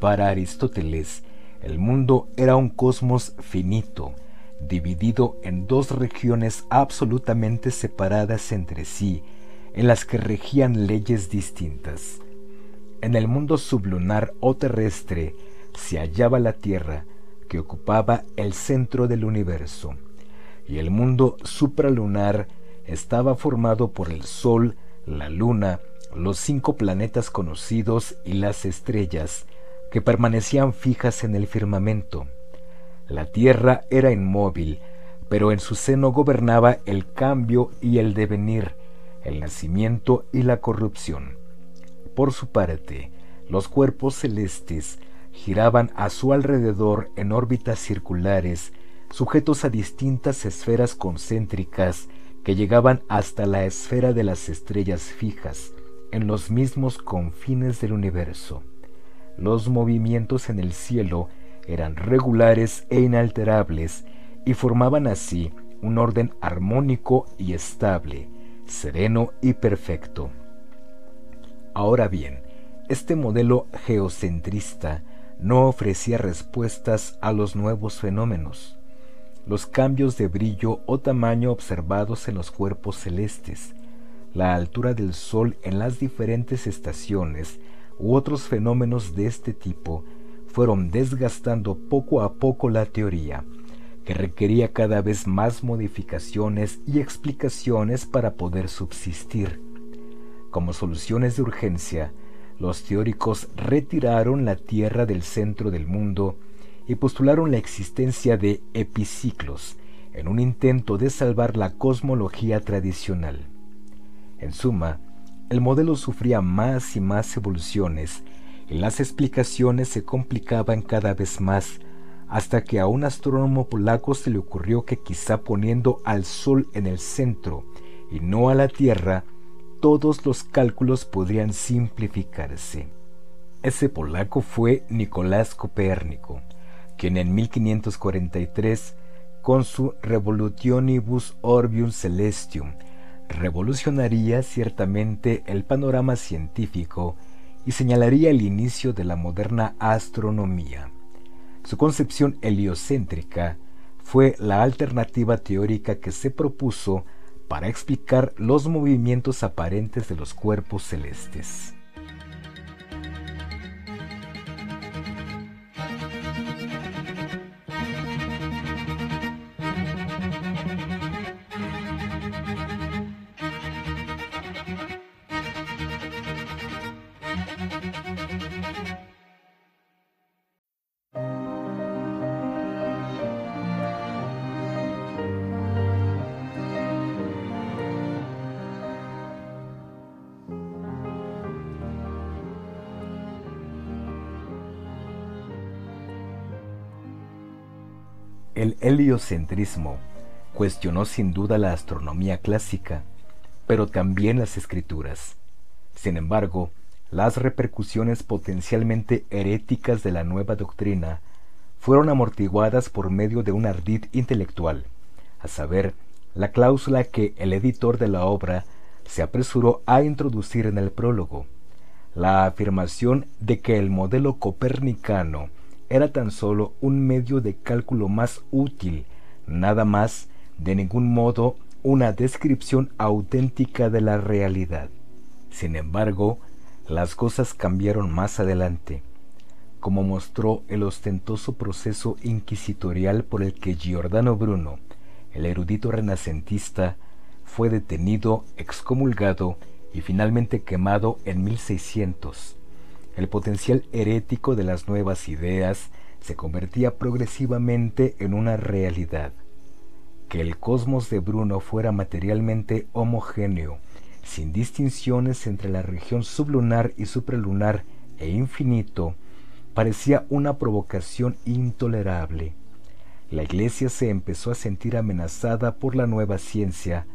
Para Aristóteles, el mundo era un cosmos finito, dividido en dos regiones absolutamente separadas entre sí, en las que regían leyes distintas. En el mundo sublunar o terrestre se hallaba la Tierra, que ocupaba el centro del universo, y el mundo supralunar estaba formado por el Sol, la Luna, los cinco planetas conocidos y las estrellas, que permanecían fijas en el firmamento. La tierra era inmóvil, pero en su seno gobernaba el cambio y el devenir, el nacimiento y la corrupción. Por su parte, los cuerpos celestes giraban a su alrededor en órbitas circulares, sujetos a distintas esferas concéntricas que llegaban hasta la esfera de las estrellas fijas, en los mismos confines del universo. Los movimientos en el cielo eran regulares e inalterables y formaban así un orden armónico y estable, sereno y perfecto. Ahora bien, este modelo geocentrista no ofrecía respuestas a los nuevos fenómenos, los cambios de brillo o tamaño observados en los cuerpos celestes, la altura del Sol en las diferentes estaciones u otros fenómenos de este tipo fueron desgastando poco a poco la teoría, que requería cada vez más modificaciones y explicaciones para poder subsistir. Como soluciones de urgencia, los teóricos retiraron la Tierra del centro del mundo y postularon la existencia de epiciclos en un intento de salvar la cosmología tradicional. En suma, el modelo sufría más y más evoluciones las explicaciones se complicaban cada vez más, hasta que a un astrónomo polaco se le ocurrió que quizá poniendo al Sol en el centro y no a la Tierra, todos los cálculos podrían simplificarse. Ese polaco fue Nicolás Copérnico, quien en 1543, con su Revolutionibus Orbium Celestium, revolucionaría ciertamente el panorama científico y señalaría el inicio de la moderna astronomía. Su concepción heliocéntrica fue la alternativa teórica que se propuso para explicar los movimientos aparentes de los cuerpos celestes. Heliocentrismo cuestionó sin duda la astronomía clásica, pero también las escrituras. Sin embargo, las repercusiones potencialmente heréticas de la nueva doctrina fueron amortiguadas por medio de un ardid intelectual, a saber, la cláusula que el editor de la obra se apresuró a introducir en el prólogo, la afirmación de que el modelo copernicano era tan solo un medio de cálculo más útil, nada más, de ningún modo, una descripción auténtica de la realidad. Sin embargo, las cosas cambiaron más adelante, como mostró el ostentoso proceso inquisitorial por el que Giordano Bruno, el erudito renacentista, fue detenido, excomulgado y finalmente quemado en 1600 el potencial herético de las nuevas ideas se convertía progresivamente en una realidad. que el cosmos de Bruno fuera materialmente homogéneo, sin distinciones entre la región sublunar y supralunar e infinito, parecía una provocación intolerable. La Iglesia se empezó a sentir amenazada por la nueva ciencia,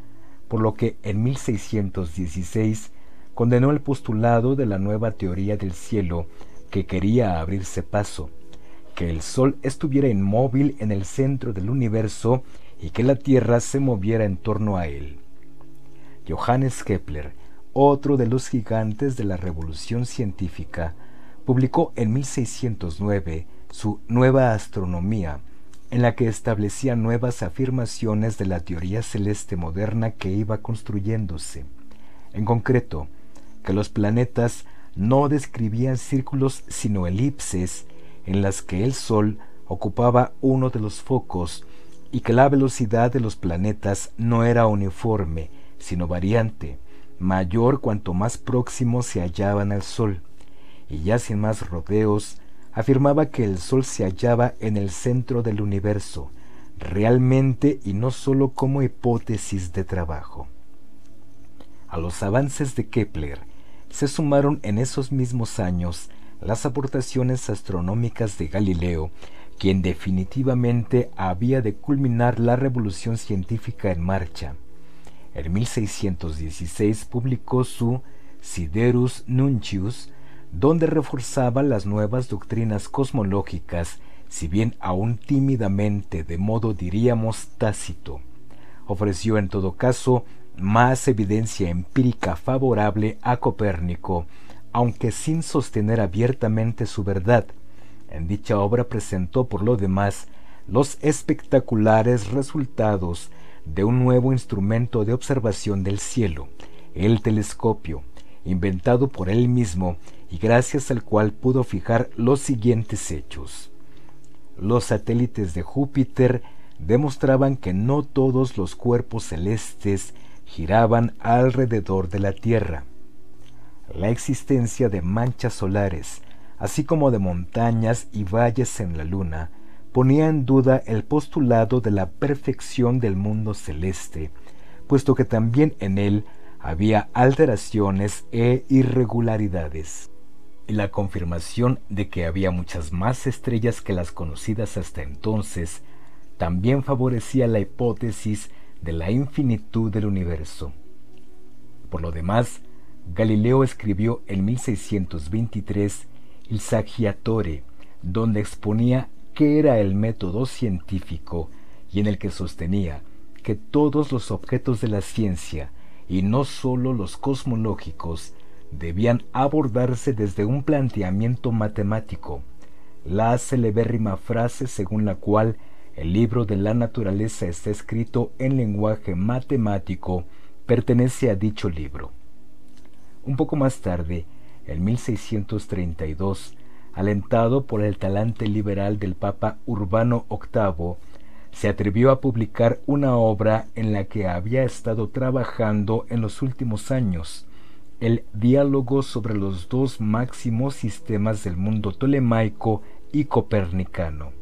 por lo que en 1616 condenó el postulado de la nueva teoría del cielo que quería abrirse paso, que el Sol estuviera inmóvil en el centro del universo y que la Tierra se moviera en torno a él. Johannes Kepler, otro de los gigantes de la revolución científica, publicó en 1609 su Nueva Astronomía, en la que establecía nuevas afirmaciones de la teoría celeste moderna que iba construyéndose. En concreto, que los planetas no describían círculos sino elipses en las que el Sol ocupaba uno de los focos y que la velocidad de los planetas no era uniforme, sino variante, mayor cuanto más próximos se hallaban al Sol. Y ya sin más rodeos, afirmaba que el Sol se hallaba en el centro del universo, realmente y no sólo como hipótesis de trabajo. A los avances de Kepler se sumaron en esos mismos años las aportaciones astronómicas de Galileo, quien definitivamente había de culminar la revolución científica en marcha. En 1616 publicó su Siderus Nuncius, donde reforzaba las nuevas doctrinas cosmológicas, si bien aún tímidamente, de modo diríamos tácito. Ofreció en todo caso más evidencia empírica favorable a Copérnico, aunque sin sostener abiertamente su verdad. En dicha obra presentó por lo demás los espectaculares resultados de un nuevo instrumento de observación del cielo, el telescopio, inventado por él mismo y gracias al cual pudo fijar los siguientes hechos. Los satélites de Júpiter demostraban que no todos los cuerpos celestes giraban alrededor de la Tierra. La existencia de manchas solares, así como de montañas y valles en la Luna, ponía en duda el postulado de la perfección del mundo celeste, puesto que también en él había alteraciones e irregularidades. Y la confirmación de que había muchas más estrellas que las conocidas hasta entonces también favorecía la hipótesis de la infinitud del universo. Por lo demás, Galileo escribió en 1623 el Saggiatore, donde exponía qué era el método científico y en el que sostenía que todos los objetos de la ciencia, y no sólo los cosmológicos, debían abordarse desde un planteamiento matemático, la celebérrima frase según la cual el libro de la naturaleza está escrito en lenguaje matemático, pertenece a dicho libro. Un poco más tarde, en 1632, alentado por el talante liberal del Papa Urbano VIII, se atrevió a publicar una obra en la que había estado trabajando en los últimos años, el diálogo sobre los dos máximos sistemas del mundo tolemaico y copernicano.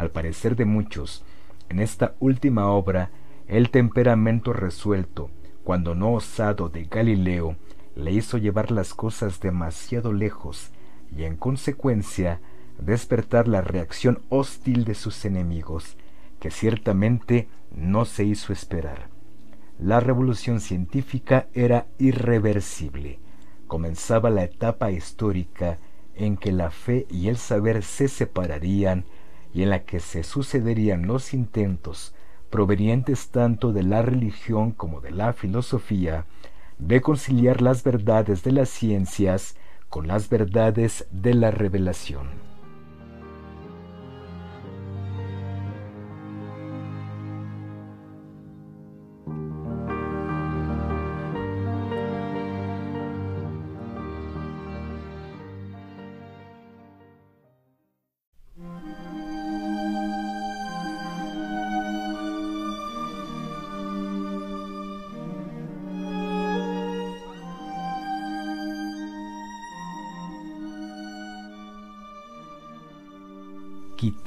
Al parecer de muchos, en esta última obra, el temperamento resuelto, cuando no osado de Galileo, le hizo llevar las cosas demasiado lejos y en consecuencia despertar la reacción hostil de sus enemigos, que ciertamente no se hizo esperar. La revolución científica era irreversible. Comenzaba la etapa histórica en que la fe y el saber se separarían y en la que se sucederían los intentos provenientes tanto de la religión como de la filosofía de conciliar las verdades de las ciencias con las verdades de la revelación.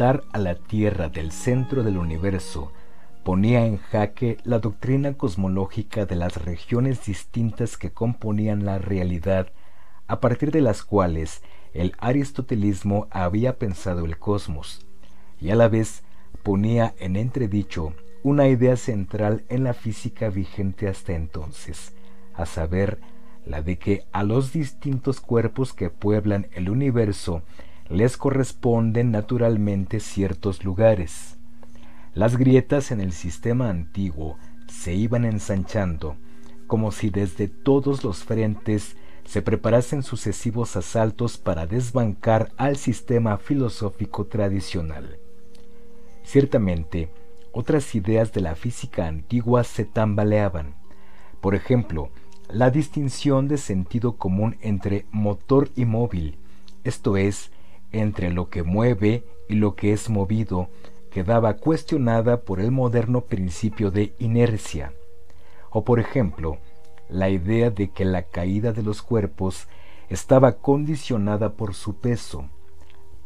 A la Tierra del centro del universo ponía en jaque la doctrina cosmológica de las regiones distintas que componían la realidad, a partir de las cuales el aristotelismo había pensado el cosmos, y a la vez ponía en entredicho una idea central en la física vigente hasta entonces, a saber, la de que a los distintos cuerpos que pueblan el universo les corresponden naturalmente ciertos lugares. Las grietas en el sistema antiguo se iban ensanchando, como si desde todos los frentes se preparasen sucesivos asaltos para desbancar al sistema filosófico tradicional. Ciertamente, otras ideas de la física antigua se tambaleaban. Por ejemplo, la distinción de sentido común entre motor y móvil, esto es, entre lo que mueve y lo que es movido, quedaba cuestionada por el moderno principio de inercia. O por ejemplo, la idea de que la caída de los cuerpos estaba condicionada por su peso.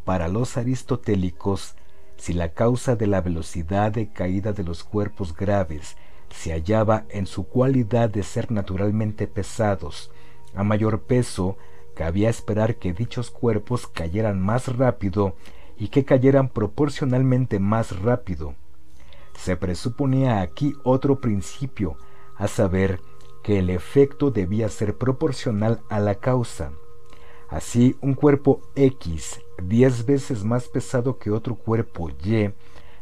Para los aristotélicos, si la causa de la velocidad de caída de los cuerpos graves se hallaba en su cualidad de ser naturalmente pesados, a mayor peso cabía esperar que dichos cuerpos cayeran más rápido y que cayeran proporcionalmente más rápido. Se presuponía aquí otro principio, a saber, que el efecto debía ser proporcional a la causa. Así, un cuerpo X, diez veces más pesado que otro cuerpo Y,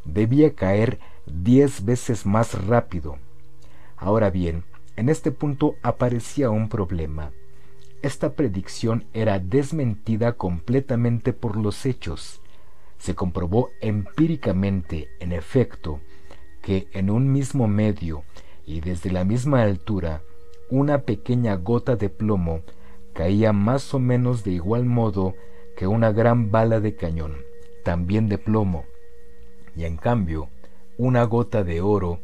debía caer diez veces más rápido. Ahora bien, en este punto aparecía un problema. Esta predicción era desmentida completamente por los hechos. Se comprobó empíricamente, en efecto, que en un mismo medio y desde la misma altura, una pequeña gota de plomo caía más o menos de igual modo que una gran bala de cañón, también de plomo, y en cambio, una gota de oro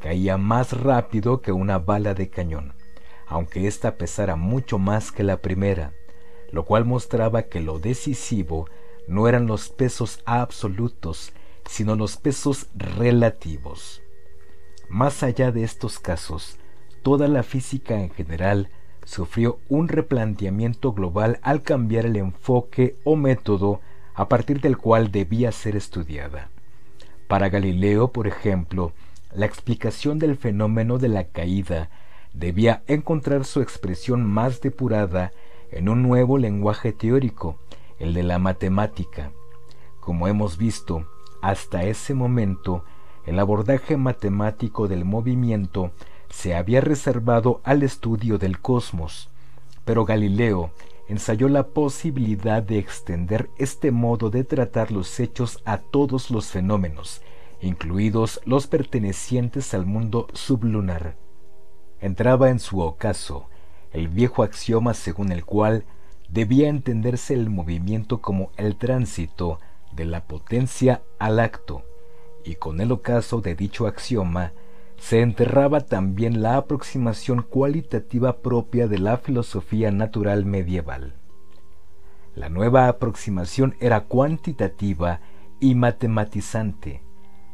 caía más rápido que una bala de cañón, aunque ésta pesara mucho más que la primera, lo cual mostraba que lo decisivo no eran los pesos absolutos, sino los pesos relativos. Más allá de estos casos, toda la física en general sufrió un replanteamiento global al cambiar el enfoque o método a partir del cual debía ser estudiada. Para Galileo, por ejemplo, la explicación del fenómeno de la caída debía encontrar su expresión más depurada en un nuevo lenguaje teórico, el de la matemática. Como hemos visto, hasta ese momento, el abordaje matemático del movimiento se había reservado al estudio del cosmos, pero Galileo ensayó la posibilidad de extender este modo de tratar los hechos a todos los fenómenos, incluidos los pertenecientes al mundo sublunar. Entraba en su ocaso el viejo axioma según el cual debía entenderse el movimiento como el tránsito de la potencia al acto, y con el ocaso de dicho axioma se enterraba también la aproximación cualitativa propia de la filosofía natural medieval. La nueva aproximación era cuantitativa y matematizante.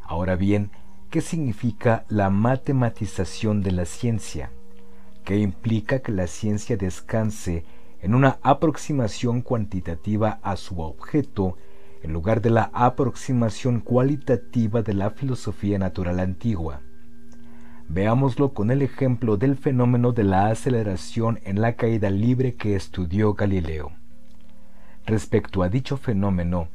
Ahora bien, ¿qué significa la matematización de la ciencia? ¿Qué implica que la ciencia descanse en una aproximación cuantitativa a su objeto en lugar de la aproximación cualitativa de la filosofía natural antigua? Veámoslo con el ejemplo del fenómeno de la aceleración en la caída libre que estudió Galileo. Respecto a dicho fenómeno,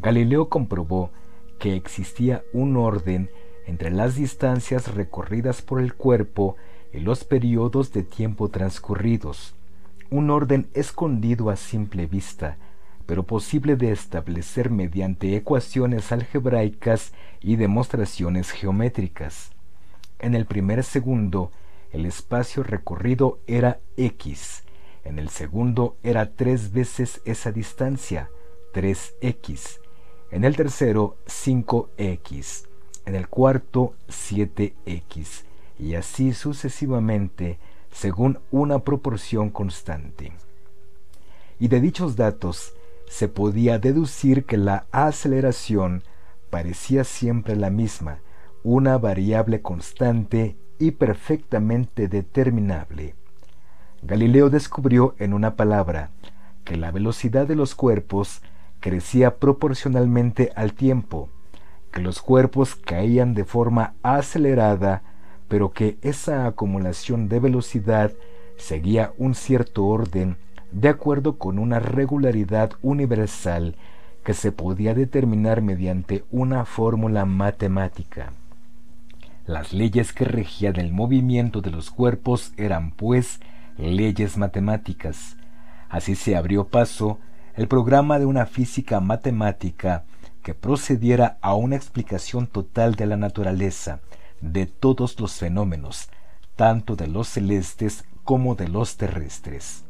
Galileo comprobó que existía un orden entre las distancias recorridas por el cuerpo y los periodos de tiempo transcurridos, un orden escondido a simple vista, pero posible de establecer mediante ecuaciones algebraicas y demostraciones geométricas. En el primer segundo, el espacio recorrido era x. En el segundo era tres veces esa distancia, 3x. En el tercero, 5x. En el cuarto, 7x. Y así sucesivamente, según una proporción constante. Y de dichos datos, se podía deducir que la aceleración parecía siempre la misma, una variable constante y perfectamente determinable. Galileo descubrió en una palabra que la velocidad de los cuerpos crecía proporcionalmente al tiempo, que los cuerpos caían de forma acelerada, pero que esa acumulación de velocidad seguía un cierto orden de acuerdo con una regularidad universal que se podía determinar mediante una fórmula matemática. Las leyes que regían el movimiento de los cuerpos eran, pues, leyes matemáticas. Así se abrió paso el programa de una física matemática que procediera a una explicación total de la naturaleza, de todos los fenómenos, tanto de los celestes como de los terrestres.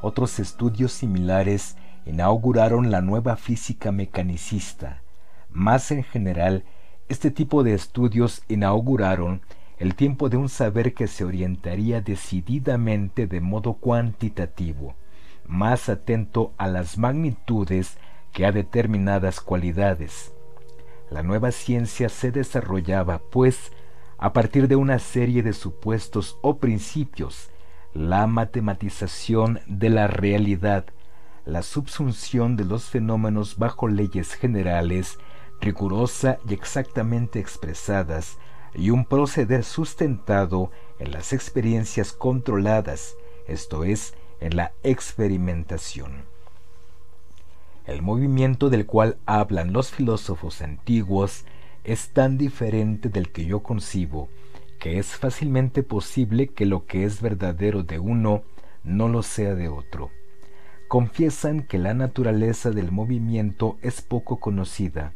Otros estudios similares inauguraron la nueva física mecanicista. Más en general, este tipo de estudios inauguraron el tiempo de un saber que se orientaría decididamente de modo cuantitativo, más atento a las magnitudes que a determinadas cualidades. La nueva ciencia se desarrollaba, pues, a partir de una serie de supuestos o principios la matematización de la realidad, la subsunción de los fenómenos bajo leyes generales, rigurosa y exactamente expresadas, y un proceder sustentado en las experiencias controladas, esto es, en la experimentación. El movimiento del cual hablan los filósofos antiguos es tan diferente del que yo concibo que es fácilmente posible que lo que es verdadero de uno no lo sea de otro. Confiesan que la naturaleza del movimiento es poco conocida,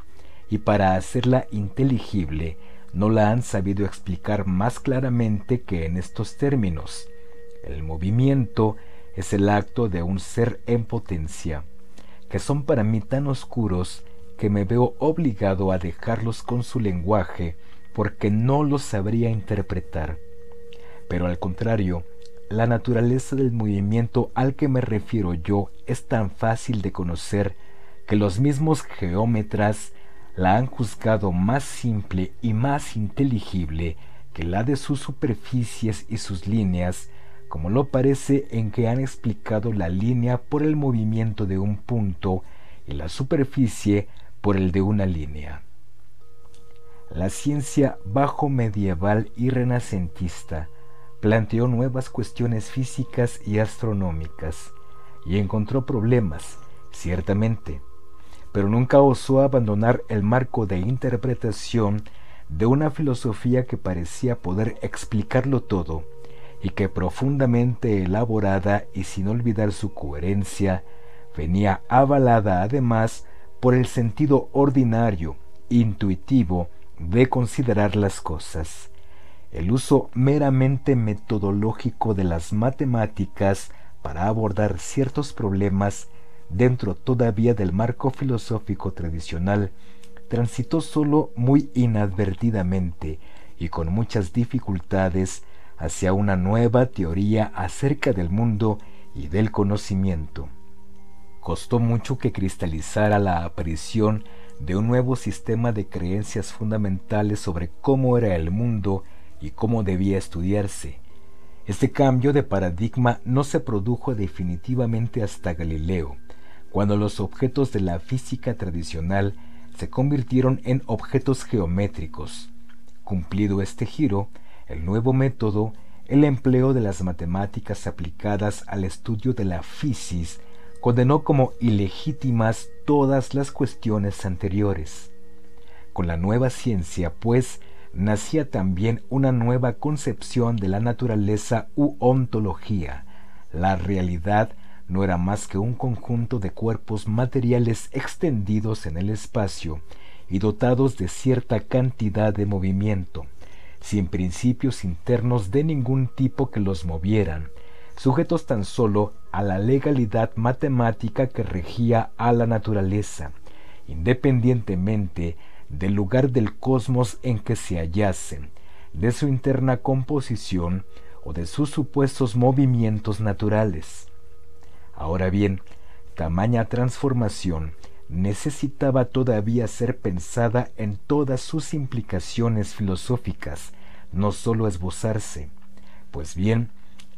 y para hacerla inteligible no la han sabido explicar más claramente que en estos términos. El movimiento es el acto de un ser en potencia, que son para mí tan oscuros que me veo obligado a dejarlos con su lenguaje porque no lo sabría interpretar. Pero al contrario, la naturaleza del movimiento al que me refiero yo es tan fácil de conocer que los mismos geómetras la han juzgado más simple y más inteligible que la de sus superficies y sus líneas, como lo parece en que han explicado la línea por el movimiento de un punto y la superficie por el de una línea. La ciencia bajo medieval y renacentista planteó nuevas cuestiones físicas y astronómicas y encontró problemas, ciertamente, pero nunca osó abandonar el marco de interpretación de una filosofía que parecía poder explicarlo todo y que profundamente elaborada y sin olvidar su coherencia, venía avalada además por el sentido ordinario, intuitivo de considerar las cosas. El uso meramente metodológico de las matemáticas para abordar ciertos problemas dentro todavía del marco filosófico tradicional transitó solo muy inadvertidamente y con muchas dificultades hacia una nueva teoría acerca del mundo y del conocimiento. Costó mucho que cristalizara la aparición de un nuevo sistema de creencias fundamentales sobre cómo era el mundo y cómo debía estudiarse. Este cambio de paradigma no se produjo definitivamente hasta Galileo, cuando los objetos de la física tradicional se convirtieron en objetos geométricos. Cumplido este giro, el nuevo método, el empleo de las matemáticas aplicadas al estudio de la fisis condenó como ilegítimas todas las cuestiones anteriores. Con la nueva ciencia, pues, nacía también una nueva concepción de la naturaleza u ontología. La realidad no era más que un conjunto de cuerpos materiales extendidos en el espacio y dotados de cierta cantidad de movimiento, sin principios internos de ningún tipo que los movieran, sujetos tan solo a la legalidad matemática que regía a la naturaleza, independientemente del lugar del cosmos en que se hallasen, de su interna composición o de sus supuestos movimientos naturales. Ahora bien, tamaña transformación necesitaba todavía ser pensada en todas sus implicaciones filosóficas, no sólo esbozarse. Pues bien,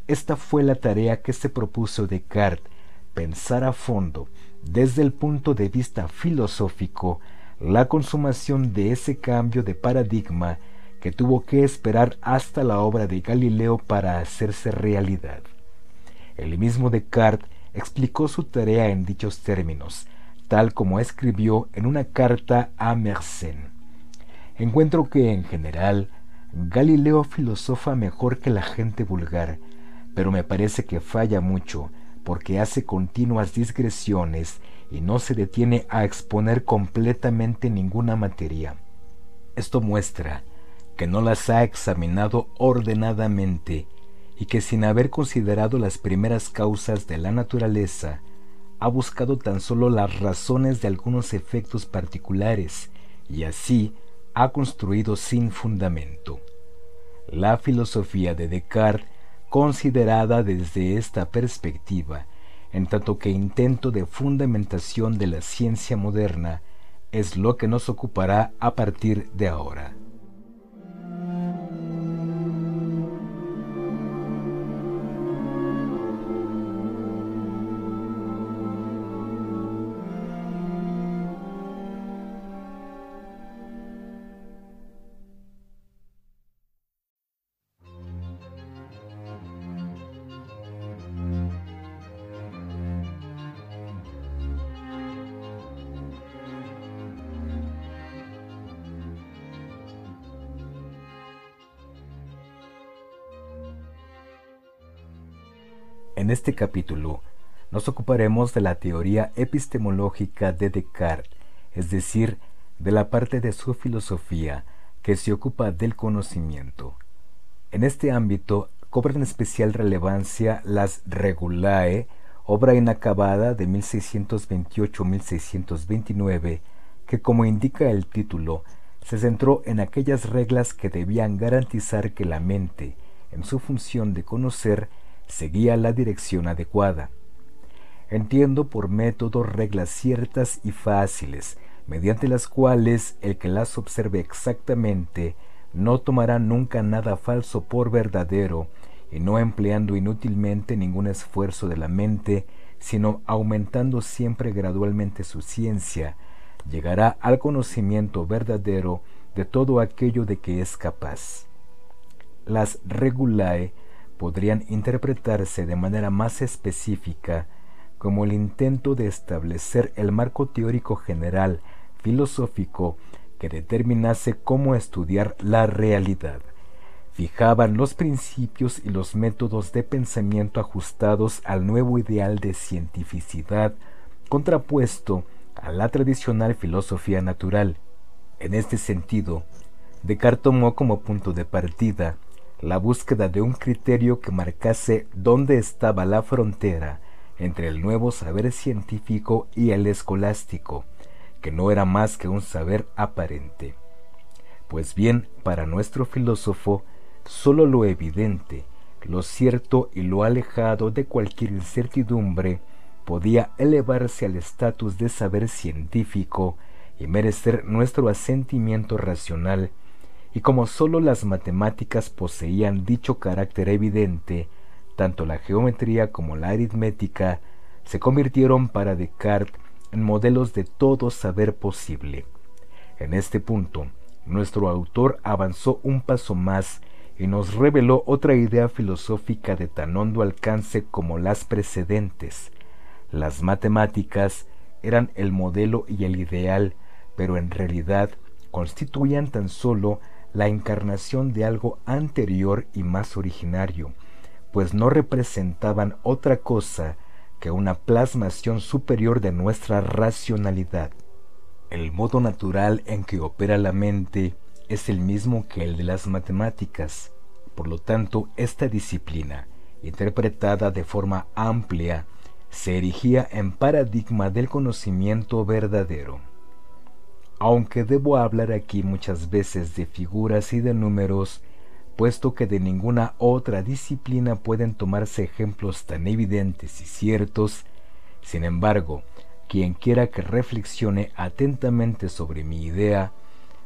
esta fue la tarea que se propuso Descartes, pensar a fondo, desde el punto de vista filosófico, la consumación de ese cambio de paradigma que tuvo que esperar hasta la obra de Galileo para hacerse realidad. El mismo Descartes explicó su tarea en dichos términos, tal como escribió en una carta a Mersenne. Encuentro que, en general, Galileo filosofa mejor que la gente vulgar, pero me parece que falla mucho porque hace continuas digresiones y no se detiene a exponer completamente ninguna materia. Esto muestra que no las ha examinado ordenadamente y que sin haber considerado las primeras causas de la naturaleza, ha buscado tan solo las razones de algunos efectos particulares y así ha construido sin fundamento. La filosofía de Descartes, considerada desde esta perspectiva, en tanto que intento de fundamentación de la ciencia moderna, es lo que nos ocupará a partir de ahora. En este capítulo nos ocuparemos de la teoría epistemológica de Descartes, es decir, de la parte de su filosofía que se ocupa del conocimiento. En este ámbito cobran especial relevancia las Regulae, obra inacabada de 1628-1629, que como indica el título, se centró en aquellas reglas que debían garantizar que la mente, en su función de conocer, seguía la dirección adecuada. Entiendo por método reglas ciertas y fáciles, mediante las cuales el que las observe exactamente no tomará nunca nada falso por verdadero, y no empleando inútilmente ningún esfuerzo de la mente, sino aumentando siempre gradualmente su ciencia, llegará al conocimiento verdadero de todo aquello de que es capaz. Las regulae podrían interpretarse de manera más específica como el intento de establecer el marco teórico general filosófico que determinase cómo estudiar la realidad. Fijaban los principios y los métodos de pensamiento ajustados al nuevo ideal de cientificidad contrapuesto a la tradicional filosofía natural. En este sentido, Descartes tomó como punto de partida la búsqueda de un criterio que marcase dónde estaba la frontera entre el nuevo saber científico y el escolástico, que no era más que un saber aparente. Pues bien, para nuestro filósofo, sólo lo evidente, lo cierto y lo alejado de cualquier incertidumbre podía elevarse al estatus de saber científico y merecer nuestro asentimiento racional y como sólo las matemáticas poseían dicho carácter evidente, tanto la geometría como la aritmética se convirtieron para Descartes en modelos de todo saber posible. En este punto, nuestro autor avanzó un paso más y nos reveló otra idea filosófica de tan hondo alcance como las precedentes. Las matemáticas eran el modelo y el ideal, pero en realidad constituían tan solo la encarnación de algo anterior y más originario, pues no representaban otra cosa que una plasmación superior de nuestra racionalidad. El modo natural en que opera la mente es el mismo que el de las matemáticas. Por lo tanto, esta disciplina, interpretada de forma amplia, se erigía en paradigma del conocimiento verdadero. Aunque debo hablar aquí muchas veces de figuras y de números, puesto que de ninguna otra disciplina pueden tomarse ejemplos tan evidentes y ciertos, sin embargo, quien quiera que reflexione atentamente sobre mi idea,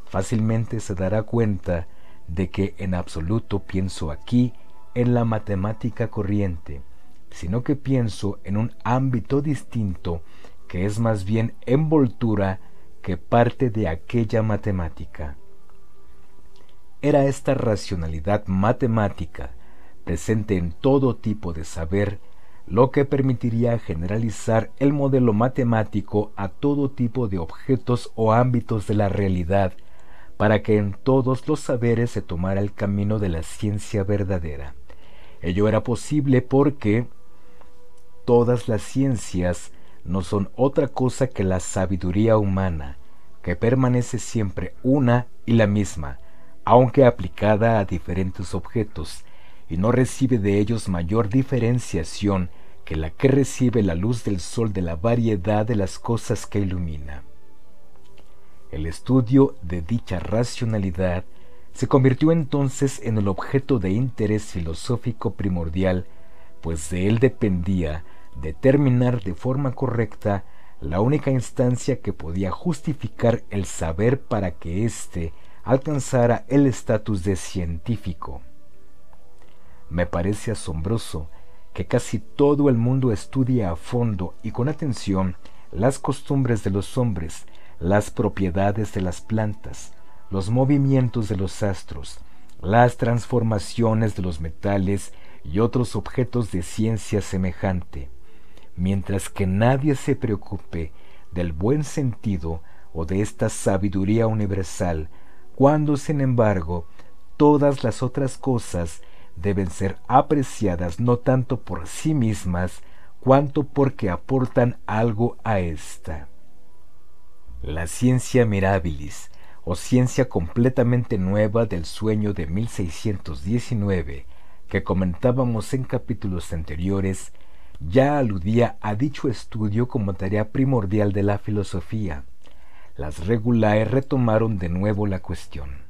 fácilmente se dará cuenta de que en absoluto pienso aquí en la matemática corriente, sino que pienso en un ámbito distinto que es más bien envoltura que parte de aquella matemática. Era esta racionalidad matemática, presente en todo tipo de saber, lo que permitiría generalizar el modelo matemático a todo tipo de objetos o ámbitos de la realidad, para que en todos los saberes se tomara el camino de la ciencia verdadera. Ello era posible porque todas las ciencias no son otra cosa que la sabiduría humana, que permanece siempre una y la misma, aunque aplicada a diferentes objetos, y no recibe de ellos mayor diferenciación que la que recibe la luz del sol de la variedad de las cosas que ilumina. El estudio de dicha racionalidad se convirtió entonces en el objeto de interés filosófico primordial, pues de él dependía determinar de forma correcta la única instancia que podía justificar el saber para que éste alcanzara el estatus de científico. Me parece asombroso que casi todo el mundo estudie a fondo y con atención las costumbres de los hombres, las propiedades de las plantas, los movimientos de los astros, las transformaciones de los metales y otros objetos de ciencia semejante, mientras que nadie se preocupe del buen sentido o de esta sabiduría universal cuando sin embargo todas las otras cosas deben ser apreciadas no tanto por sí mismas, cuanto porque aportan algo a ésta. La ciencia mirabilis, o ciencia completamente nueva del sueño de 1619, que comentábamos en capítulos anteriores, ya aludía a dicho estudio como tarea primordial de la filosofía, las regulae retomaron de nuevo la cuestión.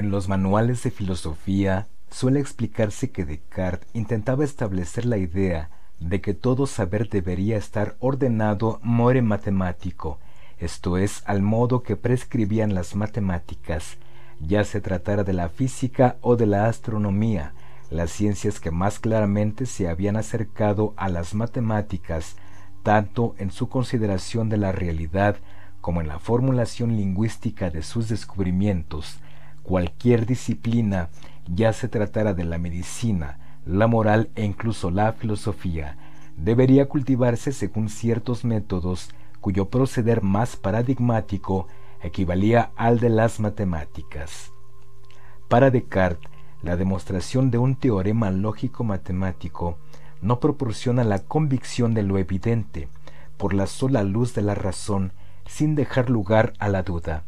En los manuales de filosofía suele explicarse que Descartes intentaba establecer la idea de que todo saber debería estar ordenado more matemático, esto es, al modo que prescribían las matemáticas, ya se tratara de la física o de la astronomía, las ciencias que más claramente se habían acercado a las matemáticas, tanto en su consideración de la realidad como en la formulación lingüística de sus descubrimientos, cualquier disciplina, ya se tratara de la medicina, la moral e incluso la filosofía, debería cultivarse según ciertos métodos cuyo proceder más paradigmático equivalía al de las matemáticas. Para Descartes, la demostración de un teorema lógico-matemático no proporciona la convicción de lo evidente por la sola luz de la razón sin dejar lugar a la duda.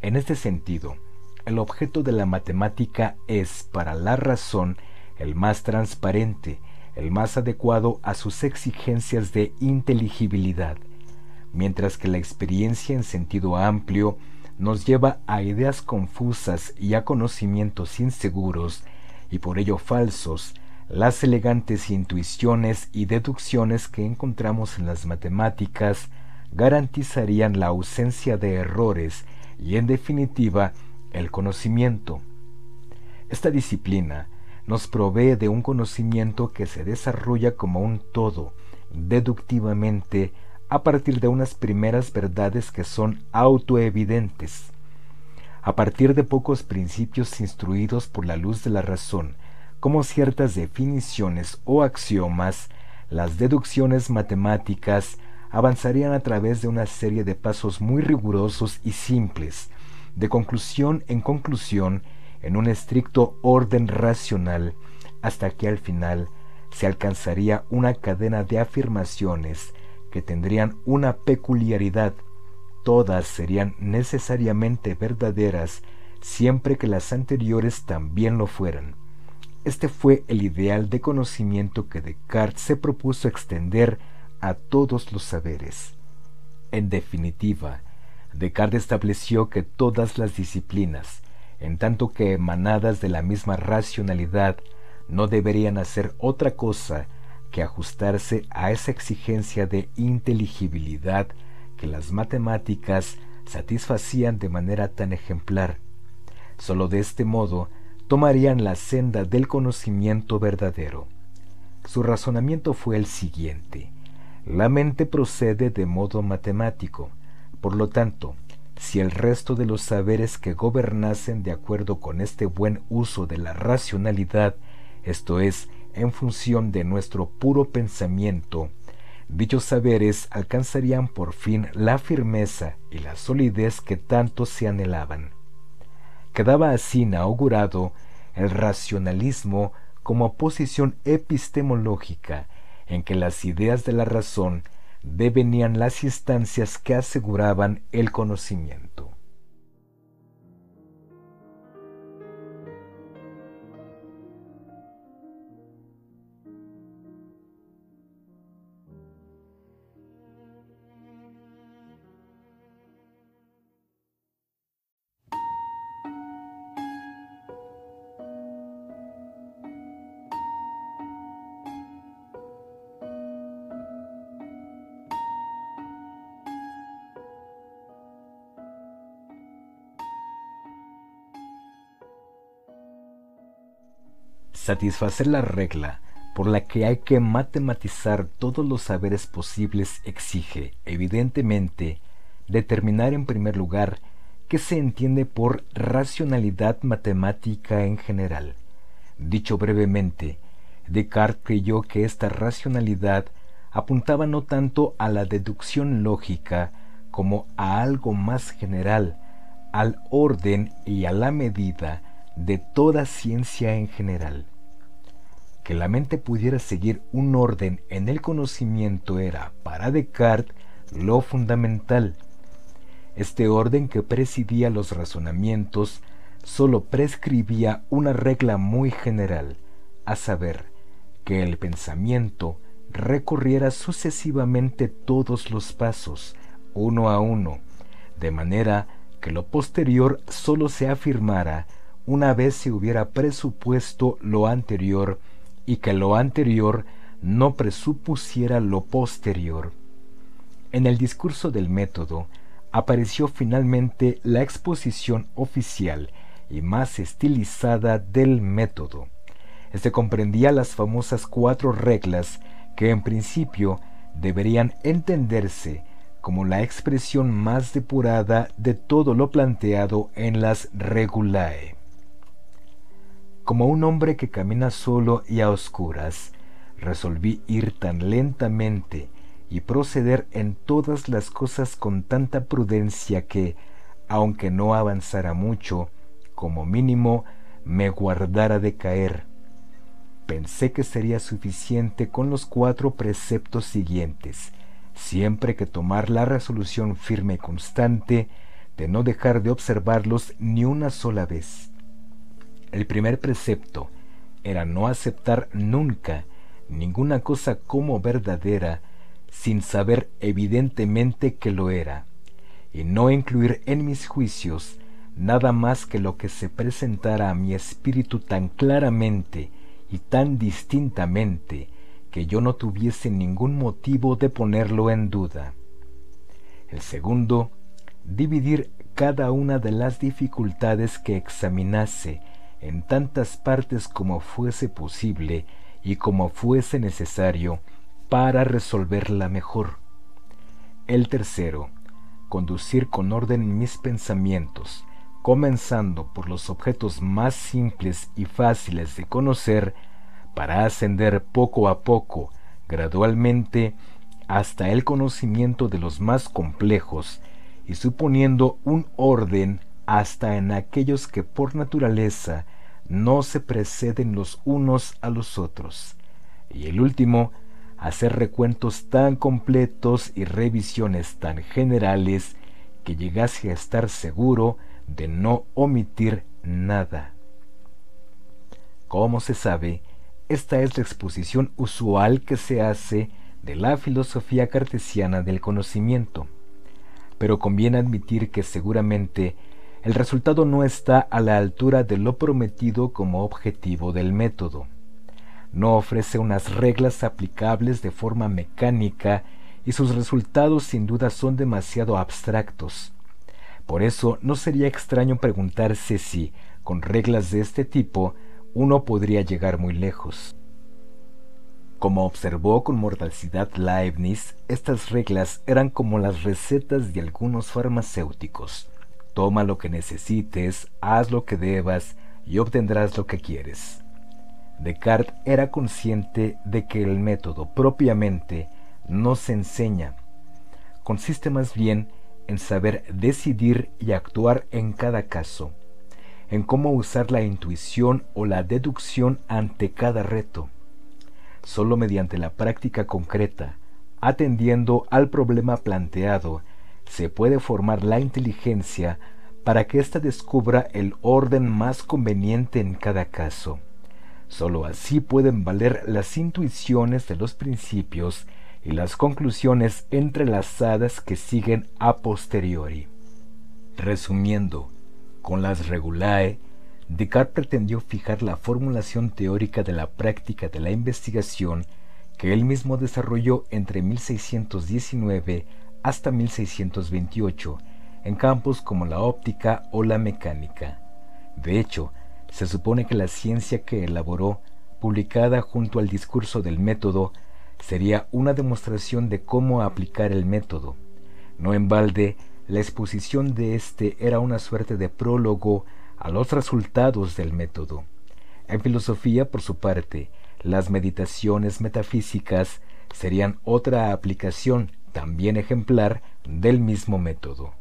En este sentido, el objeto de la matemática es, para la razón, el más transparente, el más adecuado a sus exigencias de inteligibilidad, mientras que la experiencia en sentido amplio nos lleva a ideas confusas y a conocimientos inseguros y por ello falsos, las elegantes intuiciones y deducciones que encontramos en las matemáticas garantizarían la ausencia de errores y en definitiva el conocimiento. Esta disciplina nos provee de un conocimiento que se desarrolla como un todo, deductivamente, a partir de unas primeras verdades que son autoevidentes. A partir de pocos principios instruidos por la luz de la razón, como ciertas definiciones o axiomas, las deducciones matemáticas avanzarían a través de una serie de pasos muy rigurosos y simples, de conclusión en conclusión, en un estricto orden racional, hasta que al final se alcanzaría una cadena de afirmaciones que tendrían una peculiaridad. Todas serían necesariamente verdaderas siempre que las anteriores también lo fueran. Este fue el ideal de conocimiento que Descartes se propuso extender a todos los saberes. En definitiva, Descartes estableció que todas las disciplinas, en tanto que emanadas de la misma racionalidad, no deberían hacer otra cosa que ajustarse a esa exigencia de inteligibilidad que las matemáticas satisfacían de manera tan ejemplar. Solo de este modo tomarían la senda del conocimiento verdadero. Su razonamiento fue el siguiente. La mente procede de modo matemático, por lo tanto, si el resto de los saberes que gobernasen de acuerdo con este buen uso de la racionalidad, esto es, en función de nuestro puro pensamiento, dichos saberes alcanzarían por fin la firmeza y la solidez que tanto se anhelaban. Quedaba así inaugurado el racionalismo como posición epistemológica en que las ideas de la razón devenían las instancias que aseguraban el conocimiento. Satisfacer la regla por la que hay que matematizar todos los saberes posibles exige, evidentemente, determinar en primer lugar qué se entiende por racionalidad matemática en general. Dicho brevemente, Descartes creyó que esta racionalidad apuntaba no tanto a la deducción lógica como a algo más general, al orden y a la medida de toda ciencia en general. Que la mente pudiera seguir un orden en el conocimiento era, para Descartes, lo fundamental. Este orden que presidía los razonamientos sólo prescribía una regla muy general, a saber, que el pensamiento recorriera sucesivamente todos los pasos, uno a uno, de manera que lo posterior sólo se afirmara una vez se hubiera presupuesto lo anterior y que lo anterior no presupusiera lo posterior. En el discurso del método apareció finalmente la exposición oficial y más estilizada del método. Este comprendía las famosas cuatro reglas que en principio deberían entenderse como la expresión más depurada de todo lo planteado en las regulae como un hombre que camina solo y a oscuras, resolví ir tan lentamente y proceder en todas las cosas con tanta prudencia que, aunque no avanzara mucho, como mínimo me guardara de caer. Pensé que sería suficiente con los cuatro preceptos siguientes, siempre que tomar la resolución firme y constante de no dejar de observarlos ni una sola vez. El primer precepto era no aceptar nunca ninguna cosa como verdadera sin saber evidentemente que lo era, y no incluir en mis juicios nada más que lo que se presentara a mi espíritu tan claramente y tan distintamente que yo no tuviese ningún motivo de ponerlo en duda. El segundo, dividir cada una de las dificultades que examinase en tantas partes como fuese posible y como fuese necesario para resolverla mejor. El tercero, conducir con orden mis pensamientos, comenzando por los objetos más simples y fáciles de conocer, para ascender poco a poco, gradualmente, hasta el conocimiento de los más complejos y suponiendo un orden hasta en aquellos que por naturaleza no se preceden los unos a los otros. Y el último, hacer recuentos tan completos y revisiones tan generales que llegase a estar seguro de no omitir nada. Como se sabe, esta es la exposición usual que se hace de la filosofía cartesiana del conocimiento. Pero conviene admitir que seguramente el resultado no está a la altura de lo prometido como objetivo del método. No ofrece unas reglas aplicables de forma mecánica y sus resultados sin duda son demasiado abstractos. Por eso no sería extraño preguntarse si, con reglas de este tipo, uno podría llegar muy lejos. Como observó con mordacidad Leibniz, estas reglas eran como las recetas de algunos farmacéuticos. Toma lo que necesites, haz lo que debas y obtendrás lo que quieres. Descartes era consciente de que el método propiamente no se enseña. Consiste más bien en saber decidir y actuar en cada caso, en cómo usar la intuición o la deducción ante cada reto. Solo mediante la práctica concreta, atendiendo al problema planteado, se puede formar la inteligencia para que ésta descubra el orden más conveniente en cada caso. Solo así pueden valer las intuiciones de los principios y las conclusiones entrelazadas que siguen a posteriori. Resumiendo, con las regulae, Descartes pretendió fijar la formulación teórica de la práctica de la investigación que él mismo desarrolló entre 1619 hasta 1628 en campos como la óptica o la mecánica. De hecho, se supone que la ciencia que elaboró, publicada junto al discurso del método, sería una demostración de cómo aplicar el método. No en balde, la exposición de éste era una suerte de prólogo a los resultados del método. En filosofía, por su parte, las meditaciones metafísicas serían otra aplicación también ejemplar del mismo método.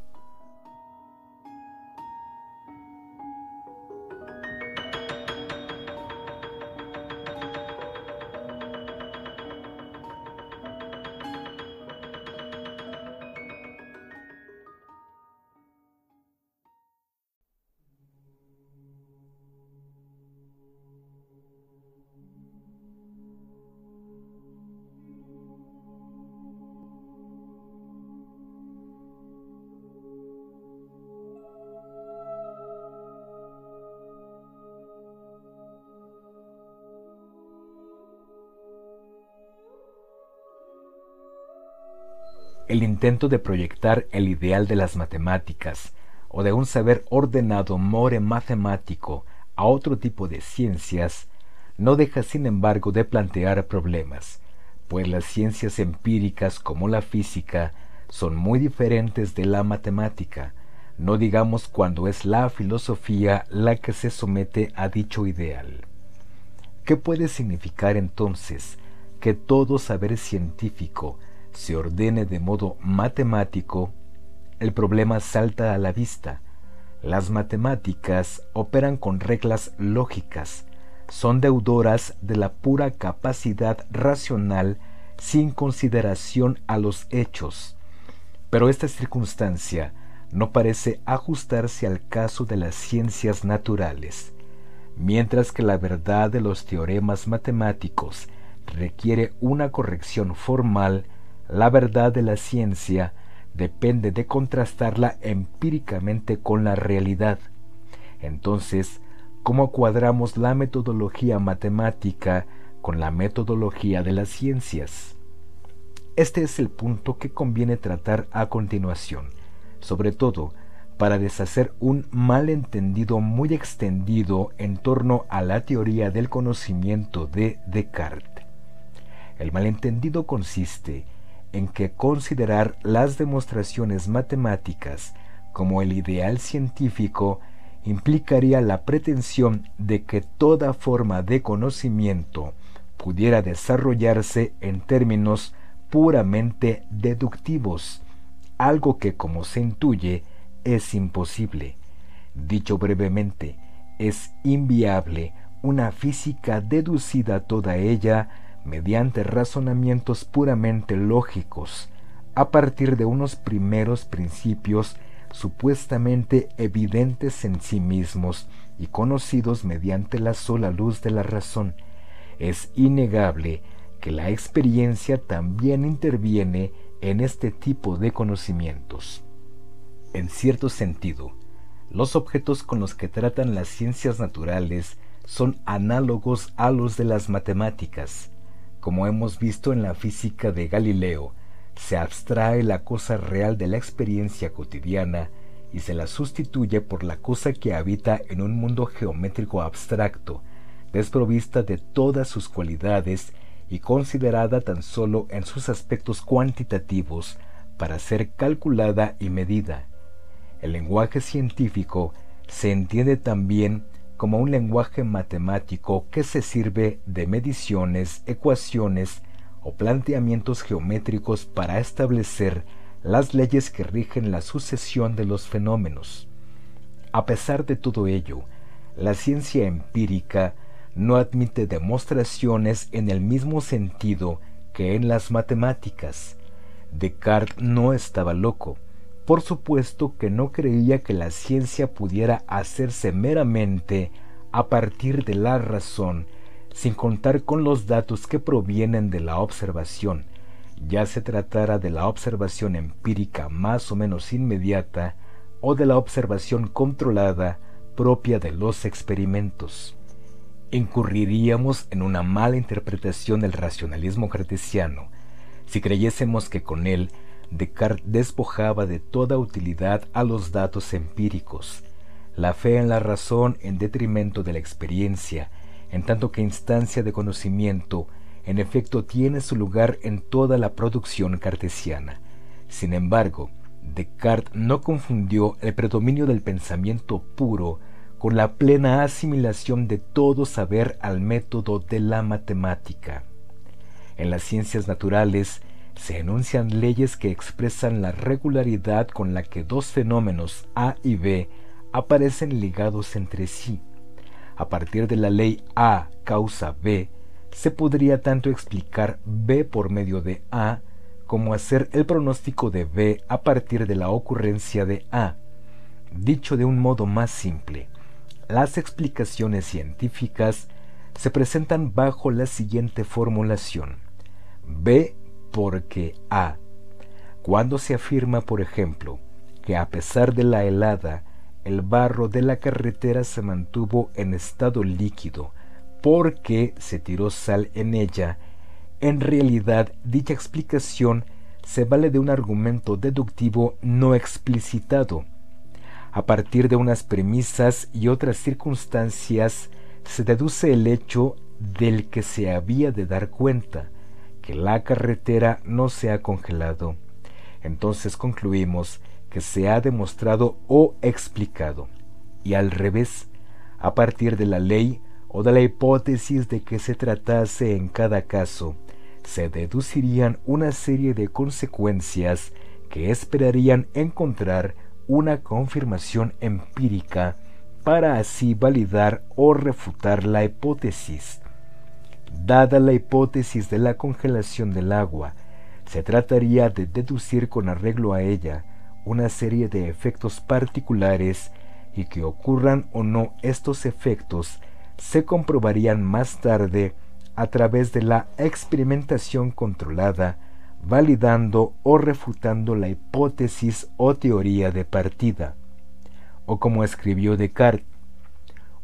El intento de proyectar el ideal de las matemáticas o de un saber ordenado more matemático a otro tipo de ciencias no deja sin embargo de plantear problemas, pues las ciencias empíricas como la física son muy diferentes de la matemática, no digamos cuando es la filosofía la que se somete a dicho ideal. ¿Qué puede significar entonces que todo saber científico se ordene de modo matemático, el problema salta a la vista. Las matemáticas operan con reglas lógicas, son deudoras de la pura capacidad racional sin consideración a los hechos. Pero esta circunstancia no parece ajustarse al caso de las ciencias naturales, mientras que la verdad de los teoremas matemáticos requiere una corrección formal la verdad de la ciencia depende de contrastarla empíricamente con la realidad. Entonces, ¿cómo cuadramos la metodología matemática con la metodología de las ciencias? Este es el punto que conviene tratar a continuación, sobre todo para deshacer un malentendido muy extendido en torno a la teoría del conocimiento de Descartes. El malentendido consiste en que considerar las demostraciones matemáticas como el ideal científico implicaría la pretensión de que toda forma de conocimiento pudiera desarrollarse en términos puramente deductivos, algo que como se intuye es imposible. Dicho brevemente, es inviable una física deducida toda ella mediante razonamientos puramente lógicos, a partir de unos primeros principios supuestamente evidentes en sí mismos y conocidos mediante la sola luz de la razón. Es innegable que la experiencia también interviene en este tipo de conocimientos. En cierto sentido, los objetos con los que tratan las ciencias naturales son análogos a los de las matemáticas. Como hemos visto en la física de Galileo, se abstrae la cosa real de la experiencia cotidiana y se la sustituye por la cosa que habita en un mundo geométrico abstracto, desprovista de todas sus cualidades y considerada tan solo en sus aspectos cuantitativos para ser calculada y medida. El lenguaje científico se entiende también como un lenguaje matemático que se sirve de mediciones, ecuaciones o planteamientos geométricos para establecer las leyes que rigen la sucesión de los fenómenos. A pesar de todo ello, la ciencia empírica no admite demostraciones en el mismo sentido que en las matemáticas. Descartes no estaba loco. Por supuesto que no creía que la ciencia pudiera hacerse meramente a partir de la razón, sin contar con los datos que provienen de la observación, ya se tratara de la observación empírica más o menos inmediata o de la observación controlada propia de los experimentos. Incurriríamos en una mala interpretación del racionalismo cartesiano si creyésemos que con él Descartes despojaba de toda utilidad a los datos empíricos, la fe en la razón en detrimento de la experiencia, en tanto que instancia de conocimiento en efecto tiene su lugar en toda la producción cartesiana. Sin embargo, Descartes no confundió el predominio del pensamiento puro con la plena asimilación de todo saber al método de la matemática. En las ciencias naturales se enuncian leyes que expresan la regularidad con la que dos fenómenos A y B aparecen ligados entre sí. A partir de la ley A causa B, se podría tanto explicar B por medio de A como hacer el pronóstico de B a partir de la ocurrencia de A. Dicho de un modo más simple, las explicaciones científicas se presentan bajo la siguiente formulación. B porque A. Cuando se afirma, por ejemplo, que a pesar de la helada, el barro de la carretera se mantuvo en estado líquido porque se tiró sal en ella, en realidad dicha explicación se vale de un argumento deductivo no explicitado. A partir de unas premisas y otras circunstancias se deduce el hecho del que se había de dar cuenta, que la carretera no se ha congelado. Entonces concluimos que se ha demostrado o explicado. Y al revés, a partir de la ley o de la hipótesis de que se tratase en cada caso, se deducirían una serie de consecuencias que esperarían encontrar una confirmación empírica para así validar o refutar la hipótesis. Dada la hipótesis de la congelación del agua, se trataría de deducir con arreglo a ella una serie de efectos particulares y que ocurran o no estos efectos se comprobarían más tarde a través de la experimentación controlada, validando o refutando la hipótesis o teoría de partida. O como escribió Descartes,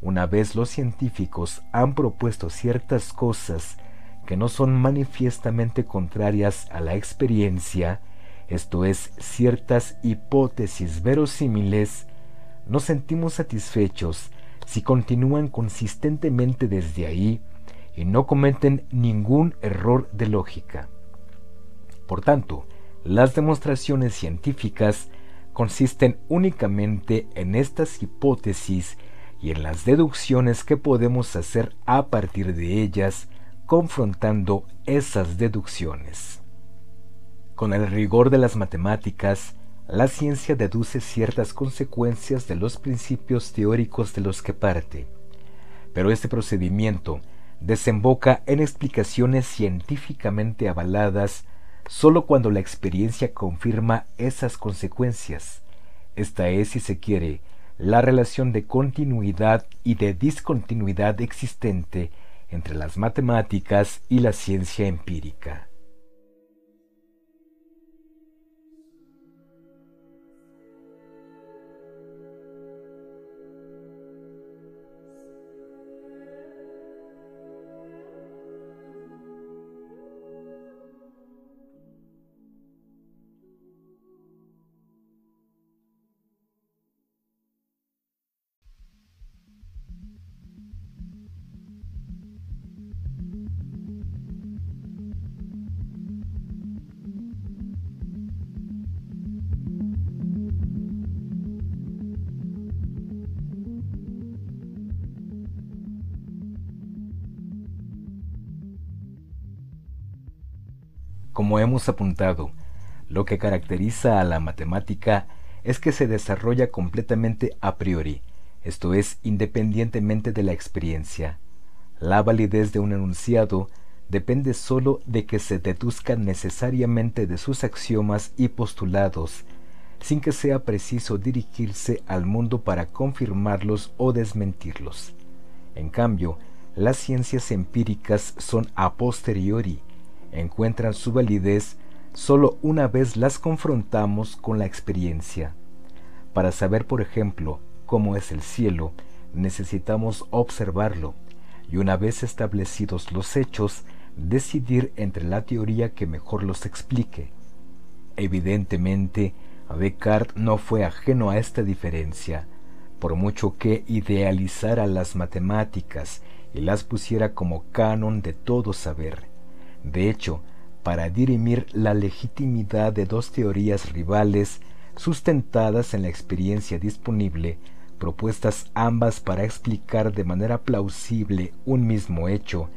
una vez los científicos han propuesto ciertas cosas que no son manifiestamente contrarias a la experiencia, esto es, ciertas hipótesis verosímiles, nos sentimos satisfechos si continúan consistentemente desde ahí y no cometen ningún error de lógica. Por tanto, las demostraciones científicas consisten únicamente en estas hipótesis y en las deducciones que podemos hacer a partir de ellas confrontando esas deducciones. Con el rigor de las matemáticas, la ciencia deduce ciertas consecuencias de los principios teóricos de los que parte, pero este procedimiento desemboca en explicaciones científicamente avaladas solo cuando la experiencia confirma esas consecuencias. Esta es, si se quiere, la relación de continuidad y de discontinuidad existente entre las matemáticas y la ciencia empírica. Como hemos apuntado, lo que caracteriza a la matemática es que se desarrolla completamente a priori, esto es, independientemente de la experiencia. La validez de un enunciado depende sólo de que se deduzca necesariamente de sus axiomas y postulados, sin que sea preciso dirigirse al mundo para confirmarlos o desmentirlos. En cambio, las ciencias empíricas son a posteriori, encuentran su validez solo una vez las confrontamos con la experiencia. Para saber, por ejemplo, cómo es el cielo, necesitamos observarlo y una vez establecidos los hechos, decidir entre la teoría que mejor los explique. Evidentemente, Descartes no fue ajeno a esta diferencia, por mucho que idealizara las matemáticas y las pusiera como canon de todo saber. De hecho, para dirimir la legitimidad de dos teorías rivales sustentadas en la experiencia disponible, propuestas ambas para explicar de manera plausible un mismo hecho,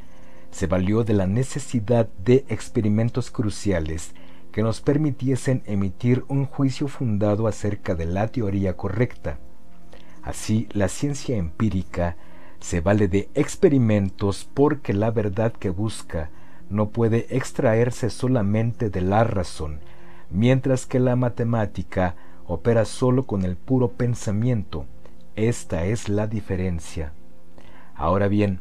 se valió de la necesidad de experimentos cruciales que nos permitiesen emitir un juicio fundado acerca de la teoría correcta. Así, la ciencia empírica se vale de experimentos porque la verdad que busca no puede extraerse solamente de la razón, mientras que la matemática opera solo con el puro pensamiento. Esta es la diferencia. Ahora bien,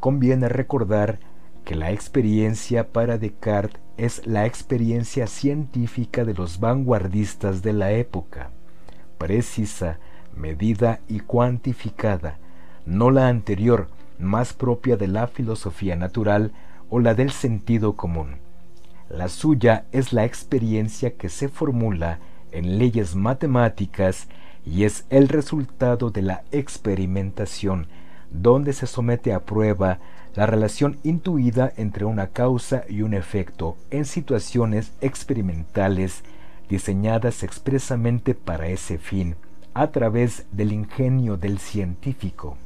conviene recordar que la experiencia para Descartes es la experiencia científica de los vanguardistas de la época, precisa, medida y cuantificada, no la anterior, más propia de la filosofía natural, o la del sentido común. La suya es la experiencia que se formula en leyes matemáticas y es el resultado de la experimentación, donde se somete a prueba la relación intuida entre una causa y un efecto en situaciones experimentales diseñadas expresamente para ese fin, a través del ingenio del científico.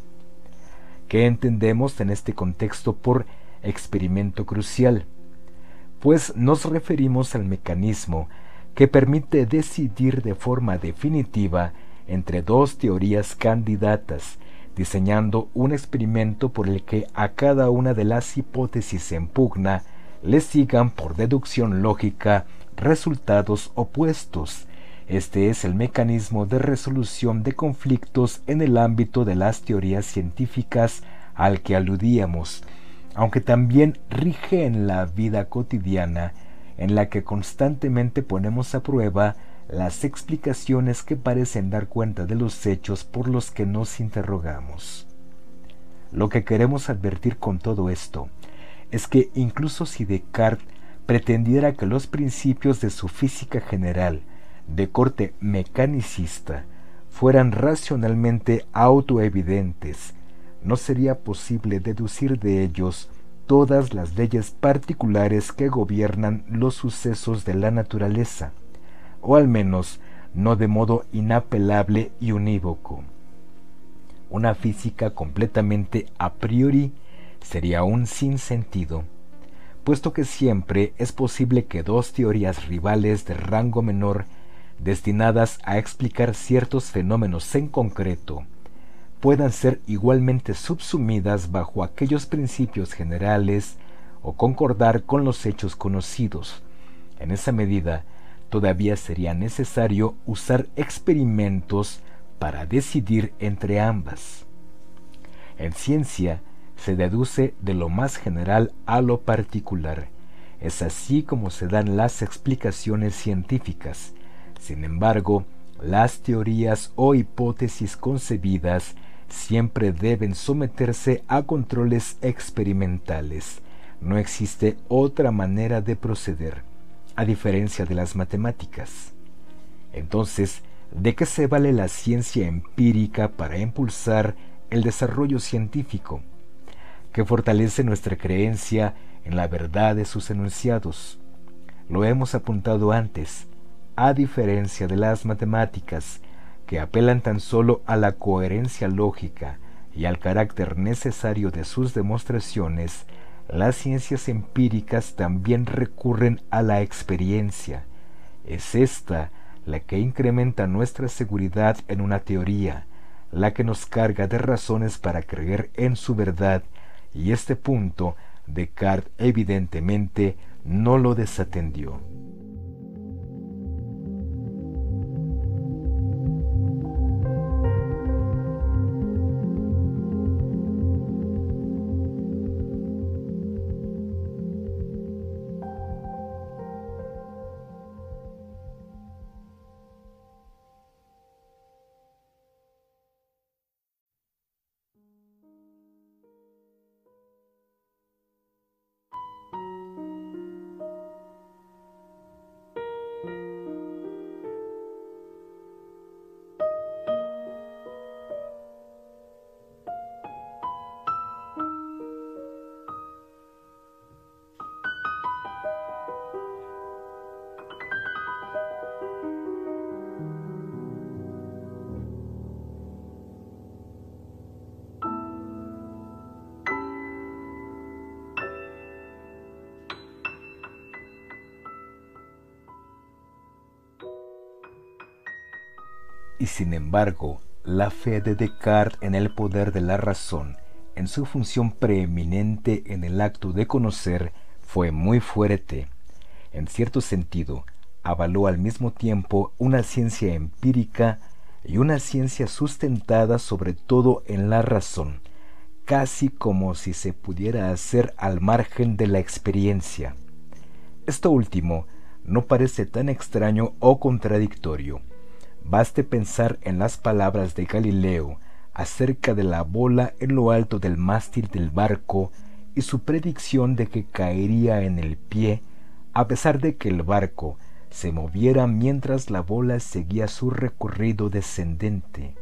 ¿Qué entendemos en este contexto por experimento crucial, pues nos referimos al mecanismo que permite decidir de forma definitiva entre dos teorías candidatas, diseñando un experimento por el que a cada una de las hipótesis en pugna le sigan por deducción lógica resultados opuestos. Este es el mecanismo de resolución de conflictos en el ámbito de las teorías científicas al que aludíamos, aunque también rige en la vida cotidiana en la que constantemente ponemos a prueba las explicaciones que parecen dar cuenta de los hechos por los que nos interrogamos. Lo que queremos advertir con todo esto es que incluso si Descartes pretendiera que los principios de su física general, de corte mecanicista, fueran racionalmente autoevidentes no sería posible deducir de ellos todas las leyes particulares que gobiernan los sucesos de la naturaleza, o al menos no de modo inapelable y unívoco. Una física completamente a priori sería un sinsentido. puesto que siempre es posible que dos teorías rivales de rango menor destinadas a explicar ciertos fenómenos en concreto puedan ser igualmente subsumidas bajo aquellos principios generales o concordar con los hechos conocidos. En esa medida, todavía sería necesario usar experimentos para decidir entre ambas. En ciencia se deduce de lo más general a lo particular. Es así como se dan las explicaciones científicas. Sin embargo, las teorías o hipótesis concebidas siempre deben someterse a controles experimentales. No existe otra manera de proceder, a diferencia de las matemáticas. Entonces, ¿de qué se vale la ciencia empírica para impulsar el desarrollo científico? que fortalece nuestra creencia en la verdad de sus enunciados. Lo hemos apuntado antes, a diferencia de las matemáticas, que apelan tan solo a la coherencia lógica y al carácter necesario de sus demostraciones, las ciencias empíricas también recurren a la experiencia. Es esta la que incrementa nuestra seguridad en una teoría, la que nos carga de razones para creer en su verdad, y este punto Descartes evidentemente no lo desatendió. Sin embargo, la fe de Descartes en el poder de la razón, en su función preeminente en el acto de conocer, fue muy fuerte. En cierto sentido, avaló al mismo tiempo una ciencia empírica y una ciencia sustentada sobre todo en la razón, casi como si se pudiera hacer al margen de la experiencia. Esto último no parece tan extraño o contradictorio Baste pensar en las palabras de Galileo acerca de la bola en lo alto del mástil del barco y su predicción de que caería en el pie a pesar de que el barco se moviera mientras la bola seguía su recorrido descendente.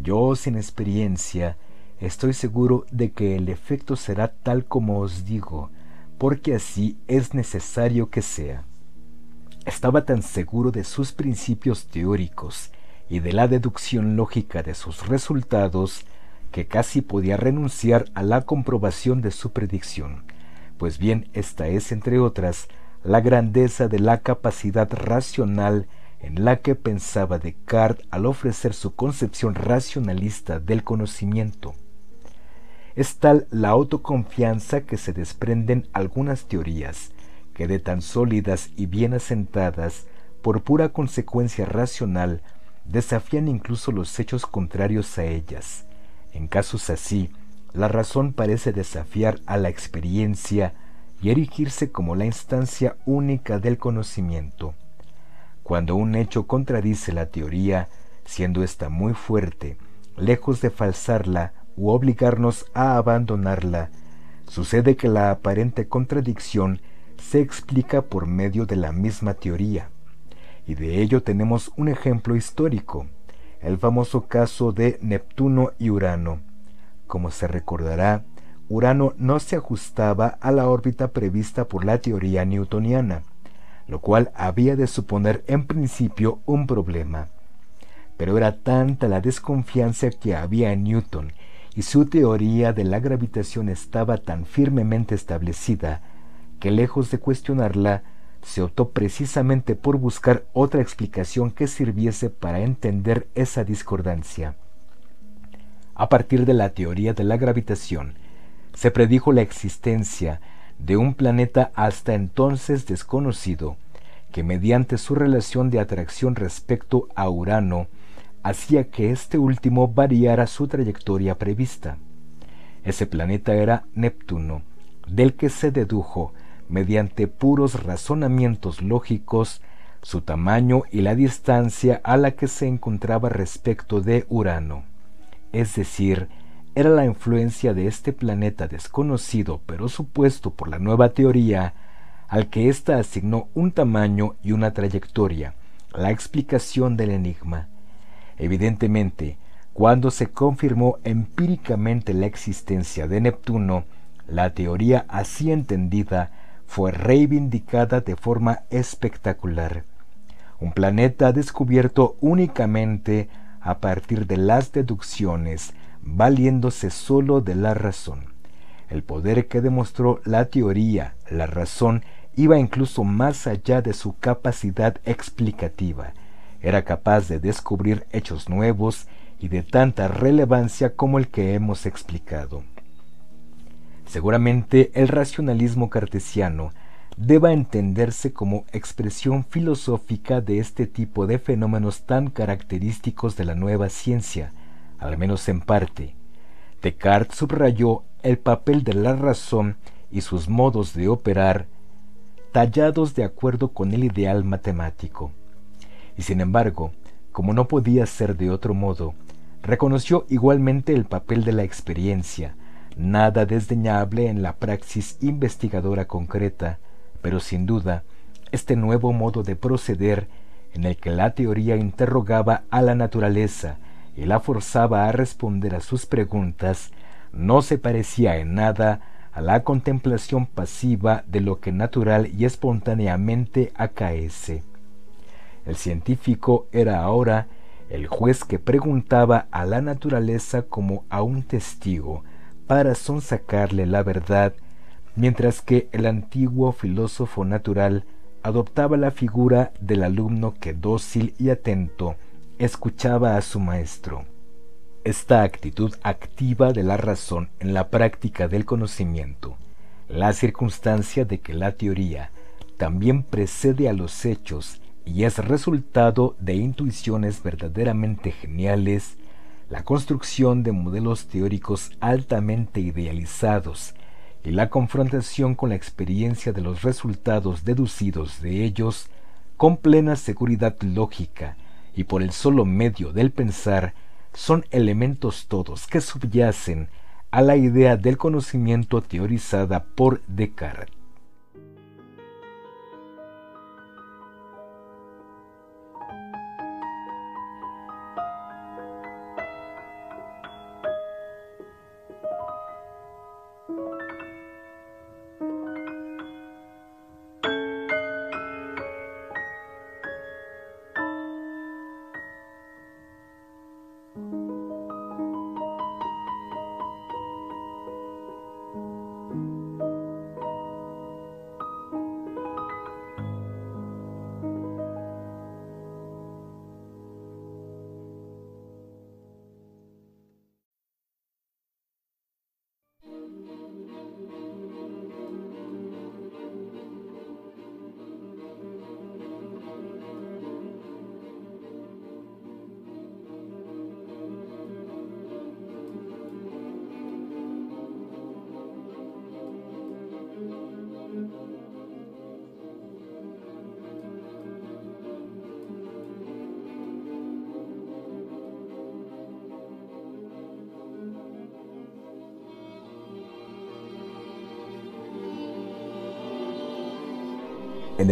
Yo, sin experiencia, estoy seguro de que el efecto será tal como os digo, porque así es necesario que sea. Estaba tan seguro de sus principios teóricos y de la deducción lógica de sus resultados que casi podía renunciar a la comprobación de su predicción. Pues bien, esta es, entre otras, la grandeza de la capacidad racional en la que pensaba Descartes al ofrecer su concepción racionalista del conocimiento. Es tal la autoconfianza que se desprenden algunas teorías, que de tan sólidas y bien asentadas, por pura consecuencia racional, desafían incluso los hechos contrarios a ellas. En casos así, la razón parece desafiar a la experiencia y erigirse como la instancia única del conocimiento. Cuando un hecho contradice la teoría, siendo ésta muy fuerte, lejos de falsarla u obligarnos a abandonarla, sucede que la aparente contradicción se explica por medio de la misma teoría. Y de ello tenemos un ejemplo histórico, el famoso caso de Neptuno y Urano. Como se recordará, Urano no se ajustaba a la órbita prevista por la teoría newtoniana, lo cual había de suponer en principio un problema. Pero era tanta la desconfianza que había en Newton y su teoría de la gravitación estaba tan firmemente establecida que lejos de cuestionarla, se optó precisamente por buscar otra explicación que sirviese para entender esa discordancia. A partir de la teoría de la gravitación, se predijo la existencia de un planeta hasta entonces desconocido, que mediante su relación de atracción respecto a Urano, hacía que este último variara su trayectoria prevista. Ese planeta era Neptuno, del que se dedujo mediante puros razonamientos lógicos, su tamaño y la distancia a la que se encontraba respecto de Urano. Es decir, era la influencia de este planeta desconocido pero supuesto por la nueva teoría, al que ésta asignó un tamaño y una trayectoria, la explicación del enigma. Evidentemente, cuando se confirmó empíricamente la existencia de Neptuno, la teoría así entendida fue reivindicada de forma espectacular. Un planeta descubierto únicamente a partir de las deducciones, valiéndose sólo de la razón. El poder que demostró la teoría, la razón, iba incluso más allá de su capacidad explicativa. Era capaz de descubrir hechos nuevos y de tanta relevancia como el que hemos explicado. Seguramente el racionalismo cartesiano deba entenderse como expresión filosófica de este tipo de fenómenos tan característicos de la nueva ciencia, al menos en parte. Descartes subrayó el papel de la razón y sus modos de operar tallados de acuerdo con el ideal matemático. Y sin embargo, como no podía ser de otro modo, reconoció igualmente el papel de la experiencia, nada desdeñable en la praxis investigadora concreta, pero sin duda, este nuevo modo de proceder en el que la teoría interrogaba a la naturaleza y la forzaba a responder a sus preguntas, no se parecía en nada a la contemplación pasiva de lo que natural y espontáneamente acaece. El científico era ahora el juez que preguntaba a la naturaleza como a un testigo, para sonsacarle la verdad, mientras que el antiguo filósofo natural adoptaba la figura del alumno que dócil y atento escuchaba a su maestro. Esta actitud activa de la razón en la práctica del conocimiento, la circunstancia de que la teoría también precede a los hechos y es resultado de intuiciones verdaderamente geniales, la construcción de modelos teóricos altamente idealizados y la confrontación con la experiencia de los resultados deducidos de ellos con plena seguridad lógica y por el solo medio del pensar son elementos todos que subyacen a la idea del conocimiento teorizada por Descartes.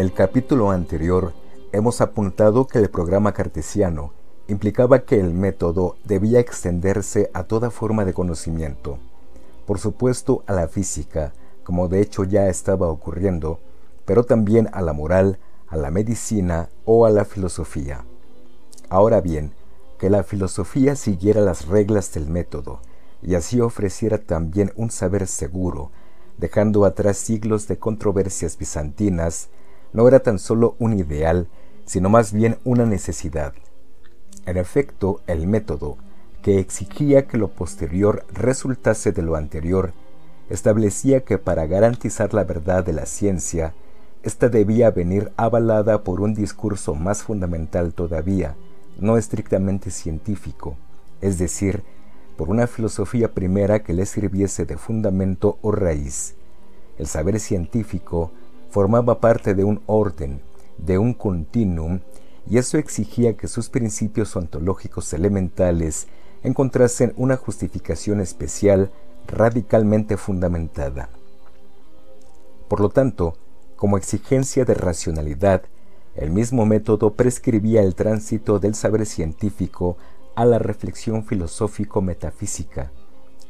El capítulo anterior hemos apuntado que el programa cartesiano implicaba que el método debía extenderse a toda forma de conocimiento, por supuesto a la física, como de hecho ya estaba ocurriendo, pero también a la moral, a la medicina o a la filosofía. Ahora bien, que la filosofía siguiera las reglas del método y así ofreciera también un saber seguro, dejando atrás siglos de controversias bizantinas, no era tan solo un ideal, sino más bien una necesidad. En efecto, el método, que exigía que lo posterior resultase de lo anterior, establecía que para garantizar la verdad de la ciencia, ésta debía venir avalada por un discurso más fundamental todavía, no estrictamente científico, es decir, por una filosofía primera que le sirviese de fundamento o raíz. El saber científico formaba parte de un orden, de un continuum, y eso exigía que sus principios ontológicos elementales encontrasen una justificación especial radicalmente fundamentada. Por lo tanto, como exigencia de racionalidad, el mismo método prescribía el tránsito del saber científico a la reflexión filosófico-metafísica,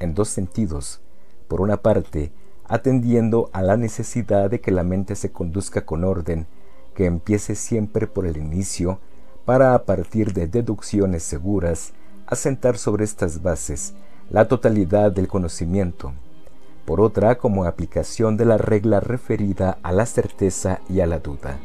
en dos sentidos. Por una parte, atendiendo a la necesidad de que la mente se conduzca con orden, que empiece siempre por el inicio, para a partir de deducciones seguras, asentar sobre estas bases la totalidad del conocimiento. Por otra, como aplicación de la regla referida a la certeza y a la duda.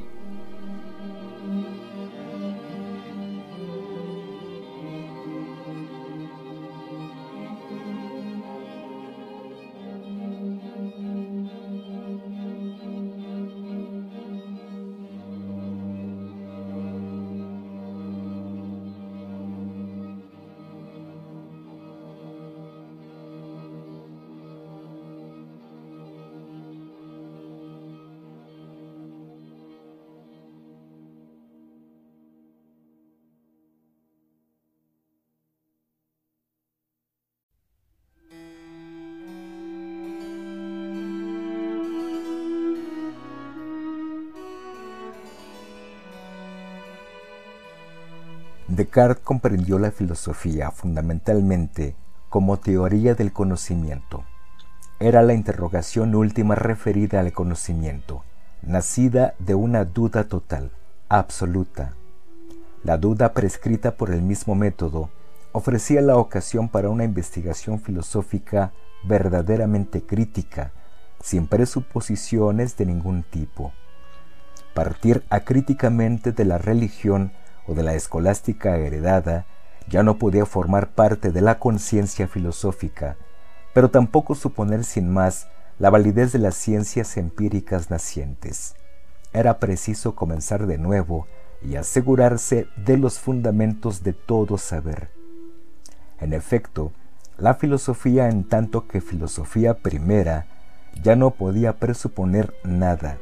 Descartes comprendió la filosofía fundamentalmente como teoría del conocimiento. Era la interrogación última referida al conocimiento, nacida de una duda total, absoluta. La duda prescrita por el mismo método ofrecía la ocasión para una investigación filosófica verdaderamente crítica, sin presuposiciones de ningún tipo. Partir acríticamente de la religión o de la escolástica heredada ya no podía formar parte de la conciencia filosófica, pero tampoco suponer sin más la validez de las ciencias empíricas nacientes. Era preciso comenzar de nuevo y asegurarse de los fundamentos de todo saber. En efecto, la filosofía en tanto que filosofía primera ya no podía presuponer nada.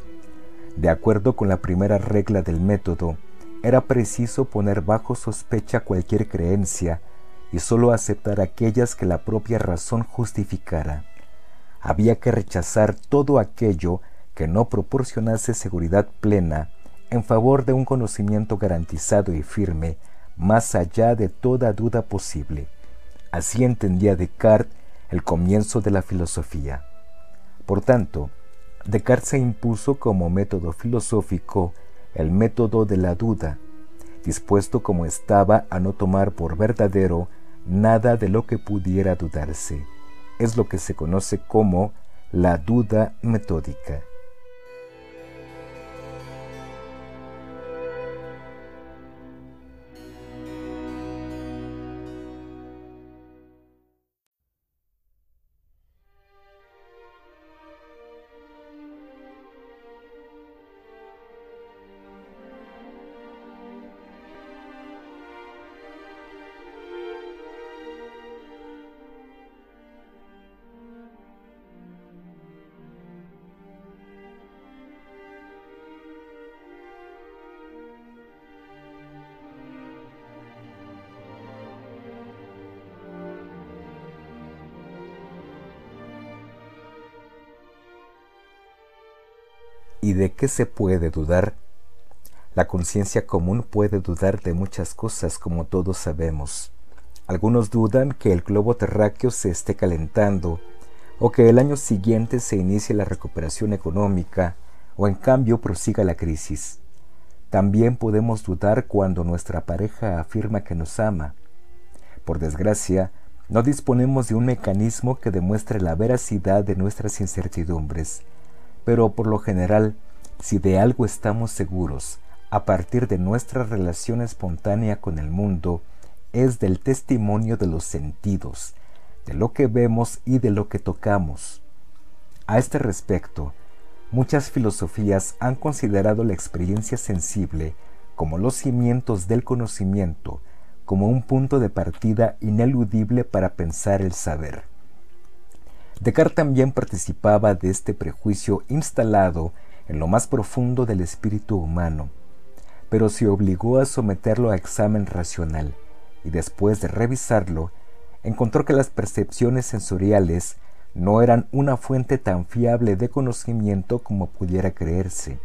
De acuerdo con la primera regla del método, era preciso poner bajo sospecha cualquier creencia y sólo aceptar aquellas que la propia razón justificara. Había que rechazar todo aquello que no proporcionase seguridad plena en favor de un conocimiento garantizado y firme más allá de toda duda posible. Así entendía Descartes el comienzo de la filosofía. Por tanto, Descartes se impuso como método filosófico el método de la duda, dispuesto como estaba a no tomar por verdadero nada de lo que pudiera dudarse. Es lo que se conoce como la duda metódica. De qué se puede dudar? La conciencia común puede dudar de muchas cosas como todos sabemos. Algunos dudan que el globo terráqueo se esté calentando o que el año siguiente se inicie la recuperación económica o en cambio prosiga la crisis. También podemos dudar cuando nuestra pareja afirma que nos ama. Por desgracia, no disponemos de un mecanismo que demuestre la veracidad de nuestras incertidumbres, pero por lo general, si de algo estamos seguros, a partir de nuestra relación espontánea con el mundo, es del testimonio de los sentidos, de lo que vemos y de lo que tocamos. A este respecto, muchas filosofías han considerado la experiencia sensible como los cimientos del conocimiento, como un punto de partida ineludible para pensar el saber. Descartes también participaba de este prejuicio instalado en lo más profundo del espíritu humano, pero se obligó a someterlo a examen racional y después de revisarlo, encontró que las percepciones sensoriales no eran una fuente tan fiable de conocimiento como pudiera creerse.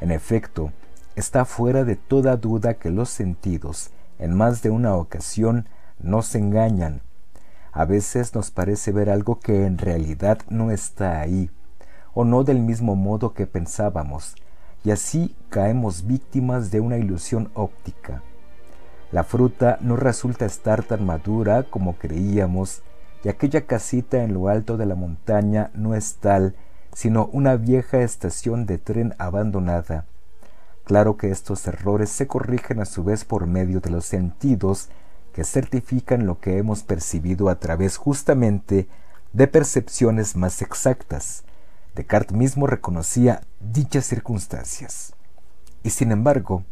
En efecto, está fuera de toda duda que los sentidos, en más de una ocasión, nos engañan. A veces nos parece ver algo que en realidad no está ahí, o no del mismo modo que pensábamos, y así caemos víctimas de una ilusión óptica. La fruta no resulta estar tan madura como creíamos, y aquella casita en lo alto de la montaña no es tal, sino una vieja estación de tren abandonada. Claro que estos errores se corrigen a su vez por medio de los sentidos que certifican lo que hemos percibido a través justamente de percepciones más exactas. Descartes mismo reconocía dichas circunstancias. Y sin embargo,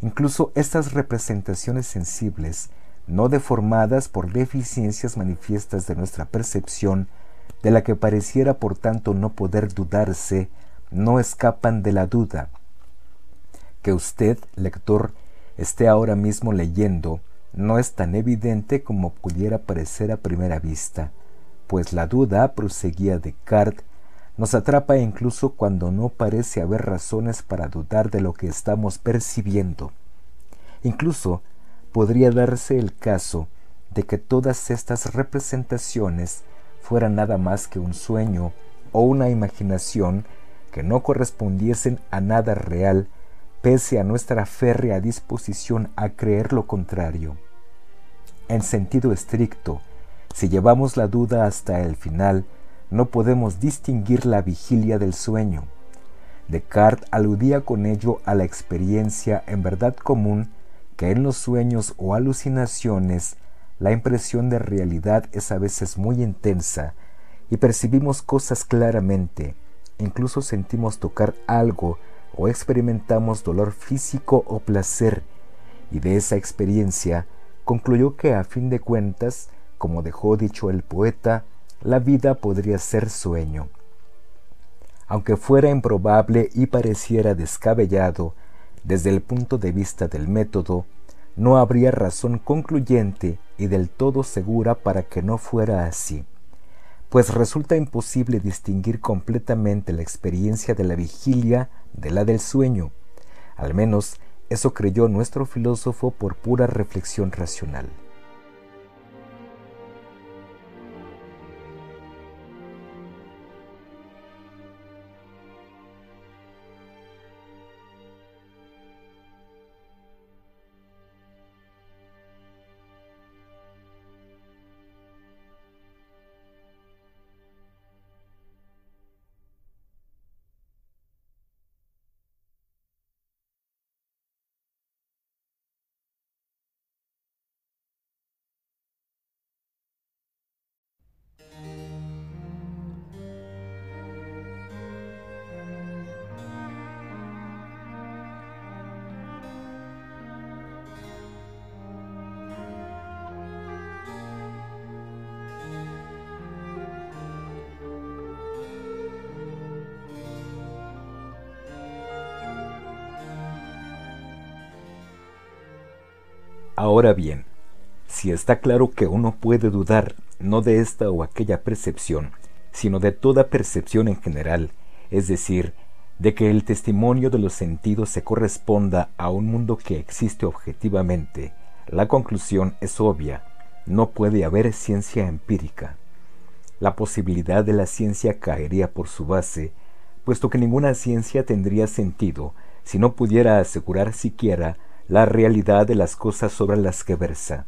incluso estas representaciones sensibles no deformadas por deficiencias manifiestas de nuestra percepción, de la que pareciera por tanto no poder dudarse, no escapan de la duda. Que usted, lector, esté ahora mismo leyendo, no es tan evidente como pudiera parecer a primera vista, pues la duda, proseguía Descartes, nos atrapa incluso cuando no parece haber razones para dudar de lo que estamos percibiendo. Incluso podría darse el caso de que todas estas representaciones fueran nada más que un sueño o una imaginación que no correspondiesen a nada real, pese a nuestra férrea disposición a creer lo contrario. En sentido estricto, si llevamos la duda hasta el final, no podemos distinguir la vigilia del sueño. Descartes aludía con ello a la experiencia en verdad común que en los sueños o alucinaciones la impresión de realidad es a veces muy intensa y percibimos cosas claramente, incluso sentimos tocar algo o experimentamos dolor físico o placer, y de esa experiencia concluyó que a fin de cuentas, como dejó dicho el poeta, la vida podría ser sueño. Aunque fuera improbable y pareciera descabellado, desde el punto de vista del método, no habría razón concluyente y del todo segura para que no fuera así, pues resulta imposible distinguir completamente la experiencia de la vigilia de la del sueño. Al menos eso creyó nuestro filósofo por pura reflexión racional. Ahora bien, si está claro que uno puede dudar no de esta o aquella percepción, sino de toda percepción en general, es decir, de que el testimonio de los sentidos se corresponda a un mundo que existe objetivamente, la conclusión es obvia, no puede haber ciencia empírica. La posibilidad de la ciencia caería por su base, puesto que ninguna ciencia tendría sentido si no pudiera asegurar siquiera la realidad de las cosas sobre las que versa.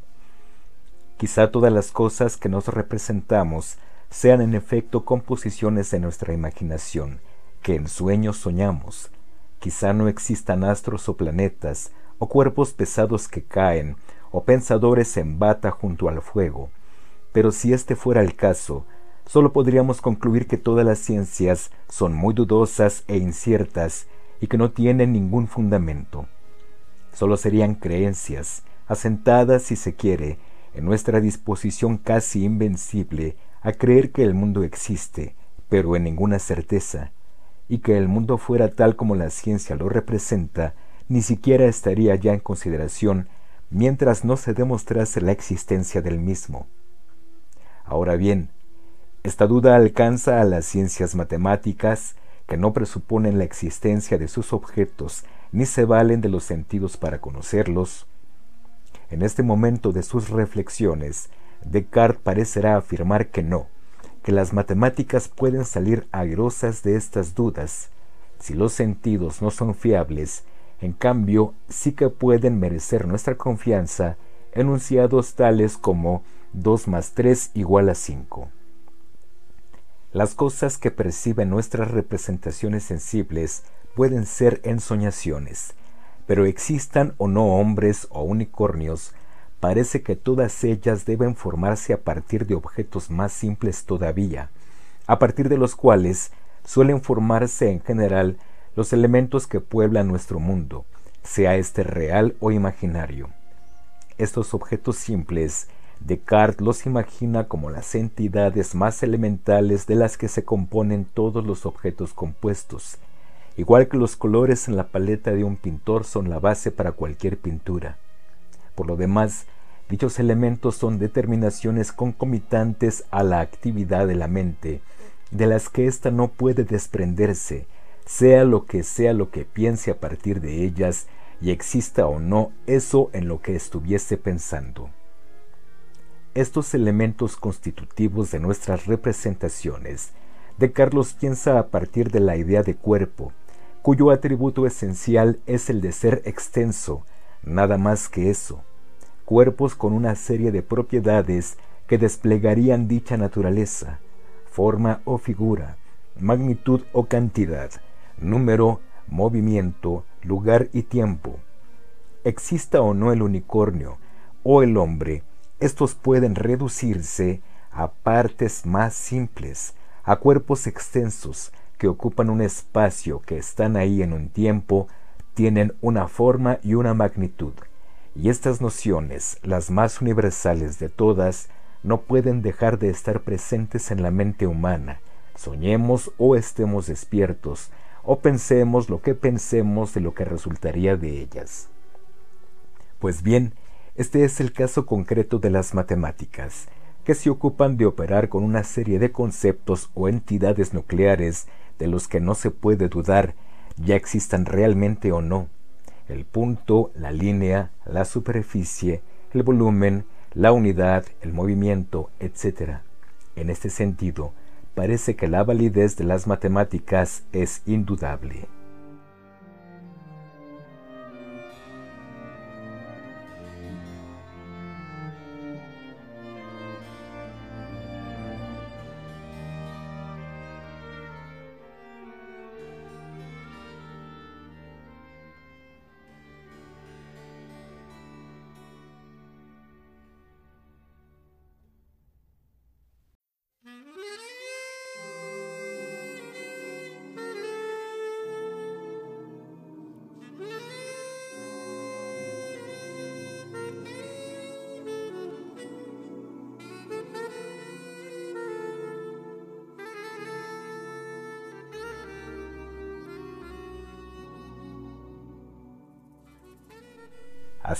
Quizá todas las cosas que nos representamos sean en efecto composiciones de nuestra imaginación, que en sueños soñamos. Quizá no existan astros o planetas, o cuerpos pesados que caen, o pensadores en bata junto al fuego. Pero si este fuera el caso, solo podríamos concluir que todas las ciencias son muy dudosas e inciertas y que no tienen ningún fundamento. Solo serían creencias, asentadas si se quiere, en nuestra disposición casi invencible a creer que el mundo existe, pero en ninguna certeza, y que el mundo fuera tal como la ciencia lo representa, ni siquiera estaría ya en consideración mientras no se demostrase la existencia del mismo. Ahora bien, esta duda alcanza a las ciencias matemáticas, que no presuponen la existencia de sus objetos ni se valen de los sentidos para conocerlos. En este momento de sus reflexiones, Descartes parecerá afirmar que no, que las matemáticas pueden salir airosas de estas dudas. Si los sentidos no son fiables, en cambio sí que pueden merecer nuestra confianza enunciados tales como 2 más 3 igual a 5. Las cosas que perciben nuestras representaciones sensibles pueden ser ensoñaciones, pero existan o no hombres o unicornios, parece que todas ellas deben formarse a partir de objetos más simples todavía, a partir de los cuales suelen formarse en general los elementos que pueblan nuestro mundo, sea este real o imaginario. Estos objetos simples Descartes los imagina como las entidades más elementales de las que se componen todos los objetos compuestos, igual que los colores en la paleta de un pintor son la base para cualquier pintura. Por lo demás, dichos elementos son determinaciones concomitantes a la actividad de la mente, de las que ésta no puede desprenderse, sea lo que sea lo que piense a partir de ellas, y exista o no eso en lo que estuviese pensando. Estos elementos constitutivos de nuestras representaciones, de Carlos piensa a partir de la idea de cuerpo, cuyo atributo esencial es el de ser extenso, nada más que eso, cuerpos con una serie de propiedades que desplegarían dicha naturaleza, forma o figura, magnitud o cantidad, número, movimiento, lugar y tiempo. Exista o no el unicornio o el hombre, estos pueden reducirse a partes más simples, a cuerpos extensos que ocupan un espacio, que están ahí en un tiempo, tienen una forma y una magnitud. Y estas nociones, las más universales de todas, no pueden dejar de estar presentes en la mente humana, soñemos o estemos despiertos, o pensemos lo que pensemos de lo que resultaría de ellas. Pues bien, este es el caso concreto de las matemáticas, que se ocupan de operar con una serie de conceptos o entidades nucleares de los que no se puede dudar ya existan realmente o no. El punto, la línea, la superficie, el volumen, la unidad, el movimiento, etc. En este sentido, parece que la validez de las matemáticas es indudable.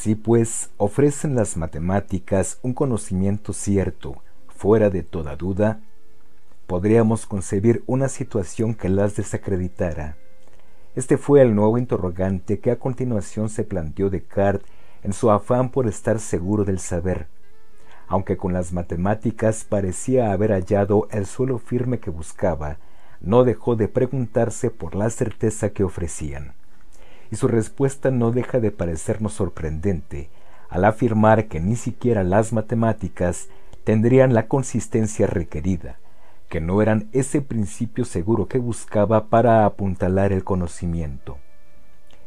Así pues, ofrecen las matemáticas un conocimiento cierto, fuera de toda duda, podríamos concebir una situación que las desacreditara. Este fue el nuevo interrogante que a continuación se planteó Descartes en su afán por estar seguro del saber. Aunque con las matemáticas parecía haber hallado el suelo firme que buscaba, no dejó de preguntarse por la certeza que ofrecían y su respuesta no deja de parecernos sorprendente, al afirmar que ni siquiera las matemáticas tendrían la consistencia requerida, que no eran ese principio seguro que buscaba para apuntalar el conocimiento.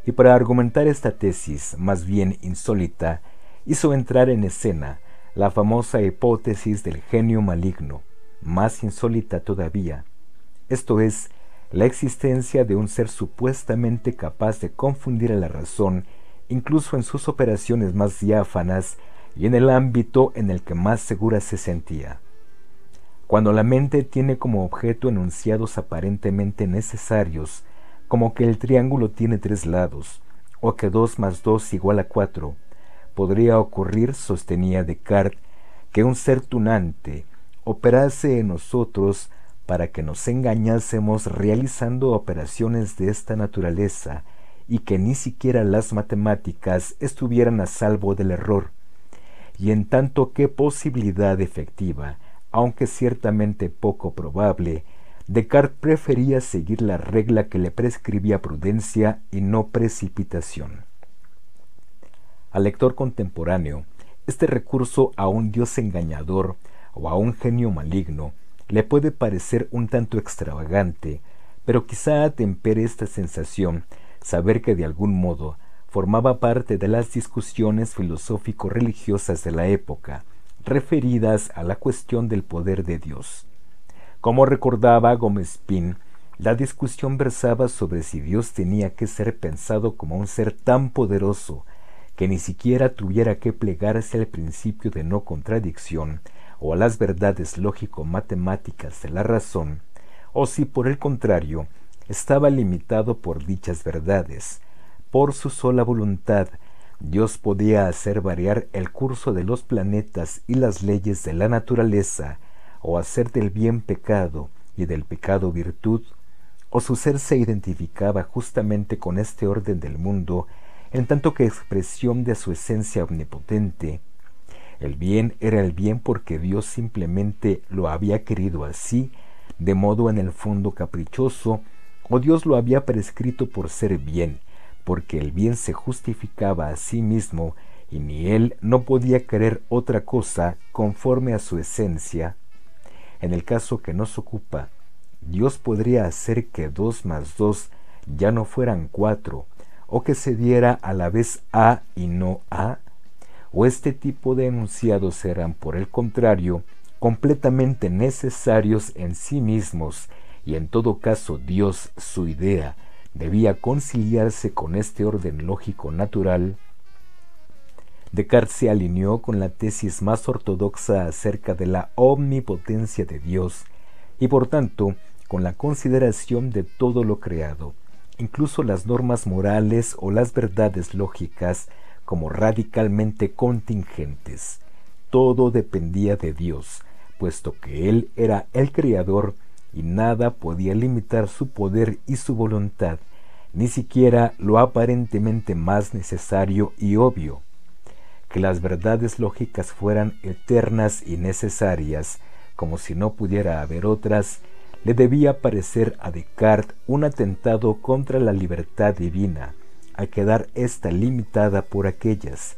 Y para argumentar esta tesis, más bien insólita, hizo entrar en escena la famosa hipótesis del genio maligno, más insólita todavía, esto es, la existencia de un ser supuestamente capaz de confundir a la razón incluso en sus operaciones más diáfanas y en el ámbito en el que más segura se sentía. Cuando la mente tiene como objeto enunciados aparentemente necesarios, como que el triángulo tiene tres lados, o que dos más dos igual a cuatro, podría ocurrir, sostenía Descartes, que un ser tunante operase en nosotros para que nos engañásemos realizando operaciones de esta naturaleza y que ni siquiera las matemáticas estuvieran a salvo del error. Y en tanto qué posibilidad efectiva, aunque ciertamente poco probable, Descartes prefería seguir la regla que le prescribía prudencia y no precipitación. Al lector contemporáneo, este recurso a un dios engañador o a un genio maligno le puede parecer un tanto extravagante, pero quizá atempere esta sensación saber que de algún modo formaba parte de las discusiones filosófico-religiosas de la época, referidas a la cuestión del poder de Dios. Como recordaba Gómez Pin, la discusión versaba sobre si Dios tenía que ser pensado como un ser tan poderoso que ni siquiera tuviera que plegarse al principio de no contradicción o a las verdades lógico-matemáticas de la razón, o si por el contrario estaba limitado por dichas verdades. Por su sola voluntad, Dios podía hacer variar el curso de los planetas y las leyes de la naturaleza, o hacer del bien pecado y del pecado virtud, o su ser se identificaba justamente con este orden del mundo en tanto que expresión de su esencia omnipotente. El bien era el bien porque Dios simplemente lo había querido así, de modo en el fondo caprichoso, o Dios lo había prescrito por ser bien, porque el bien se justificaba a sí mismo y ni él no podía querer otra cosa conforme a su esencia. En el caso que nos ocupa, Dios podría hacer que dos más dos ya no fueran cuatro, o que se diera a la vez A y no A, o este tipo de enunciados eran, por el contrario, completamente necesarios en sí mismos, y en todo caso Dios, su idea, debía conciliarse con este orden lógico natural, Descartes se alineó con la tesis más ortodoxa acerca de la omnipotencia de Dios y por tanto con la consideración de todo lo creado, incluso las normas morales o las verdades lógicas como radicalmente contingentes. Todo dependía de Dios, puesto que Él era el Creador y nada podía limitar su poder y su voluntad, ni siquiera lo aparentemente más necesario y obvio. Que las verdades lógicas fueran eternas y necesarias, como si no pudiera haber otras, le debía parecer a Descartes un atentado contra la libertad divina, a quedar ésta limitada por aquellas.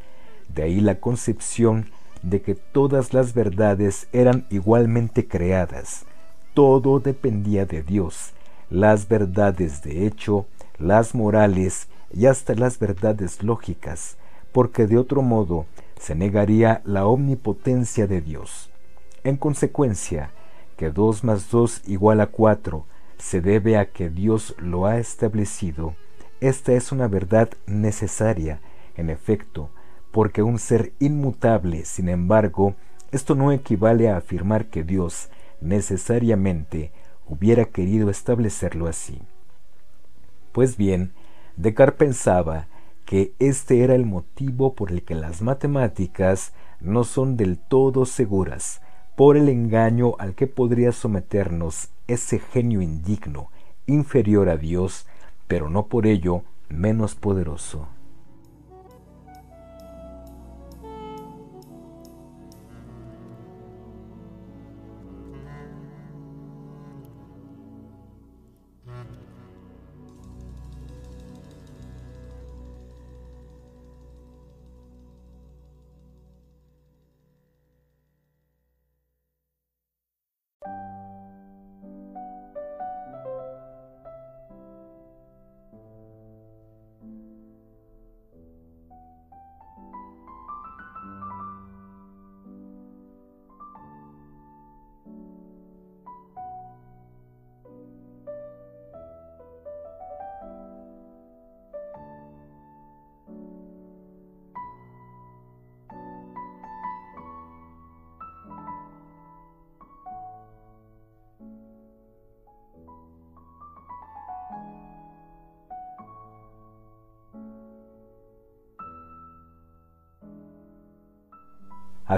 De ahí la concepción de que todas las verdades eran igualmente creadas. Todo dependía de Dios, las verdades de hecho, las morales y hasta las verdades lógicas, porque de otro modo se negaría la omnipotencia de Dios. En consecuencia, que 2 más 2 igual a 4 se debe a que Dios lo ha establecido, esta es una verdad necesaria, en efecto, porque un ser inmutable, sin embargo, esto no equivale a afirmar que Dios necesariamente hubiera querido establecerlo así. Pues bien, Descartes pensaba que este era el motivo por el que las matemáticas no son del todo seguras, por el engaño al que podría someternos ese genio indigno, inferior a Dios, pero no por ello menos poderoso.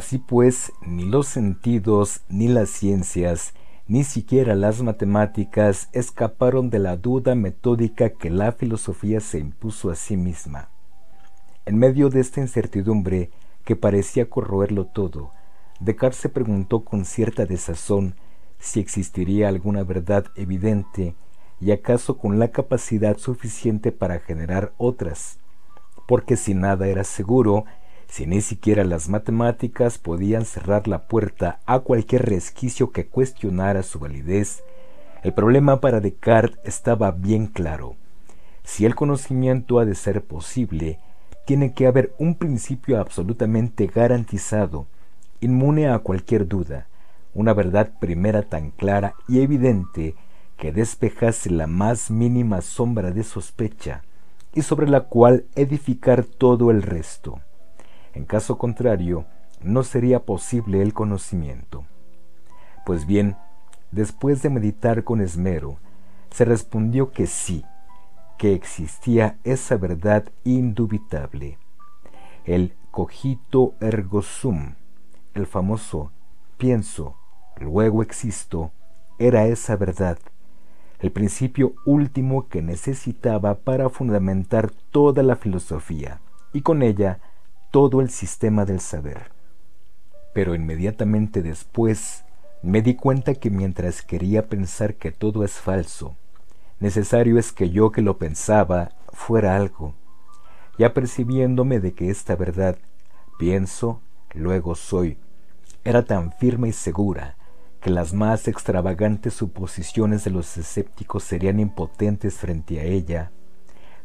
Así pues, ni los sentidos, ni las ciencias, ni siquiera las matemáticas escaparon de la duda metódica que la filosofía se impuso a sí misma. En medio de esta incertidumbre que parecía corroerlo todo, Descartes se preguntó con cierta desazón si existiría alguna verdad evidente y acaso con la capacidad suficiente para generar otras, porque si nada era seguro, si ni siquiera las matemáticas podían cerrar la puerta a cualquier resquicio que cuestionara su validez, el problema para Descartes estaba bien claro. Si el conocimiento ha de ser posible, tiene que haber un principio absolutamente garantizado, inmune a cualquier duda, una verdad primera tan clara y evidente que despejase la más mínima sombra de sospecha, y sobre la cual edificar todo el resto. En caso contrario, no sería posible el conocimiento. Pues bien, después de meditar con esmero, se respondió que sí, que existía esa verdad indubitable, el cogito ergo sum, el famoso pienso, luego existo, era esa verdad, el principio último que necesitaba para fundamentar toda la filosofía, y con ella todo el sistema del saber. Pero inmediatamente después me di cuenta que mientras quería pensar que todo es falso, necesario es que yo que lo pensaba fuera algo, ya percibiéndome de que esta verdad, pienso, luego soy, era tan firme y segura que las más extravagantes suposiciones de los escépticos serían impotentes frente a ella,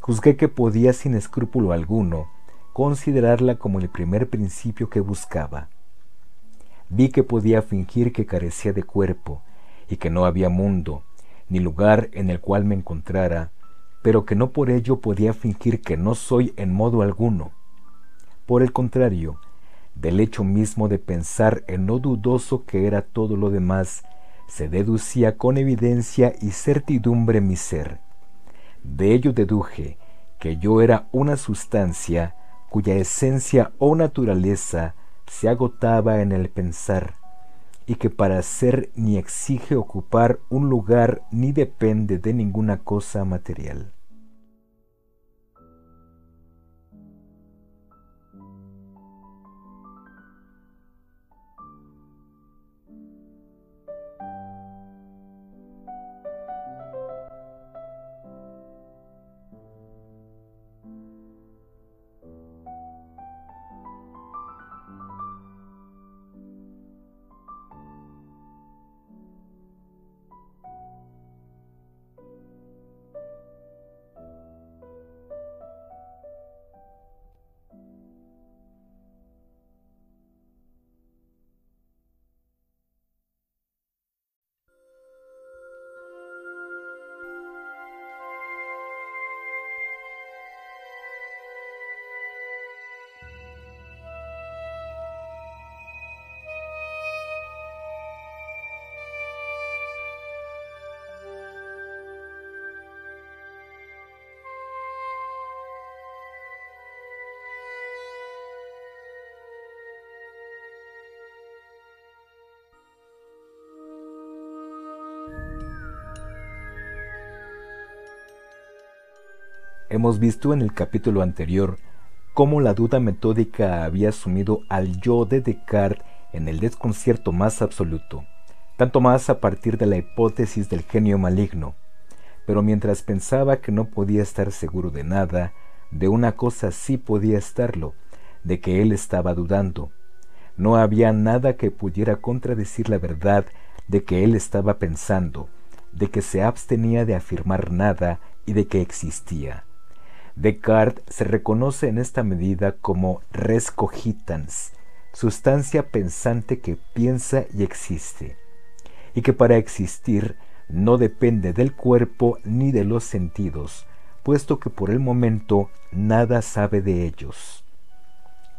juzgué que podía sin escrúpulo alguno considerarla como el primer principio que buscaba. Vi que podía fingir que carecía de cuerpo y que no había mundo, ni lugar en el cual me encontrara, pero que no por ello podía fingir que no soy en modo alguno. Por el contrario, del hecho mismo de pensar en lo dudoso que era todo lo demás, se deducía con evidencia y certidumbre mi ser. De ello deduje que yo era una sustancia cuya esencia o naturaleza se agotaba en el pensar, y que para ser ni exige ocupar un lugar ni depende de ninguna cosa material. Hemos visto en el capítulo anterior cómo la duda metódica había sumido al yo de Descartes en el desconcierto más absoluto, tanto más a partir de la hipótesis del genio maligno. Pero mientras pensaba que no podía estar seguro de nada, de una cosa sí podía estarlo, de que él estaba dudando. No había nada que pudiera contradecir la verdad de que él estaba pensando, de que se abstenía de afirmar nada y de que existía. Descartes se reconoce en esta medida como res cogitans, sustancia pensante que piensa y existe, y que para existir no depende del cuerpo ni de los sentidos, puesto que por el momento nada sabe de ellos.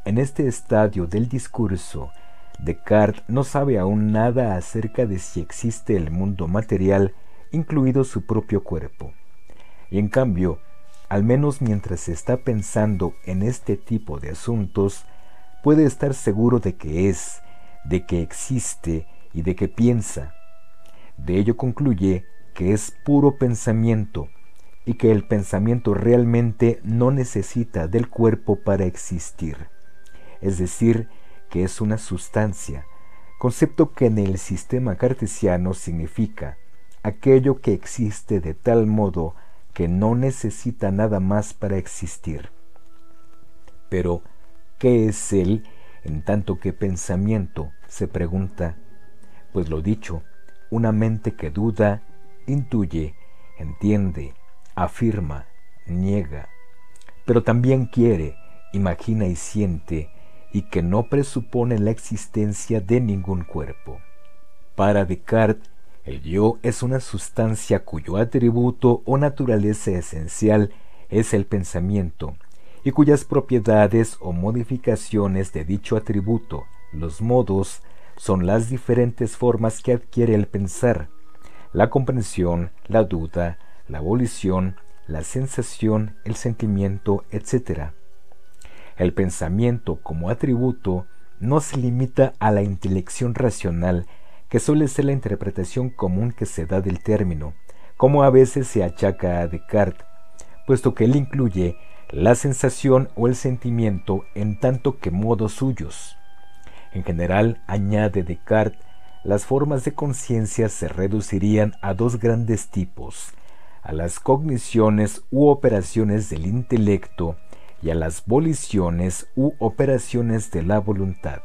En este estadio del discurso, Descartes no sabe aún nada acerca de si existe el mundo material, incluido su propio cuerpo. Y en cambio, al menos mientras se está pensando en este tipo de asuntos, puede estar seguro de que es, de que existe y de que piensa. De ello concluye que es puro pensamiento y que el pensamiento realmente no necesita del cuerpo para existir, es decir, que es una sustancia, concepto que en el sistema cartesiano significa aquello que existe de tal modo que no necesita nada más para existir. Pero, ¿qué es él en tanto que pensamiento? se pregunta. Pues lo dicho, una mente que duda, intuye, entiende, afirma, niega, pero también quiere, imagina y siente, y que no presupone la existencia de ningún cuerpo. Para Descartes, el yo es una sustancia cuyo atributo o naturaleza esencial es el pensamiento, y cuyas propiedades o modificaciones de dicho atributo, los modos, son las diferentes formas que adquiere el pensar, la comprensión, la duda, la abolición, la sensación, el sentimiento, etc. El pensamiento como atributo no se limita a la intelección racional que suele ser la interpretación común que se da del término, como a veces se achaca a Descartes, puesto que él incluye la sensación o el sentimiento en tanto que modos suyos. En general, añade Descartes, las formas de conciencia se reducirían a dos grandes tipos, a las cogniciones u operaciones del intelecto y a las voliciones u operaciones de la voluntad.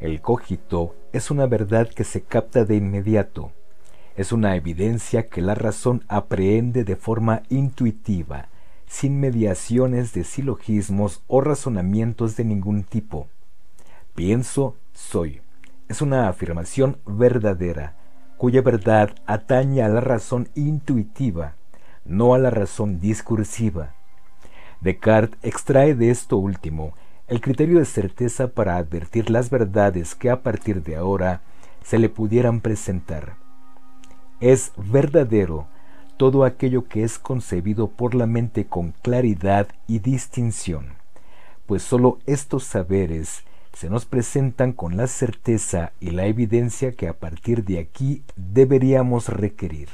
El cogito es una verdad que se capta de inmediato. Es una evidencia que la razón aprehende de forma intuitiva, sin mediaciones de silogismos o razonamientos de ningún tipo. Pienso, soy. Es una afirmación verdadera, cuya verdad atañe a la razón intuitiva, no a la razón discursiva. Descartes extrae de esto último el criterio de certeza para advertir las verdades que a partir de ahora se le pudieran presentar. Es verdadero todo aquello que es concebido por la mente con claridad y distinción, pues sólo estos saberes se nos presentan con la certeza y la evidencia que a partir de aquí deberíamos requerir.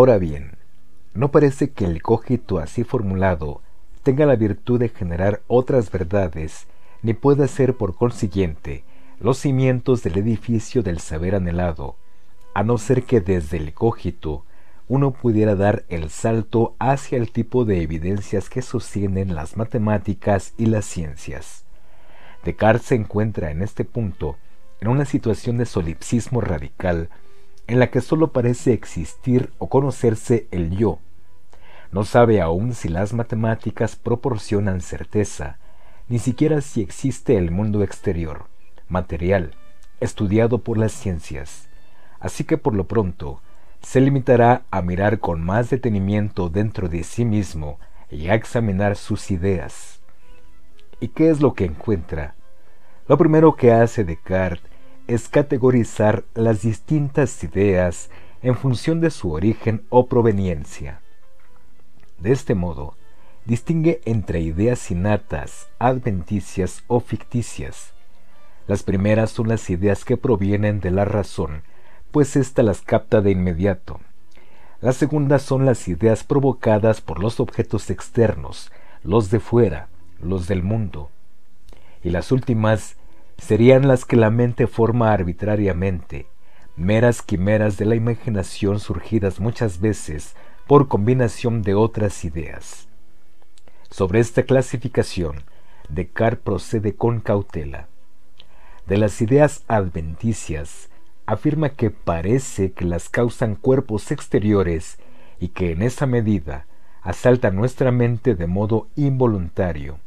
Ahora bien, no parece que el cogito así formulado tenga la virtud de generar otras verdades, ni pueda ser por consiguiente los cimientos del edificio del saber anhelado, a no ser que desde el cogito uno pudiera dar el salto hacia el tipo de evidencias que sostienen las matemáticas y las ciencias. Descartes se encuentra en este punto en una situación de solipsismo radical en la que solo parece existir o conocerse el yo. No sabe aún si las matemáticas proporcionan certeza, ni siquiera si existe el mundo exterior, material, estudiado por las ciencias. Así que por lo pronto, se limitará a mirar con más detenimiento dentro de sí mismo y a examinar sus ideas. ¿Y qué es lo que encuentra? Lo primero que hace Descartes es categorizar las distintas ideas en función de su origen o proveniencia. De este modo, distingue entre ideas innatas, adventicias o ficticias. Las primeras son las ideas que provienen de la razón pues ésta las capta de inmediato. Las segundas son las ideas provocadas por los objetos externos, los de fuera, los del mundo. Y las últimas serían las que la mente forma arbitrariamente, meras quimeras de la imaginación surgidas muchas veces por combinación de otras ideas. Sobre esta clasificación, Descartes procede con cautela. De las ideas adventicias, afirma que parece que las causan cuerpos exteriores y que en esa medida asaltan nuestra mente de modo involuntario,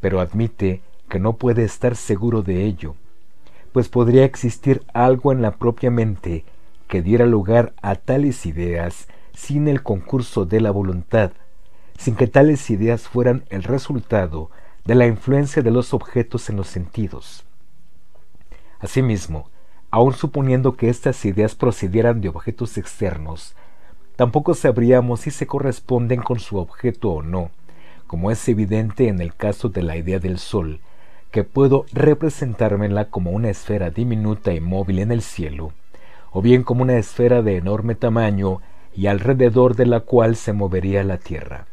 pero admite que no puede estar seguro de ello, pues podría existir algo en la propia mente que diera lugar a tales ideas sin el concurso de la voluntad, sin que tales ideas fueran el resultado de la influencia de los objetos en los sentidos. Asimismo, aun suponiendo que estas ideas procedieran de objetos externos, tampoco sabríamos si se corresponden con su objeto o no, como es evidente en el caso de la idea del Sol, que puedo representármela como una esfera diminuta y móvil en el cielo, o bien como una esfera de enorme tamaño y alrededor de la cual se movería la Tierra.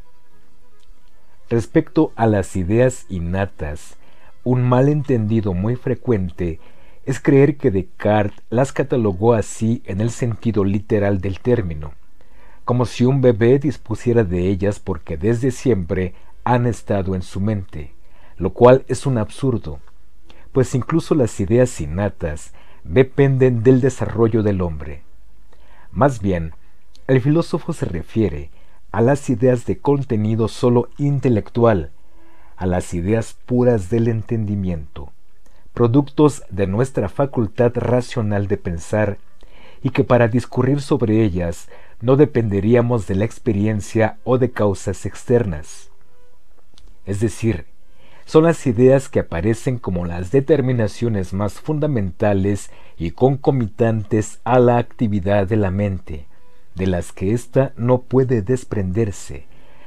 Respecto a las ideas innatas, un malentendido muy frecuente es creer que Descartes las catalogó así en el sentido literal del término, como si un bebé dispusiera de ellas porque desde siempre han estado en su mente, lo cual es un absurdo, pues incluso las ideas innatas dependen del desarrollo del hombre. Más bien, el filósofo se refiere a las ideas de contenido solo intelectual, a las ideas puras del entendimiento productos de nuestra facultad racional de pensar, y que para discurrir sobre ellas no dependeríamos de la experiencia o de causas externas. Es decir, son las ideas que aparecen como las determinaciones más fundamentales y concomitantes a la actividad de la mente, de las que ésta no puede desprenderse,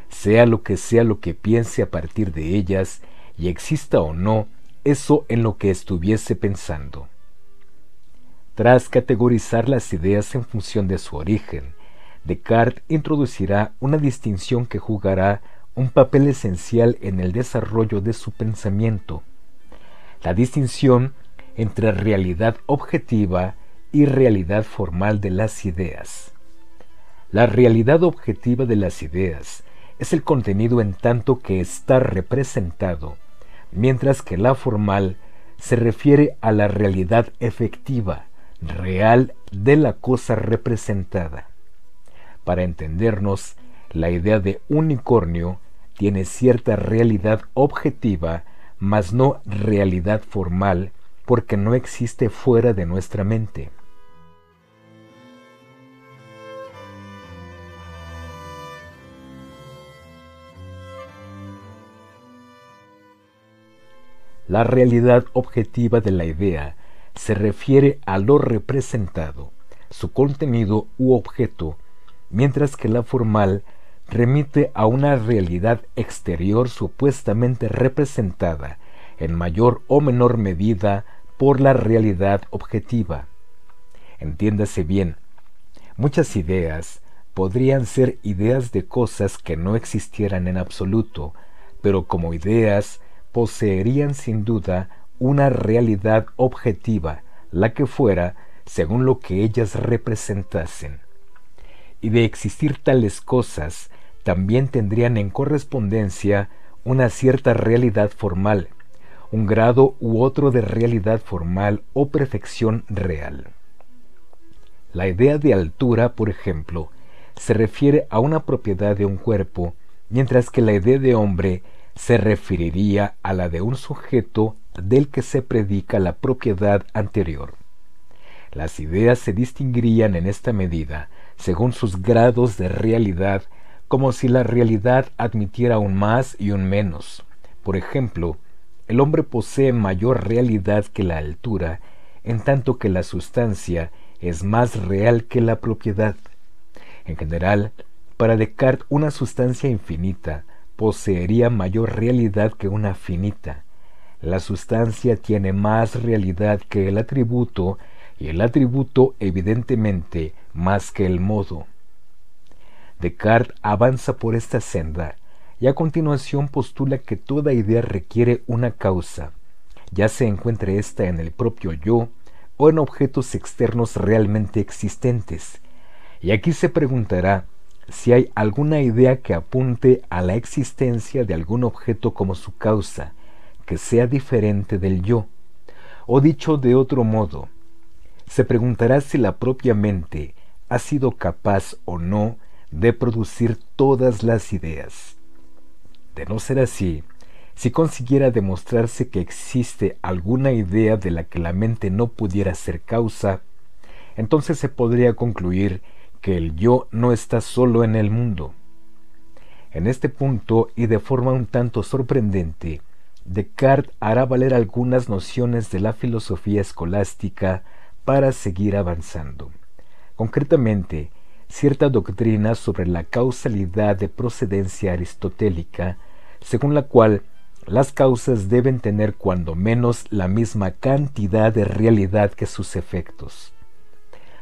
sea lo que sea lo que piense a partir de ellas, y exista o no eso en lo que estuviese pensando. Tras categorizar las ideas en función de su origen, Descartes introducirá una distinción que jugará un papel esencial en el desarrollo de su pensamiento, la distinción entre realidad objetiva y realidad formal de las ideas. La realidad objetiva de las ideas es el contenido en tanto que está representado mientras que la formal se refiere a la realidad efectiva, real de la cosa representada. Para entendernos, la idea de unicornio tiene cierta realidad objetiva, mas no realidad formal, porque no existe fuera de nuestra mente. La realidad objetiva de la idea se refiere a lo representado, su contenido u objeto, mientras que la formal remite a una realidad exterior supuestamente representada, en mayor o menor medida, por la realidad objetiva. Entiéndase bien, muchas ideas podrían ser ideas de cosas que no existieran en absoluto, pero como ideas poseerían sin duda una realidad objetiva, la que fuera, según lo que ellas representasen. Y de existir tales cosas, también tendrían en correspondencia una cierta realidad formal, un grado u otro de realidad formal o perfección real. La idea de altura, por ejemplo, se refiere a una propiedad de un cuerpo, mientras que la idea de hombre se referiría a la de un sujeto del que se predica la propiedad anterior. Las ideas se distinguirían en esta medida según sus grados de realidad, como si la realidad admitiera un más y un menos. Por ejemplo, el hombre posee mayor realidad que la altura, en tanto que la sustancia es más real que la propiedad. En general, para Descartes una sustancia infinita poseería mayor realidad que una finita. La sustancia tiene más realidad que el atributo y el atributo evidentemente más que el modo. Descartes avanza por esta senda y a continuación postula que toda idea requiere una causa, ya se encuentre ésta en el propio yo o en objetos externos realmente existentes. Y aquí se preguntará si hay alguna idea que apunte a la existencia de algún objeto como su causa, que sea diferente del yo. O dicho de otro modo, se preguntará si la propia mente ha sido capaz o no de producir todas las ideas. De no ser así, si consiguiera demostrarse que existe alguna idea de la que la mente no pudiera ser causa, entonces se podría concluir que el yo no está solo en el mundo. En este punto, y de forma un tanto sorprendente, Descartes hará valer algunas nociones de la filosofía escolástica para seguir avanzando. Concretamente, cierta doctrina sobre la causalidad de procedencia aristotélica, según la cual las causas deben tener cuando menos la misma cantidad de realidad que sus efectos.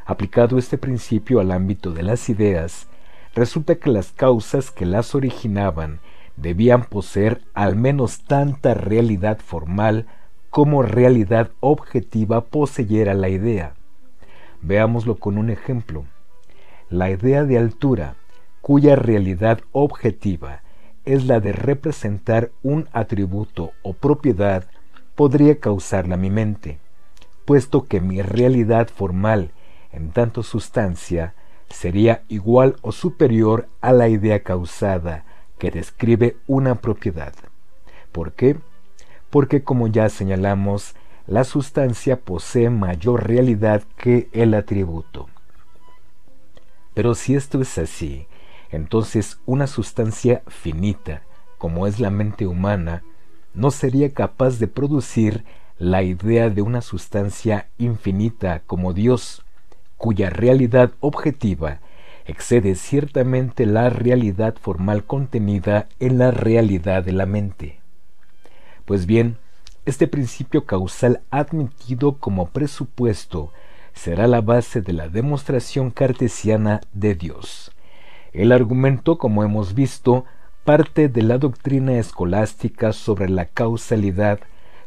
Aplicado este principio al ámbito de las ideas, resulta que las causas que las originaban debían poseer al menos tanta realidad formal como realidad objetiva poseyera la idea. Veámoslo con un ejemplo. La idea de altura, cuya realidad objetiva es la de representar un atributo o propiedad, podría causarla mi mente, puesto que mi realidad formal, en tanto sustancia, sería igual o superior a la idea causada que describe una propiedad. ¿Por qué? porque como ya señalamos, la sustancia posee mayor realidad que el atributo. Pero si esto es así, entonces una sustancia finita, como es la mente humana, no sería capaz de producir la idea de una sustancia infinita como Dios, cuya realidad objetiva excede ciertamente la realidad formal contenida en la realidad de la mente. Pues bien, este principio causal admitido como presupuesto será la base de la demostración cartesiana de Dios. El argumento, como hemos visto, parte de la doctrina escolástica sobre la causalidad,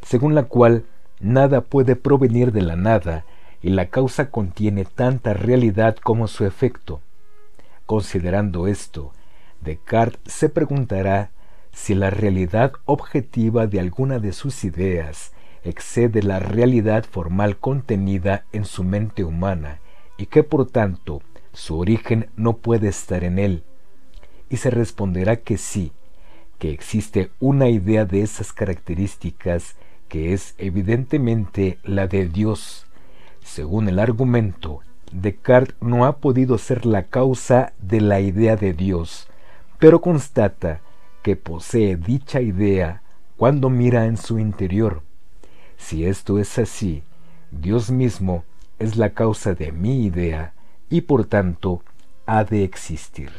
según la cual nada puede provenir de la nada y la causa contiene tanta realidad como su efecto. Considerando esto, Descartes se preguntará si la realidad objetiva de alguna de sus ideas excede la realidad formal contenida en su mente humana y que por tanto su origen no puede estar en él. Y se responderá que sí, que existe una idea de esas características que es evidentemente la de Dios. Según el argumento, Descartes no ha podido ser la causa de la idea de Dios, pero constata que posee dicha idea cuando mira en su interior. Si esto es así, Dios mismo es la causa de mi idea y por tanto ha de existir.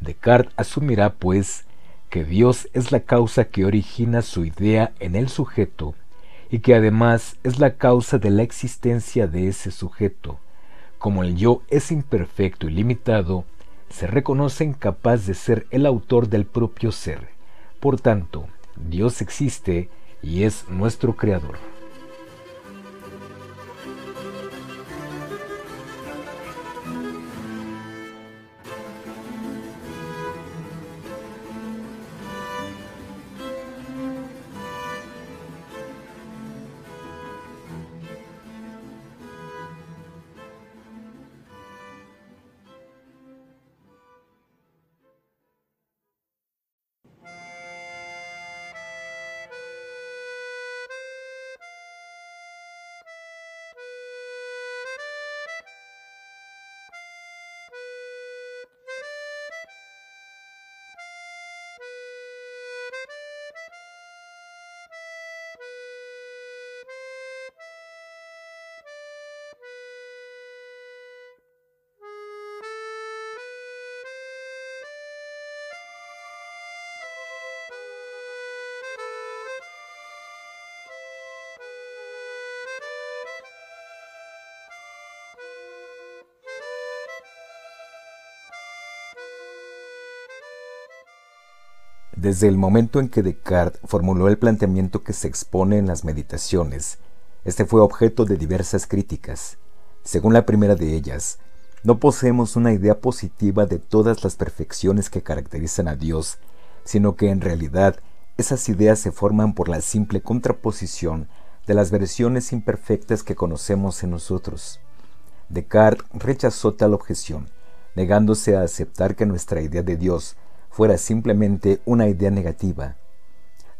Descartes asumirá, pues, que Dios es la causa que origina su idea en el sujeto y que además es la causa de la existencia de ese sujeto. Como el yo es imperfecto y limitado, se reconoce incapaz de ser el autor del propio ser. Por tanto, Dios existe y es nuestro creador. Desde el momento en que Descartes formuló el planteamiento que se expone en las meditaciones, este fue objeto de diversas críticas. Según la primera de ellas, no poseemos una idea positiva de todas las perfecciones que caracterizan a Dios, sino que en realidad esas ideas se forman por la simple contraposición de las versiones imperfectas que conocemos en nosotros. Descartes rechazó tal objeción, negándose a aceptar que nuestra idea de Dios fuera simplemente una idea negativa.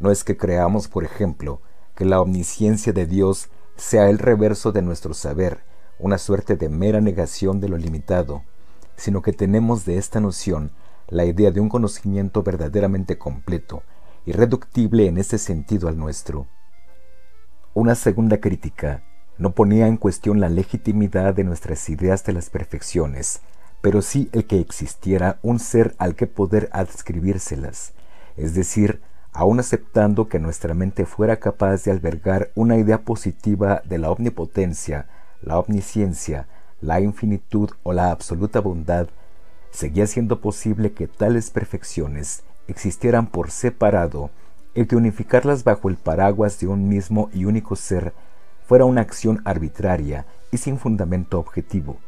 No es que creamos, por ejemplo, que la omnisciencia de Dios sea el reverso de nuestro saber, una suerte de mera negación de lo limitado, sino que tenemos de esta noción la idea de un conocimiento verdaderamente completo, irreductible en ese sentido al nuestro. Una segunda crítica no ponía en cuestión la legitimidad de nuestras ideas de las perfecciones, pero sí el que existiera un ser al que poder adscribírselas, es decir, aun aceptando que nuestra mente fuera capaz de albergar una idea positiva de la omnipotencia, la omnisciencia, la infinitud o la absoluta bondad, seguía siendo posible que tales perfecciones existieran por separado el que unificarlas bajo el paraguas de un mismo y único ser fuera una acción arbitraria y sin fundamento objetivo.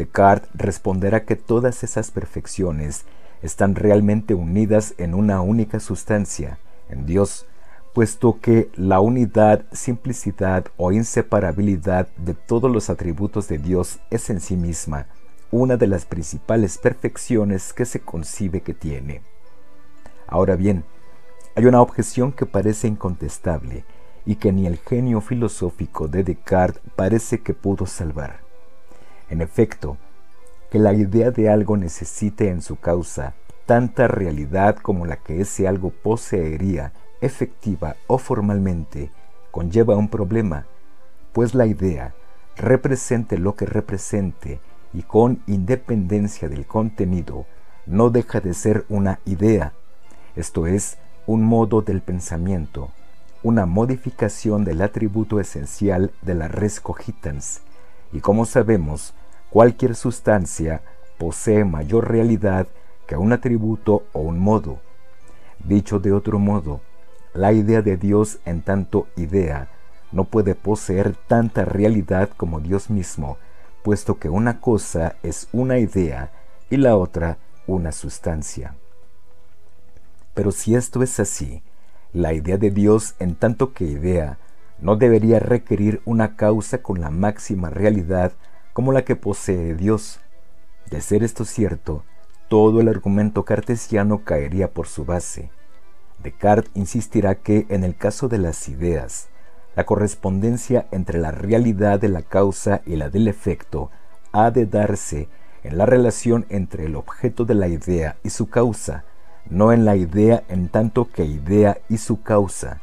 Descartes responderá que todas esas perfecciones están realmente unidas en una única sustancia, en Dios, puesto que la unidad, simplicidad o inseparabilidad de todos los atributos de Dios es en sí misma una de las principales perfecciones que se concibe que tiene. Ahora bien, hay una objeción que parece incontestable y que ni el genio filosófico de Descartes parece que pudo salvar. En efecto, que la idea de algo necesite en su causa tanta realidad como la que ese algo poseería efectiva o formalmente, conlleva un problema, pues la idea, represente lo que represente y con independencia del contenido, no deja de ser una idea, esto es, un modo del pensamiento, una modificación del atributo esencial de la res cogitans, y como sabemos, cualquier sustancia posee mayor realidad que un atributo o un modo. Dicho de otro modo, la idea de Dios en tanto idea no puede poseer tanta realidad como Dios mismo, puesto que una cosa es una idea y la otra una sustancia. Pero si esto es así, la idea de Dios en tanto que idea no debería requerir una causa con la máxima realidad como la que posee Dios. De ser esto cierto, todo el argumento cartesiano caería por su base. Descartes insistirá que en el caso de las ideas, la correspondencia entre la realidad de la causa y la del efecto ha de darse en la relación entre el objeto de la idea y su causa, no en la idea en tanto que idea y su causa.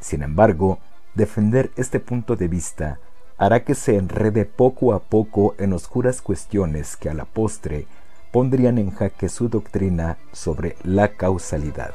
Sin embargo, defender este punto de vista hará que se enrede poco a poco en oscuras cuestiones que a la postre pondrían en jaque su doctrina sobre la causalidad.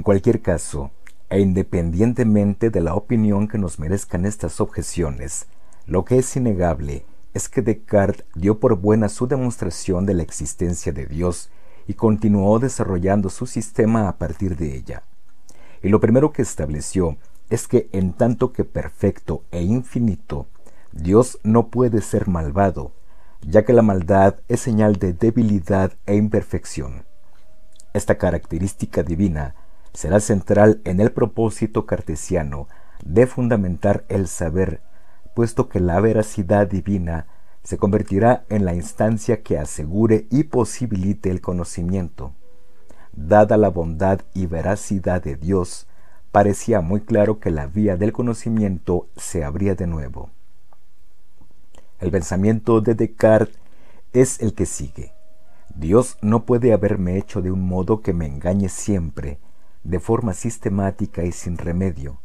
En cualquier caso, e independientemente de la opinión que nos merezcan estas objeciones, lo que es innegable es que Descartes dio por buena su demostración de la existencia de Dios y continuó desarrollando su sistema a partir de ella. Y lo primero que estableció es que en tanto que perfecto e infinito, Dios no puede ser malvado, ya que la maldad es señal de debilidad e imperfección. Esta característica divina será central en el propósito cartesiano de fundamentar el saber, puesto que la veracidad divina se convertirá en la instancia que asegure y posibilite el conocimiento. Dada la bondad y veracidad de Dios, parecía muy claro que la vía del conocimiento se abría de nuevo. El pensamiento de Descartes es el que sigue. Dios no puede haberme hecho de un modo que me engañe siempre, de forma sistemática y sin remedio.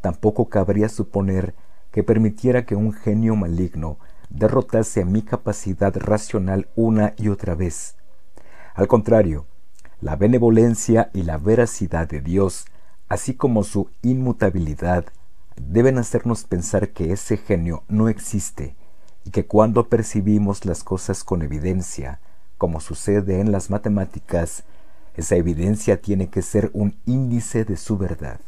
Tampoco cabría suponer que permitiera que un genio maligno derrotase a mi capacidad racional una y otra vez. Al contrario, la benevolencia y la veracidad de Dios, así como su inmutabilidad, deben hacernos pensar que ese genio no existe y que cuando percibimos las cosas con evidencia, como sucede en las matemáticas, esa evidencia tiene que ser un índice de su verdad.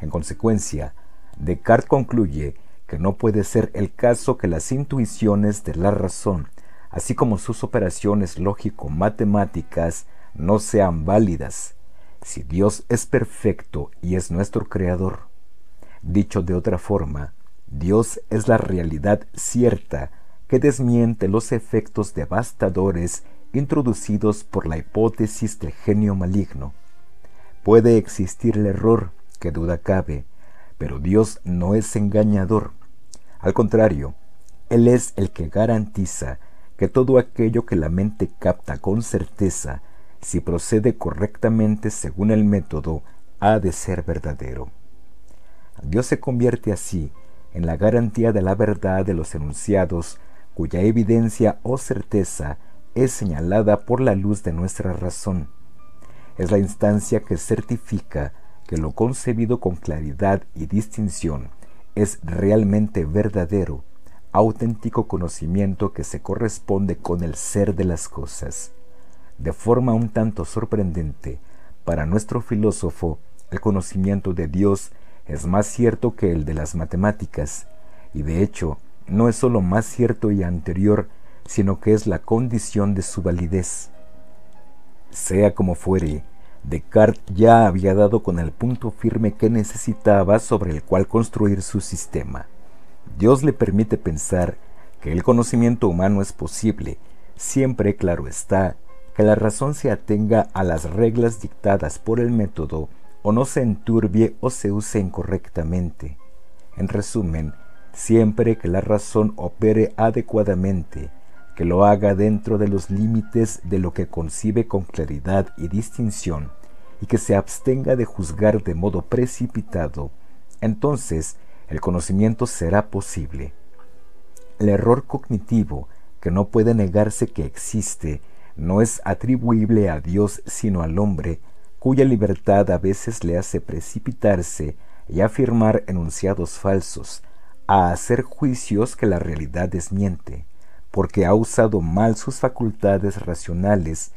En consecuencia, Descartes concluye que no puede ser el caso que las intuiciones de la razón, así como sus operaciones lógico-matemáticas, no sean válidas, si Dios es perfecto y es nuestro Creador. Dicho de otra forma, Dios es la realidad cierta que desmiente los efectos devastadores introducidos por la hipótesis del genio maligno. Puede existir el error, que duda cabe, pero Dios no es engañador. Al contrario, Él es el que garantiza que todo aquello que la mente capta con certeza, si procede correctamente según el método, ha de ser verdadero. Dios se convierte así en la garantía de la verdad de los enunciados cuya evidencia o certeza es señalada por la luz de nuestra razón. Es la instancia que certifica que lo concebido con claridad y distinción es realmente verdadero, auténtico conocimiento que se corresponde con el ser de las cosas. De forma un tanto sorprendente, para nuestro filósofo, el conocimiento de Dios es más cierto que el de las matemáticas, y de hecho no es sólo más cierto y anterior sino que es la condición de su validez. Sea como fuere, Descartes ya había dado con el punto firme que necesitaba sobre el cual construir su sistema. Dios le permite pensar que el conocimiento humano es posible, siempre, claro está, que la razón se atenga a las reglas dictadas por el método o no se enturbie o se use incorrectamente. En resumen, siempre que la razón opere adecuadamente, que lo haga dentro de los límites de lo que concibe con claridad y distinción, y que se abstenga de juzgar de modo precipitado, entonces el conocimiento será posible. El error cognitivo, que no puede negarse que existe, no es atribuible a Dios sino al hombre, cuya libertad a veces le hace precipitarse y afirmar enunciados falsos, a hacer juicios que la realidad desmiente porque ha usado mal sus facultades racionales,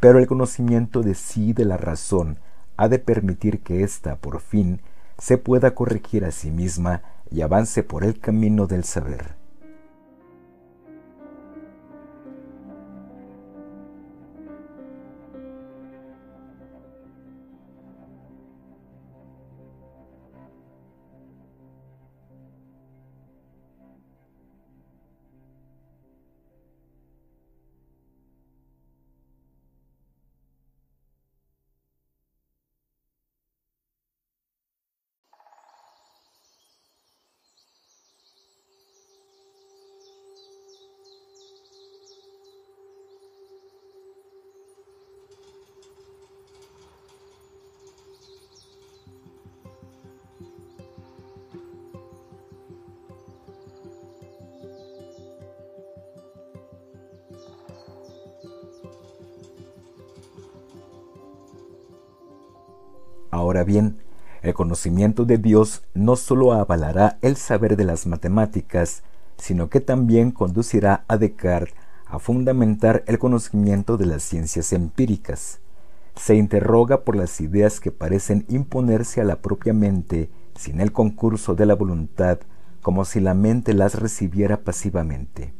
pero el conocimiento de sí de la razón ha de permitir que ésta, por fin, se pueda corregir a sí misma y avance por el camino del saber. Bien, el conocimiento de Dios no sólo avalará el saber de las matemáticas, sino que también conducirá a Descartes a fundamentar el conocimiento de las ciencias empíricas. Se interroga por las ideas que parecen imponerse a la propia mente sin el concurso de la voluntad, como si la mente las recibiera pasivamente.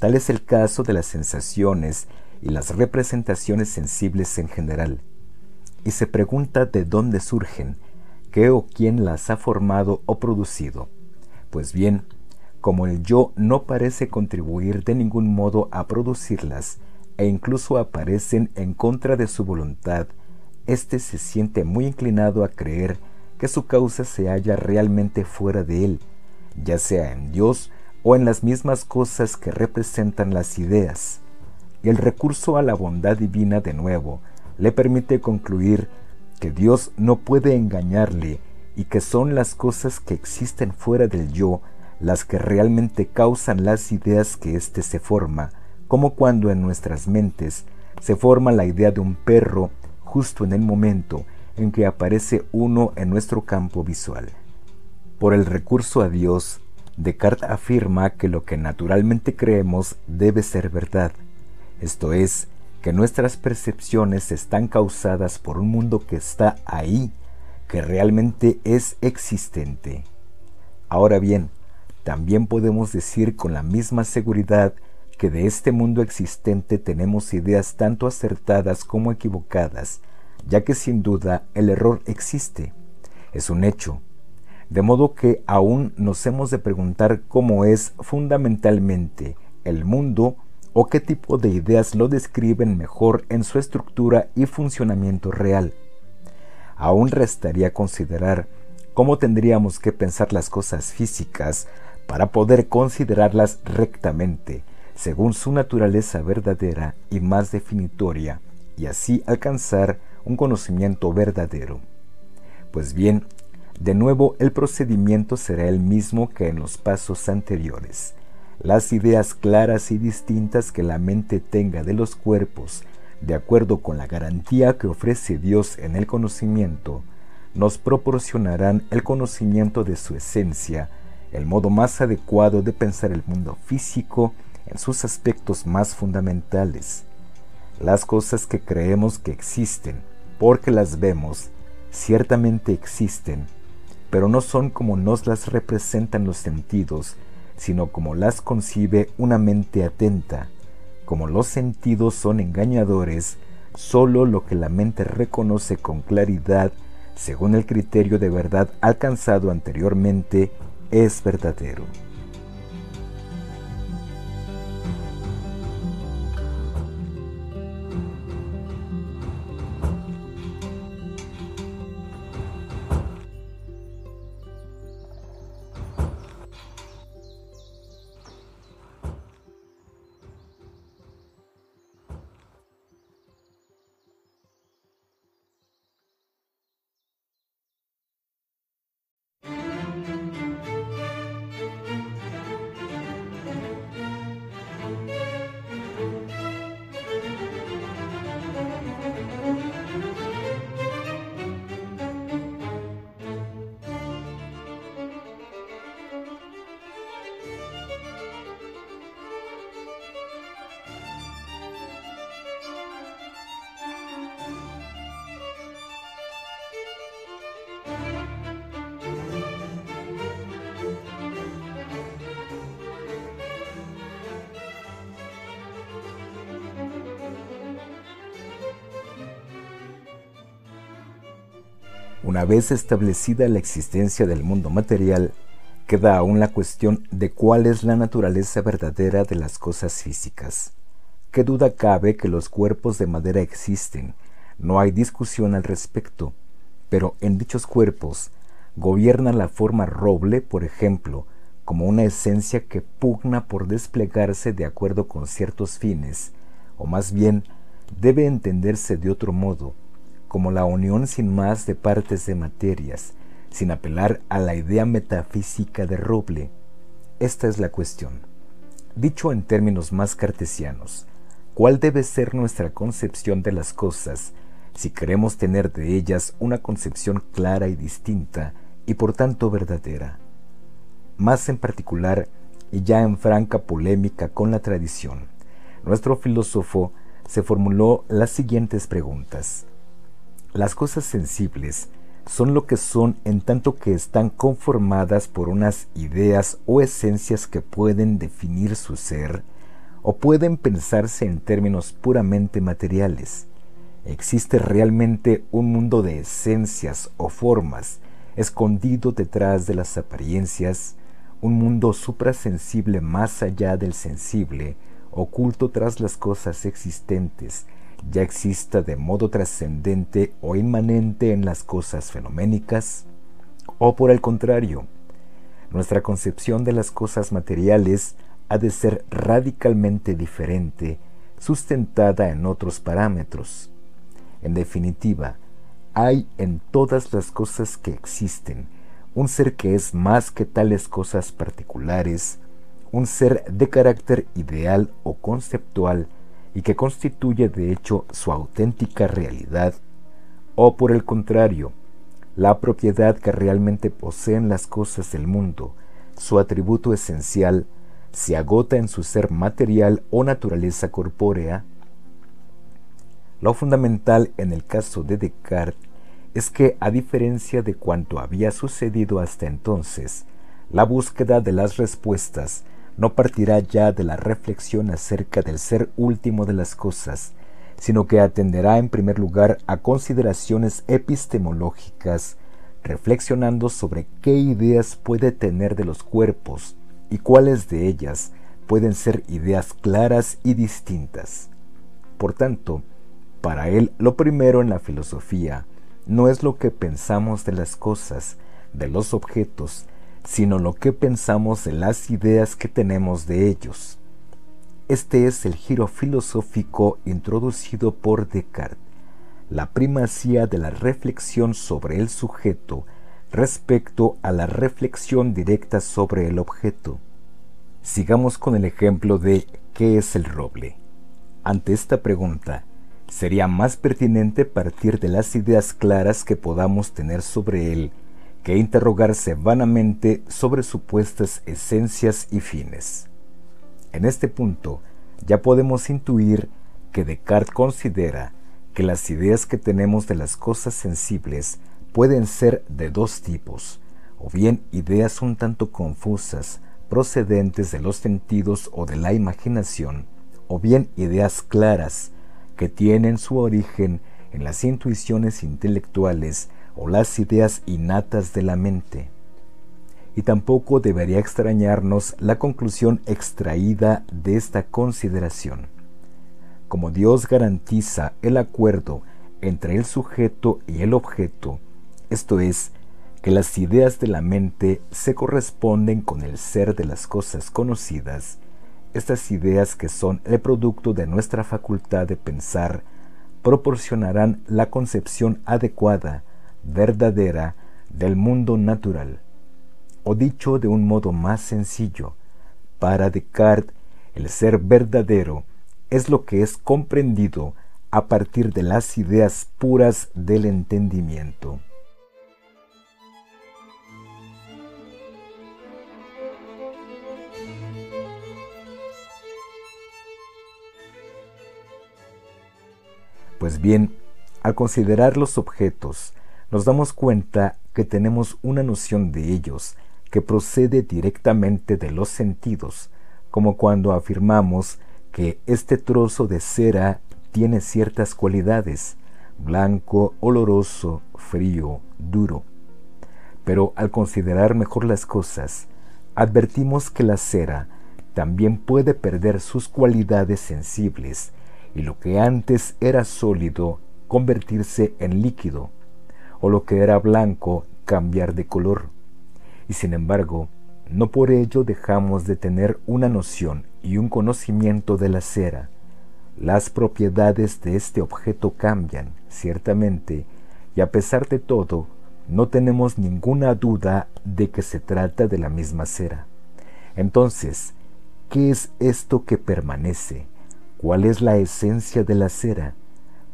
Tal es el caso de las sensaciones y las representaciones sensibles en general. Y se pregunta de dónde surgen, qué o quién las ha formado o producido. Pues bien, como el yo no parece contribuir de ningún modo a producirlas, e incluso aparecen en contra de su voluntad, éste se siente muy inclinado a creer que su causa se halla realmente fuera de él, ya sea en Dios o en las mismas cosas que representan las ideas. Y el recurso a la bondad divina de nuevo le permite concluir que Dios no puede engañarle y que son las cosas que existen fuera del yo las que realmente causan las ideas que éste se forma, como cuando en nuestras mentes se forma la idea de un perro justo en el momento en que aparece uno en nuestro campo visual. Por el recurso a Dios, Descartes afirma que lo que naturalmente creemos debe ser verdad, esto es, que nuestras percepciones están causadas por un mundo que está ahí, que realmente es existente. Ahora bien, también podemos decir con la misma seguridad que de este mundo existente tenemos ideas tanto acertadas como equivocadas, ya que sin duda el error existe. Es un hecho, de modo que aún nos hemos de preguntar cómo es fundamentalmente el mundo o qué tipo de ideas lo describen mejor en su estructura y funcionamiento real. Aún restaría considerar cómo tendríamos que pensar las cosas físicas para poder considerarlas rectamente, según su naturaleza verdadera y más definitoria, y así alcanzar un conocimiento verdadero. Pues bien, de nuevo, el procedimiento será el mismo que en los pasos anteriores. Las ideas claras y distintas que la mente tenga de los cuerpos, de acuerdo con la garantía que ofrece Dios en el conocimiento, nos proporcionarán el conocimiento de su esencia, el modo más adecuado de pensar el mundo físico en sus aspectos más fundamentales. Las cosas que creemos que existen, porque las vemos, ciertamente existen, pero no son como nos las representan los sentidos, sino como las concibe una mente atenta. Como los sentidos son engañadores, sólo lo que la mente reconoce con claridad, según el criterio de verdad alcanzado anteriormente, es verdadero. Una vez establecida la existencia del mundo material, queda aún la cuestión de cuál es la naturaleza verdadera de las cosas físicas. ¿Qué duda cabe que los cuerpos de madera existen? No hay discusión al respecto, pero en dichos cuerpos gobierna la forma roble, por ejemplo, como una esencia que pugna por desplegarse de acuerdo con ciertos fines, o más bien debe entenderse de otro modo, como la unión sin más de partes de materias, sin apelar a la idea metafísica de Roble. Esta es la cuestión. Dicho en términos más cartesianos, ¿cuál debe ser nuestra concepción de las cosas si queremos tener de ellas una concepción clara y distinta y por tanto verdadera? Más en particular, y ya en franca polémica con la tradición, nuestro filósofo se formuló las siguientes preguntas. Las cosas sensibles son lo que son en tanto que están conformadas por unas ideas o esencias que pueden definir su ser o pueden pensarse en términos puramente materiales. Existe realmente un mundo de esencias o formas escondido detrás de las apariencias, un mundo suprasensible más allá del sensible, oculto tras las cosas existentes, ya exista de modo trascendente o inmanente en las cosas fenoménicas, o por el contrario, nuestra concepción de las cosas materiales ha de ser radicalmente diferente, sustentada en otros parámetros. En definitiva, hay en todas las cosas que existen un ser que es más que tales cosas particulares, un ser de carácter ideal o conceptual y que constituye de hecho su auténtica realidad, o por el contrario, la propiedad que realmente poseen las cosas del mundo, su atributo esencial, se agota en su ser material o naturaleza corpórea, lo fundamental en el caso de Descartes es que, a diferencia de cuanto había sucedido hasta entonces, la búsqueda de las respuestas no partirá ya de la reflexión acerca del ser último de las cosas, sino que atenderá en primer lugar a consideraciones epistemológicas, reflexionando sobre qué ideas puede tener de los cuerpos y cuáles de ellas pueden ser ideas claras y distintas. Por tanto, para él lo primero en la filosofía no es lo que pensamos de las cosas, de los objetos, sino lo que pensamos de las ideas que tenemos de ellos. Este es el giro filosófico introducido por Descartes, la primacía de la reflexión sobre el sujeto respecto a la reflexión directa sobre el objeto. Sigamos con el ejemplo de ¿qué es el roble? Ante esta pregunta, sería más pertinente partir de las ideas claras que podamos tener sobre él que interrogarse vanamente sobre supuestas esencias y fines. En este punto ya podemos intuir que Descartes considera que las ideas que tenemos de las cosas sensibles pueden ser de dos tipos, o bien ideas un tanto confusas, procedentes de los sentidos o de la imaginación, o bien ideas claras, que tienen su origen en las intuiciones intelectuales o las ideas innatas de la mente. Y tampoco debería extrañarnos la conclusión extraída de esta consideración. Como Dios garantiza el acuerdo entre el sujeto y el objeto, esto es, que las ideas de la mente se corresponden con el ser de las cosas conocidas, estas ideas que son el producto de nuestra facultad de pensar proporcionarán la concepción adecuada verdadera del mundo natural. O dicho de un modo más sencillo, para Descartes el ser verdadero es lo que es comprendido a partir de las ideas puras del entendimiento. Pues bien, al considerar los objetos, nos damos cuenta que tenemos una noción de ellos que procede directamente de los sentidos, como cuando afirmamos que este trozo de cera tiene ciertas cualidades, blanco, oloroso, frío, duro. Pero al considerar mejor las cosas, advertimos que la cera también puede perder sus cualidades sensibles y lo que antes era sólido convertirse en líquido o lo que era blanco cambiar de color. Y sin embargo, no por ello dejamos de tener una noción y un conocimiento de la cera. Las propiedades de este objeto cambian, ciertamente, y a pesar de todo, no tenemos ninguna duda de que se trata de la misma cera. Entonces, ¿qué es esto que permanece? ¿Cuál es la esencia de la cera?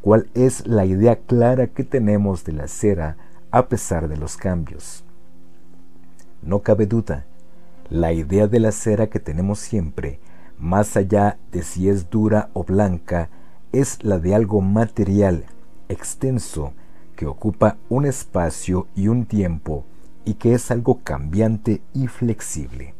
Cuál es la idea clara que tenemos de la cera a pesar de los cambios. No cabe duda, la idea de la cera que tenemos siempre, más allá de si es dura o blanca, es la de algo material, extenso, que ocupa un espacio y un tiempo y que es algo cambiante y flexible.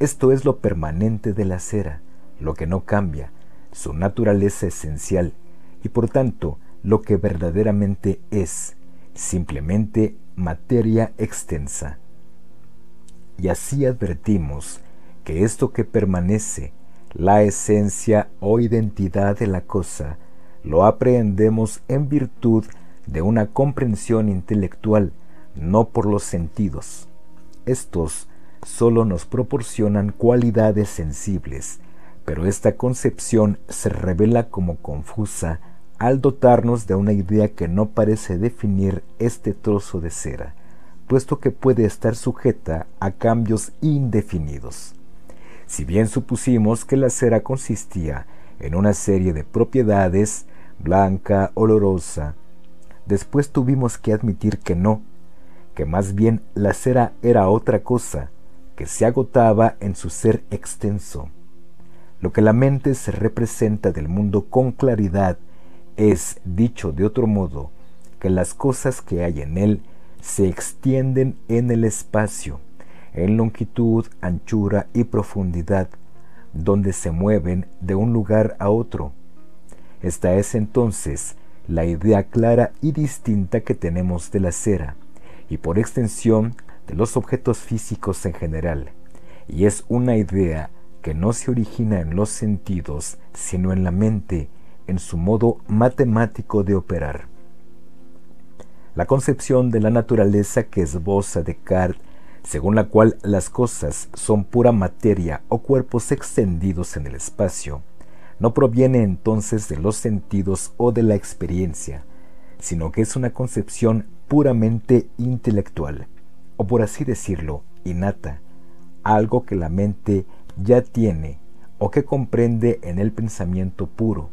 Esto es lo permanente de la cera, lo que no cambia, su naturaleza esencial y por tanto lo que verdaderamente es, simplemente materia extensa. Y así advertimos que esto que permanece, la esencia o identidad de la cosa, lo aprehendemos en virtud de una comprensión intelectual, no por los sentidos. Estos solo nos proporcionan cualidades sensibles, pero esta concepción se revela como confusa al dotarnos de una idea que no parece definir este trozo de cera, puesto que puede estar sujeta a cambios indefinidos. Si bien supusimos que la cera consistía en una serie de propiedades, blanca, olorosa, después tuvimos que admitir que no, que más bien la cera era otra cosa, que se agotaba en su ser extenso. Lo que la mente se representa del mundo con claridad es, dicho de otro modo, que las cosas que hay en él se extienden en el espacio, en longitud, anchura y profundidad, donde se mueven de un lugar a otro. Esta es entonces la idea clara y distinta que tenemos de la cera, y por extensión de los objetos físicos en general, y es una idea que no se origina en los sentidos, sino en la mente, en su modo matemático de operar. La concepción de la naturaleza que esboza Descartes según la cual las cosas son pura materia o cuerpos extendidos en el espacio, no proviene entonces de los sentidos o de la experiencia, sino que es una concepción puramente intelectual, o por así decirlo, innata, algo que la mente ya tiene o que comprende en el pensamiento puro.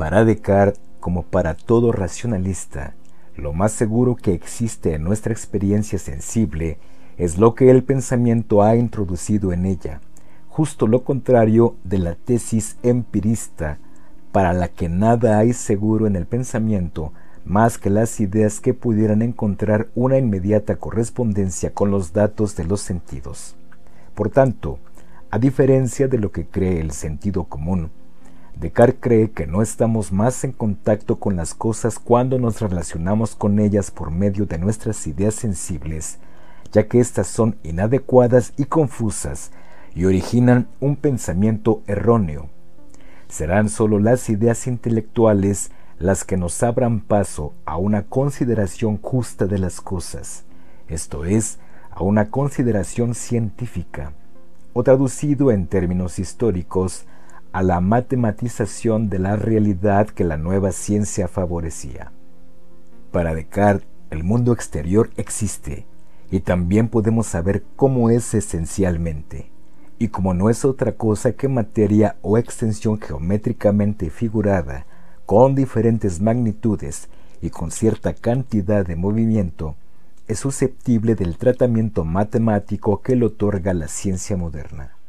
Para Descartes, como para todo racionalista, lo más seguro que existe en nuestra experiencia sensible es lo que el pensamiento ha introducido en ella, justo lo contrario de la tesis empirista, para la que nada hay seguro en el pensamiento más que las ideas que pudieran encontrar una inmediata correspondencia con los datos de los sentidos. Por tanto, a diferencia de lo que cree el sentido común, Descartes cree que no estamos más en contacto con las cosas cuando nos relacionamos con ellas por medio de nuestras ideas sensibles ya que éstas son inadecuadas y confusas y originan un pensamiento erróneo. Serán sólo las ideas intelectuales las que nos abran paso a una consideración justa de las cosas, esto es, a una consideración científica, o traducido en términos históricos, a la matematización de la realidad que la nueva ciencia favorecía. Para Descartes, el mundo exterior existe, y también podemos saber cómo es esencialmente, y como no es otra cosa que materia o extensión geométricamente figurada, con diferentes magnitudes y con cierta cantidad de movimiento, es susceptible del tratamiento matemático que le otorga la ciencia moderna.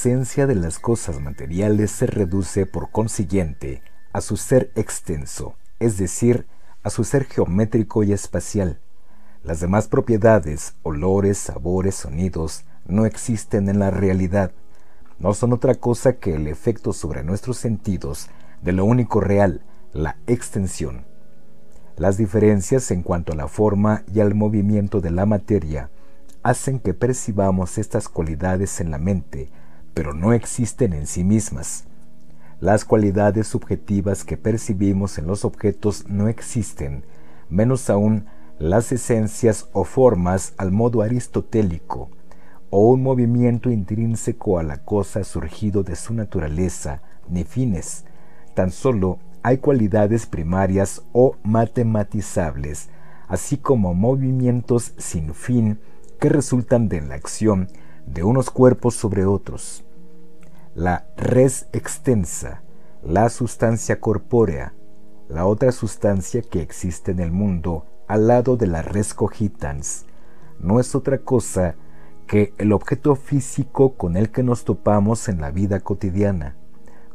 Esencia de las cosas materiales se reduce por consiguiente a su ser extenso, es decir, a su ser geométrico y espacial. Las demás propiedades, olores, sabores, sonidos, no existen en la realidad, no son otra cosa que el efecto sobre nuestros sentidos de lo único real, la extensión. Las diferencias en cuanto a la forma y al movimiento de la materia hacen que percibamos estas cualidades en la mente, pero no existen en sí mismas. Las cualidades subjetivas que percibimos en los objetos no existen, menos aún las esencias o formas al modo aristotélico, o un movimiento intrínseco a la cosa surgido de su naturaleza, ni fines, tan solo hay cualidades primarias o matematizables, así como movimientos sin fin que resultan de la acción de unos cuerpos sobre otros. La res extensa, la sustancia corpórea, la otra sustancia que existe en el mundo al lado de la res cogitans, no es otra cosa que el objeto físico con el que nos topamos en la vida cotidiana,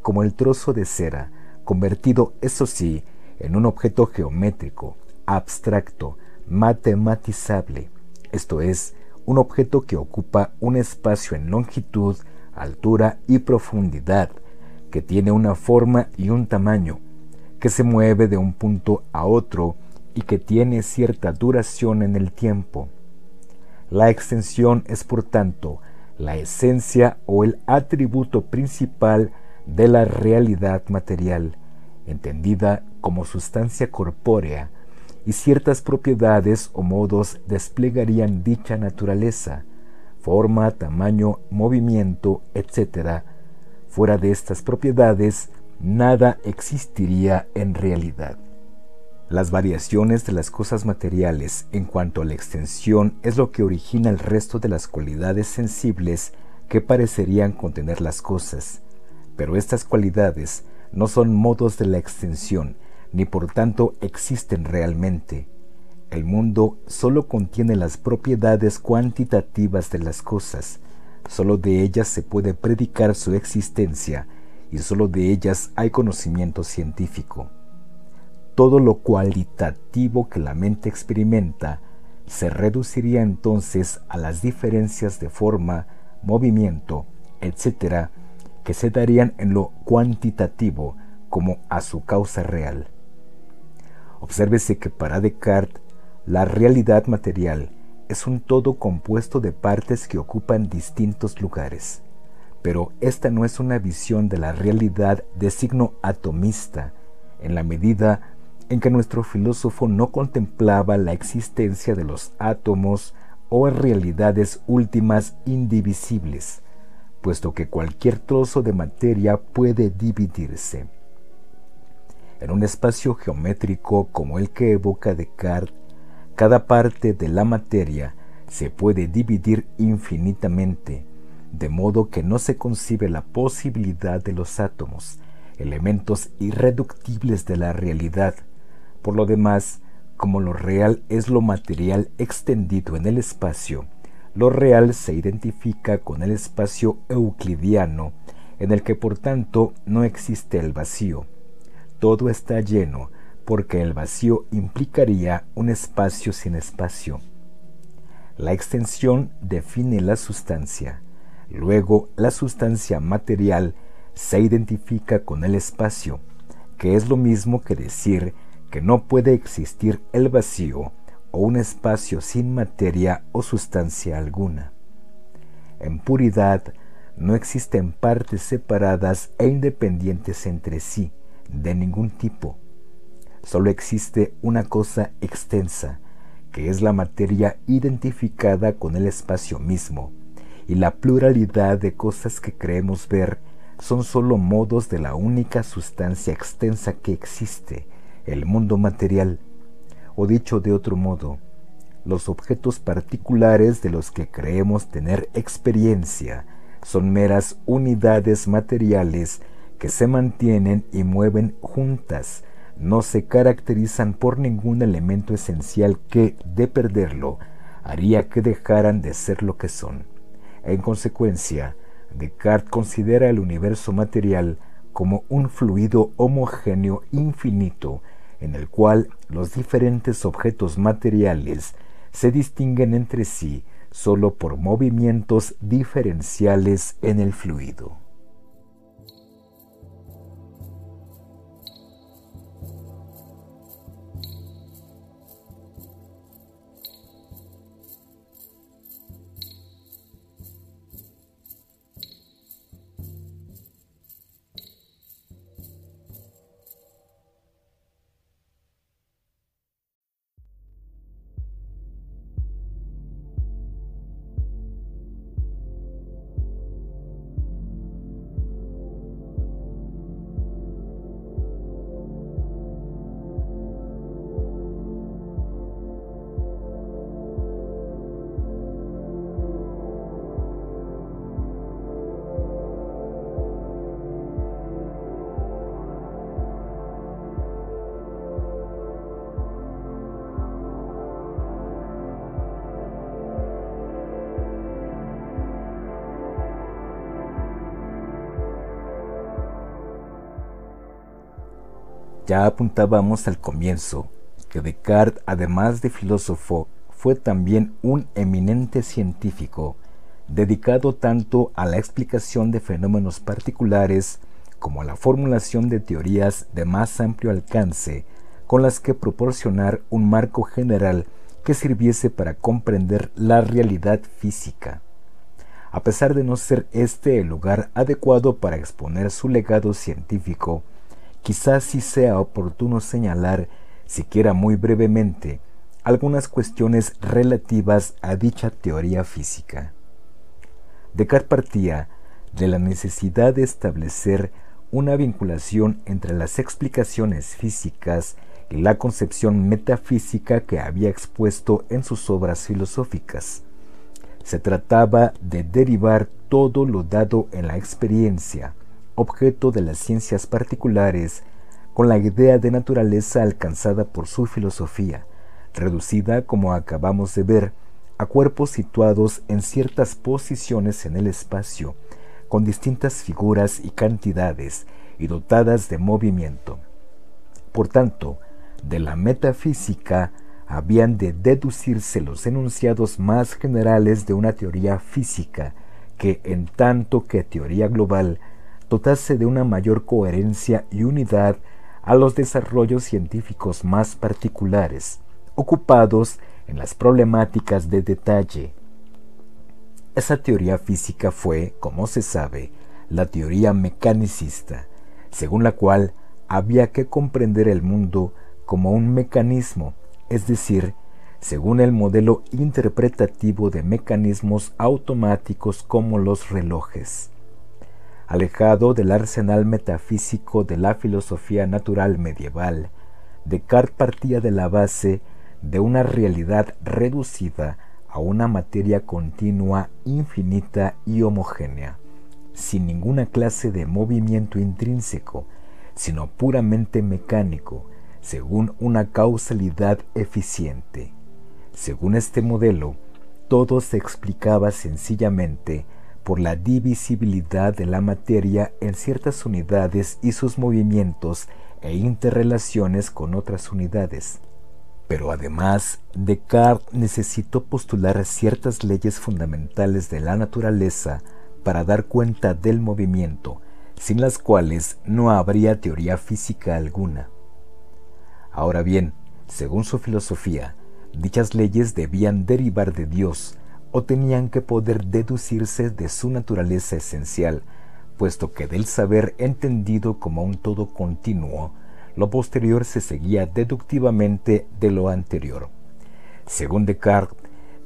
como el trozo de cera, convertido, eso sí, en un objeto geométrico, abstracto, matematizable, esto es, un objeto que ocupa un espacio en longitud, altura y profundidad, que tiene una forma y un tamaño, que se mueve de un punto a otro y que tiene cierta duración en el tiempo. La extensión es por tanto la esencia o el atributo principal de la realidad material, entendida como sustancia corpórea, y ciertas propiedades o modos desplegarían dicha naturaleza, forma, tamaño, movimiento, etc. Fuera de estas propiedades, nada existiría en realidad. Las variaciones de las cosas materiales en cuanto a la extensión es lo que origina el resto de las cualidades sensibles que parecerían contener las cosas, pero estas cualidades no son modos de la extensión, ni por tanto existen realmente. El mundo solo contiene las propiedades cuantitativas de las cosas, solo de ellas se puede predicar su existencia y solo de ellas hay conocimiento científico todo lo cualitativo que la mente experimenta se reduciría entonces a las diferencias de forma, movimiento, etc., que se darían en lo cuantitativo como a su causa real. Obsérvese que para Descartes la realidad material es un todo compuesto de partes que ocupan distintos lugares, pero esta no es una visión de la realidad de signo atomista, en la medida en que nuestro filósofo no contemplaba la existencia de los átomos o realidades últimas indivisibles, puesto que cualquier trozo de materia puede dividirse. En un espacio geométrico como el que evoca Descartes, cada parte de la materia se puede dividir infinitamente, de modo que no se concibe la posibilidad de los átomos, elementos irreductibles de la realidad, por lo demás, como lo real es lo material extendido en el espacio, lo real se identifica con el espacio euclidiano, en el que por tanto no existe el vacío. Todo está lleno, porque el vacío implicaría un espacio sin espacio. La extensión define la sustancia. Luego, la sustancia material se identifica con el espacio, que es lo mismo que decir que no puede existir el vacío o un espacio sin materia o sustancia alguna. En puridad no existen partes separadas e independientes entre sí, de ningún tipo. Solo existe una cosa extensa, que es la materia identificada con el espacio mismo, y la pluralidad de cosas que creemos ver son sólo modos de la única sustancia extensa que existe, el mundo material, o dicho de otro modo, los objetos particulares de los que creemos tener experiencia son meras unidades materiales que se mantienen y mueven juntas, no se caracterizan por ningún elemento esencial que, de perderlo, haría que dejaran de ser lo que son. En consecuencia, Descartes considera el universo material como un fluido homogéneo infinito en el cual los diferentes objetos materiales se distinguen entre sí solo por movimientos diferenciales en el fluido. Ya apuntábamos al comienzo que Descartes, además de filósofo, fue también un eminente científico, dedicado tanto a la explicación de fenómenos particulares como a la formulación de teorías de más amplio alcance, con las que proporcionar un marco general que sirviese para comprender la realidad física. A pesar de no ser este el lugar adecuado para exponer su legado científico, quizás sí sea oportuno señalar, siquiera muy brevemente, algunas cuestiones relativas a dicha teoría física. Descartes partía de la necesidad de establecer una vinculación entre las explicaciones físicas y la concepción metafísica que había expuesto en sus obras filosóficas. Se trataba de derivar todo lo dado en la experiencia, objeto de las ciencias particulares, con la idea de naturaleza alcanzada por su filosofía, reducida, como acabamos de ver, a cuerpos situados en ciertas posiciones en el espacio, con distintas figuras y cantidades, y dotadas de movimiento. Por tanto, de la metafísica habían de deducirse los enunciados más generales de una teoría física que, en tanto que teoría global, dotase de una mayor coherencia y unidad a los desarrollos científicos más particulares, ocupados en las problemáticas de detalle. Esa teoría física fue, como se sabe, la teoría mecanicista, según la cual había que comprender el mundo como un mecanismo, es decir, según el modelo interpretativo de mecanismos automáticos como los relojes alejado del arsenal metafísico de la filosofía natural medieval, Descartes partía de la base de una realidad reducida a una materia continua, infinita y homogénea, sin ninguna clase de movimiento intrínseco, sino puramente mecánico, según una causalidad eficiente. Según este modelo, todo se explicaba sencillamente por la divisibilidad de la materia en ciertas unidades y sus movimientos e interrelaciones con otras unidades. Pero además, Descartes necesitó postular ciertas leyes fundamentales de la naturaleza para dar cuenta del movimiento, sin las cuales no habría teoría física alguna. Ahora bien, según su filosofía, dichas leyes debían derivar de Dios, o tenían que poder deducirse de su naturaleza esencial, puesto que del saber entendido como un todo continuo, lo posterior se seguía deductivamente de lo anterior. Según Descartes,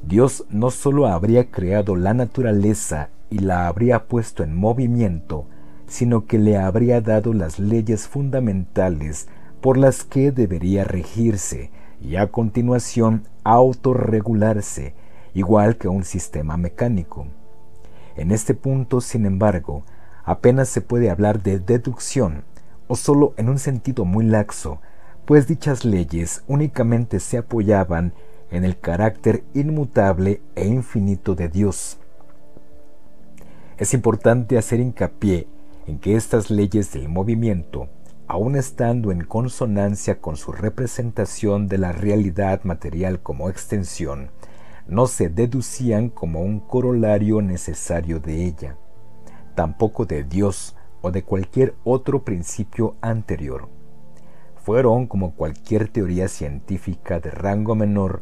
Dios no sólo habría creado la naturaleza y la habría puesto en movimiento, sino que le habría dado las leyes fundamentales por las que debería regirse y a continuación autorregularse, igual que un sistema mecánico. En este punto, sin embargo, apenas se puede hablar de deducción, o solo en un sentido muy laxo, pues dichas leyes únicamente se apoyaban en el carácter inmutable e infinito de Dios. Es importante hacer hincapié en que estas leyes del movimiento, aun estando en consonancia con su representación de la realidad material como extensión, no se deducían como un corolario necesario de ella, tampoco de Dios o de cualquier otro principio anterior. Fueron, como cualquier teoría científica de rango menor,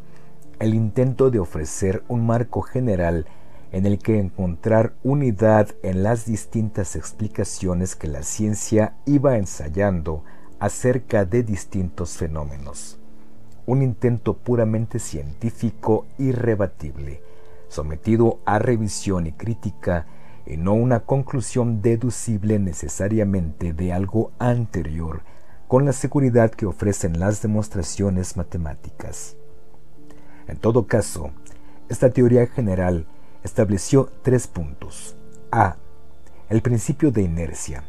el intento de ofrecer un marco general en el que encontrar unidad en las distintas explicaciones que la ciencia iba ensayando acerca de distintos fenómenos. Un intento puramente científico irrebatible, sometido a revisión y crítica, y no una conclusión deducible necesariamente de algo anterior, con la seguridad que ofrecen las demostraciones matemáticas. En todo caso, esta teoría general estableció tres puntos. A. El principio de inercia,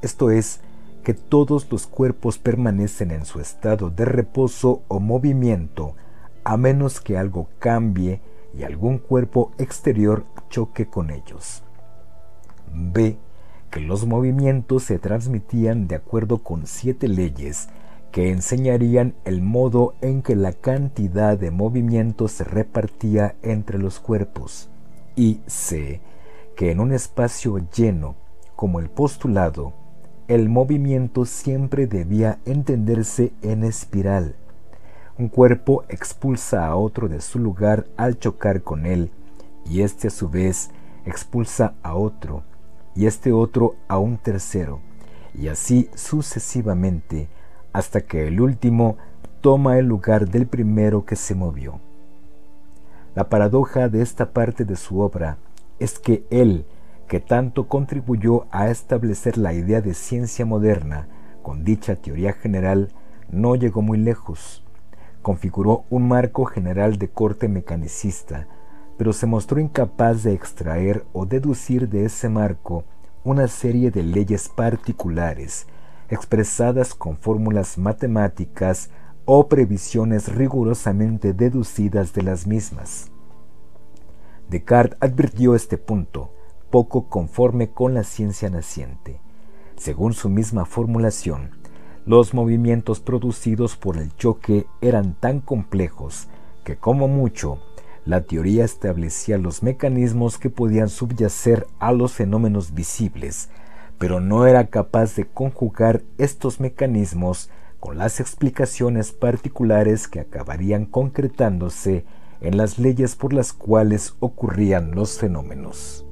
esto es, que todos los cuerpos permanecen en su estado de reposo o movimiento a menos que algo cambie y algún cuerpo exterior choque con ellos. B. Que los movimientos se transmitían de acuerdo con siete leyes que enseñarían el modo en que la cantidad de movimientos se repartía entre los cuerpos y C, que en un espacio lleno, como el postulado, el movimiento siempre debía entenderse en espiral. Un cuerpo expulsa a otro de su lugar al chocar con él, y éste a su vez expulsa a otro, y este otro a un tercero, y así sucesivamente, hasta que el último toma el lugar del primero que se movió. La paradoja de esta parte de su obra es que él, que tanto contribuyó a establecer la idea de ciencia moderna con dicha teoría general, no llegó muy lejos. Configuró un marco general de corte mecanicista, pero se mostró incapaz de extraer o deducir de ese marco una serie de leyes particulares, expresadas con fórmulas matemáticas o previsiones rigurosamente deducidas de las mismas. Descartes advirtió este punto, poco conforme con la ciencia naciente. Según su misma formulación, los movimientos producidos por el choque eran tan complejos que como mucho la teoría establecía los mecanismos que podían subyacer a los fenómenos visibles, pero no era capaz de conjugar estos mecanismos con las explicaciones particulares que acabarían concretándose en las leyes por las cuales ocurrían los fenómenos.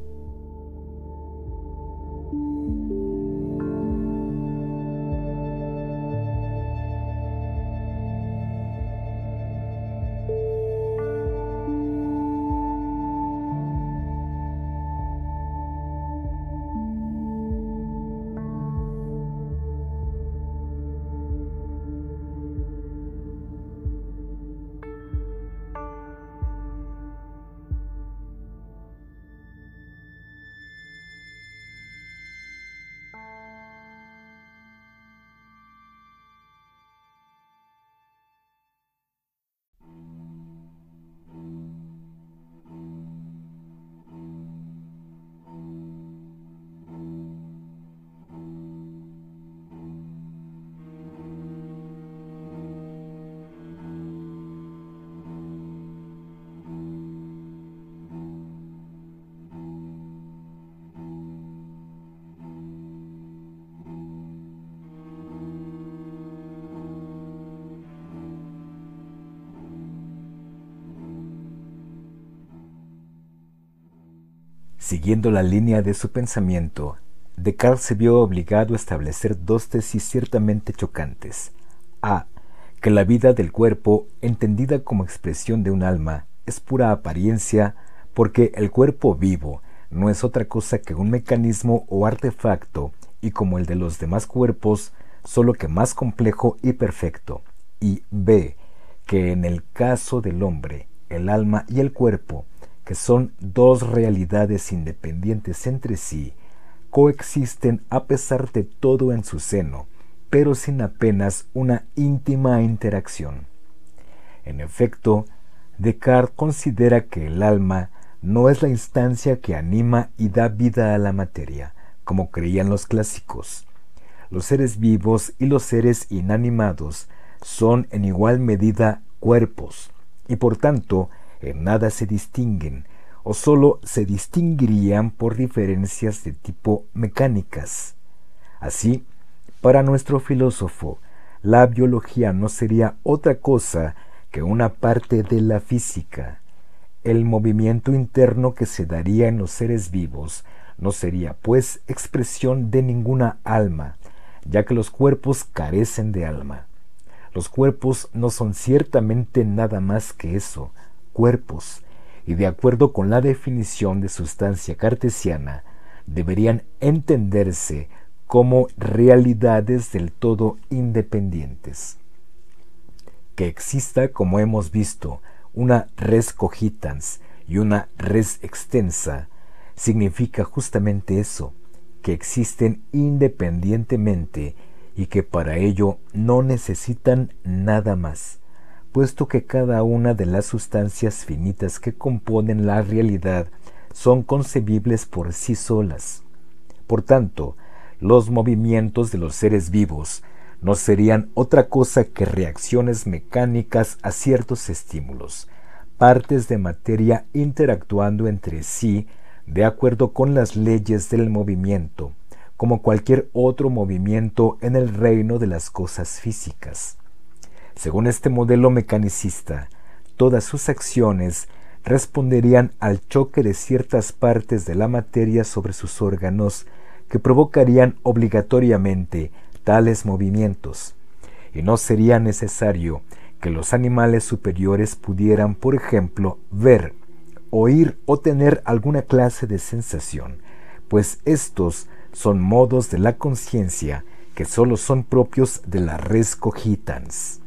Siguiendo la línea de su pensamiento, Descartes se vio obligado a establecer dos tesis ciertamente chocantes. A. Que la vida del cuerpo, entendida como expresión de un alma, es pura apariencia, porque el cuerpo vivo no es otra cosa que un mecanismo o artefacto, y como el de los demás cuerpos, solo que más complejo y perfecto. Y B. Que en el caso del hombre, el alma y el cuerpo que son dos realidades independientes entre sí, coexisten a pesar de todo en su seno, pero sin apenas una íntima interacción. En efecto, Descartes considera que el alma no es la instancia que anima y da vida a la materia, como creían los clásicos. Los seres vivos y los seres inanimados son en igual medida cuerpos, y por tanto en nada se distinguen, o sólo se distinguirían por diferencias de tipo mecánicas. Así, para nuestro filósofo, la biología no sería otra cosa que una parte de la física. El movimiento interno que se daría en los seres vivos no sería, pues, expresión de ninguna alma, ya que los cuerpos carecen de alma. Los cuerpos no son ciertamente nada más que eso, cuerpos, y de acuerdo con la definición de sustancia cartesiana, deberían entenderse como realidades del todo independientes. Que exista, como hemos visto, una res cogitans y una res extensa, significa justamente eso, que existen independientemente y que para ello no necesitan nada más, puesto que cada una de las sustancias finitas que componen la realidad son concebibles por sí solas. Por tanto, los movimientos de los seres vivos no serían otra cosa que reacciones mecánicas a ciertos estímulos, partes de materia interactuando entre sí de acuerdo con las leyes del movimiento, como cualquier otro movimiento en el reino de las cosas físicas. Según este modelo mecanicista, todas sus acciones responderían al choque de ciertas partes de la materia sobre sus órganos que provocarían obligatoriamente tales movimientos, y no sería necesario que los animales superiores pudieran, por ejemplo, ver, oír o tener alguna clase de sensación, pues estos son modos de la conciencia que sólo son propios de la res cogitans.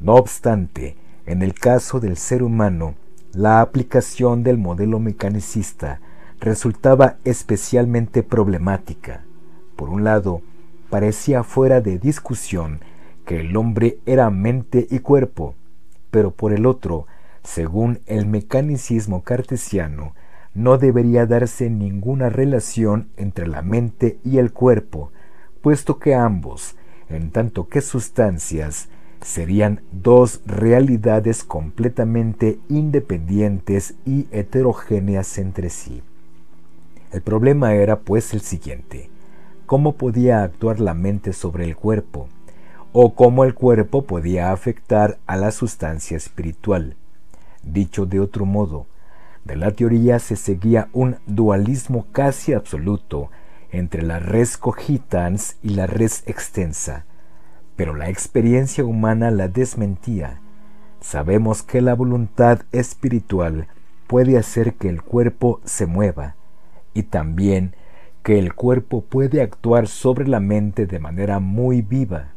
No obstante, en el caso del ser humano, la aplicación del modelo mecanicista resultaba especialmente problemática. Por un lado, parecía fuera de discusión que el hombre era mente y cuerpo, pero por el otro, según el mecanicismo cartesiano, no debería darse ninguna relación entre la mente y el cuerpo, puesto que ambos, en tanto que sustancias, serían dos realidades completamente independientes y heterogéneas entre sí. El problema era pues el siguiente, ¿cómo podía actuar la mente sobre el cuerpo? ¿O cómo el cuerpo podía afectar a la sustancia espiritual? Dicho de otro modo, de la teoría se seguía un dualismo casi absoluto entre la res cogitans y la res extensa, pero la experiencia humana la desmentía. Sabemos que la voluntad espiritual puede hacer que el cuerpo se mueva y también que el cuerpo puede actuar sobre la mente de manera muy viva.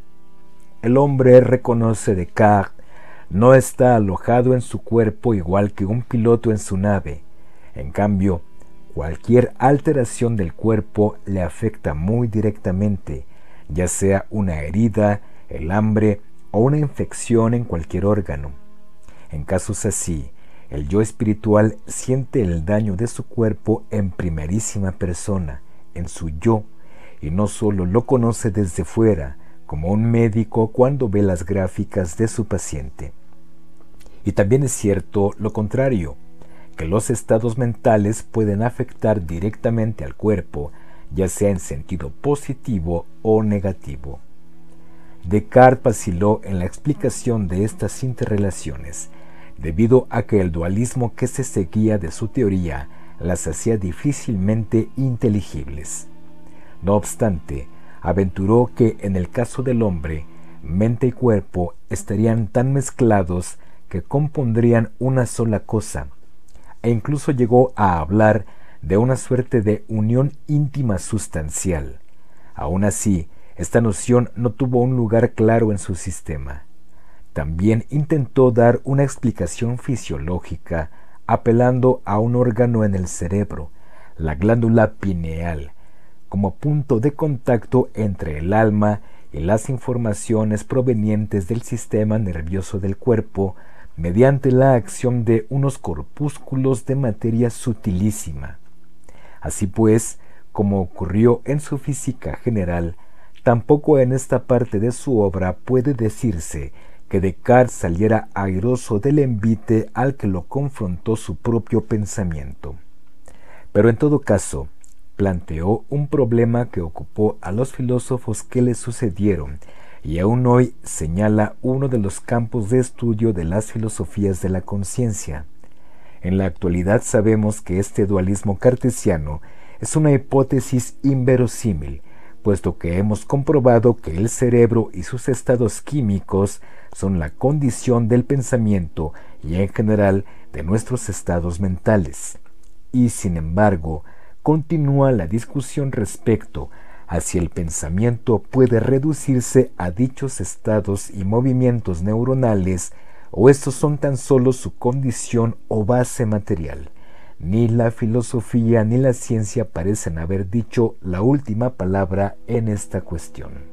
El hombre reconoce Descartes no está alojado en su cuerpo igual que un piloto en su nave. En cambio, cualquier alteración del cuerpo le afecta muy directamente, ya sea una herida, el hambre o una infección en cualquier órgano. En casos así, el yo espiritual siente el daño de su cuerpo en primerísima persona, en su yo, y no solo lo conoce desde fuera, como un médico cuando ve las gráficas de su paciente. Y también es cierto lo contrario, que los estados mentales pueden afectar directamente al cuerpo, ya sea en sentido positivo o negativo. Descartes vaciló en la explicación de estas interrelaciones, debido a que el dualismo que se seguía de su teoría las hacía difícilmente inteligibles. No obstante, aventuró que en el caso del hombre, mente y cuerpo estarían tan mezclados que compondrían una sola cosa, e incluso llegó a hablar de una suerte de unión íntima sustancial. Aun así, esta noción no tuvo un lugar claro en su sistema. También intentó dar una explicación fisiológica apelando a un órgano en el cerebro, la glándula pineal, como punto de contacto entre el alma y las informaciones provenientes del sistema nervioso del cuerpo mediante la acción de unos corpúsculos de materia sutilísima. Así pues, como ocurrió en su física general, tampoco en esta parte de su obra puede decirse que Descartes saliera airoso del envite al que lo confrontó su propio pensamiento. Pero en todo caso, planteó un problema que ocupó a los filósofos que le sucedieron y aún hoy señala uno de los campos de estudio de las filosofías de la conciencia. En la actualidad sabemos que este dualismo cartesiano es una hipótesis inverosímil, puesto que hemos comprobado que el cerebro y sus estados químicos son la condición del pensamiento y en general de nuestros estados mentales. Y sin embargo, continúa la discusión respecto a si el pensamiento puede reducirse a dichos estados y movimientos neuronales o estos son tan solo su condición o base material. Ni la filosofía ni la ciencia parecen haber dicho la última palabra en esta cuestión.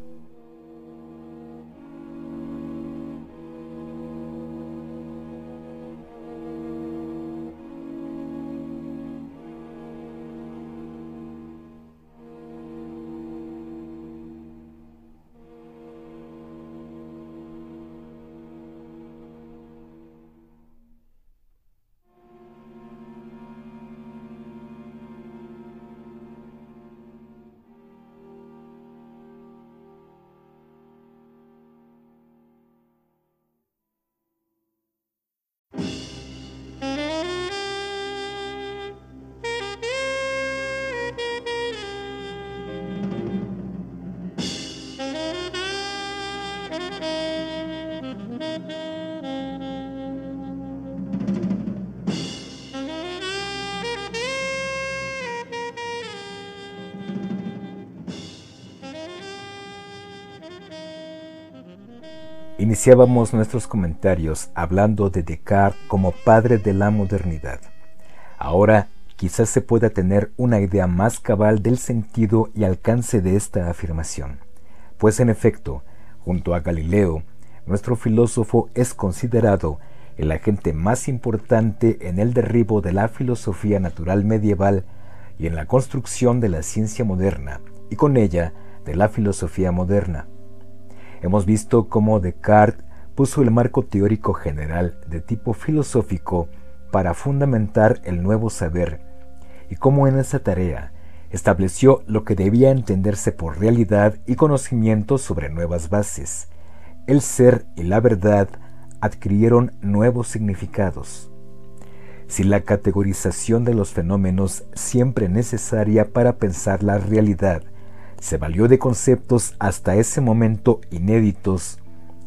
Iniciábamos nuestros comentarios hablando de Descartes como padre de la modernidad. Ahora quizás se pueda tener una idea más cabal del sentido y alcance de esta afirmación, pues en efecto, junto a Galileo, nuestro filósofo es considerado el agente más importante en el derribo de la filosofía natural medieval y en la construcción de la ciencia moderna, y con ella de la filosofía moderna. Hemos visto cómo Descartes puso el marco teórico general de tipo filosófico para fundamentar el nuevo saber y cómo en esa tarea estableció lo que debía entenderse por realidad y conocimiento sobre nuevas bases. El ser y la verdad adquirieron nuevos significados. Si la categorización de los fenómenos siempre necesaria para pensar la realidad se valió de conceptos hasta ese momento inéditos,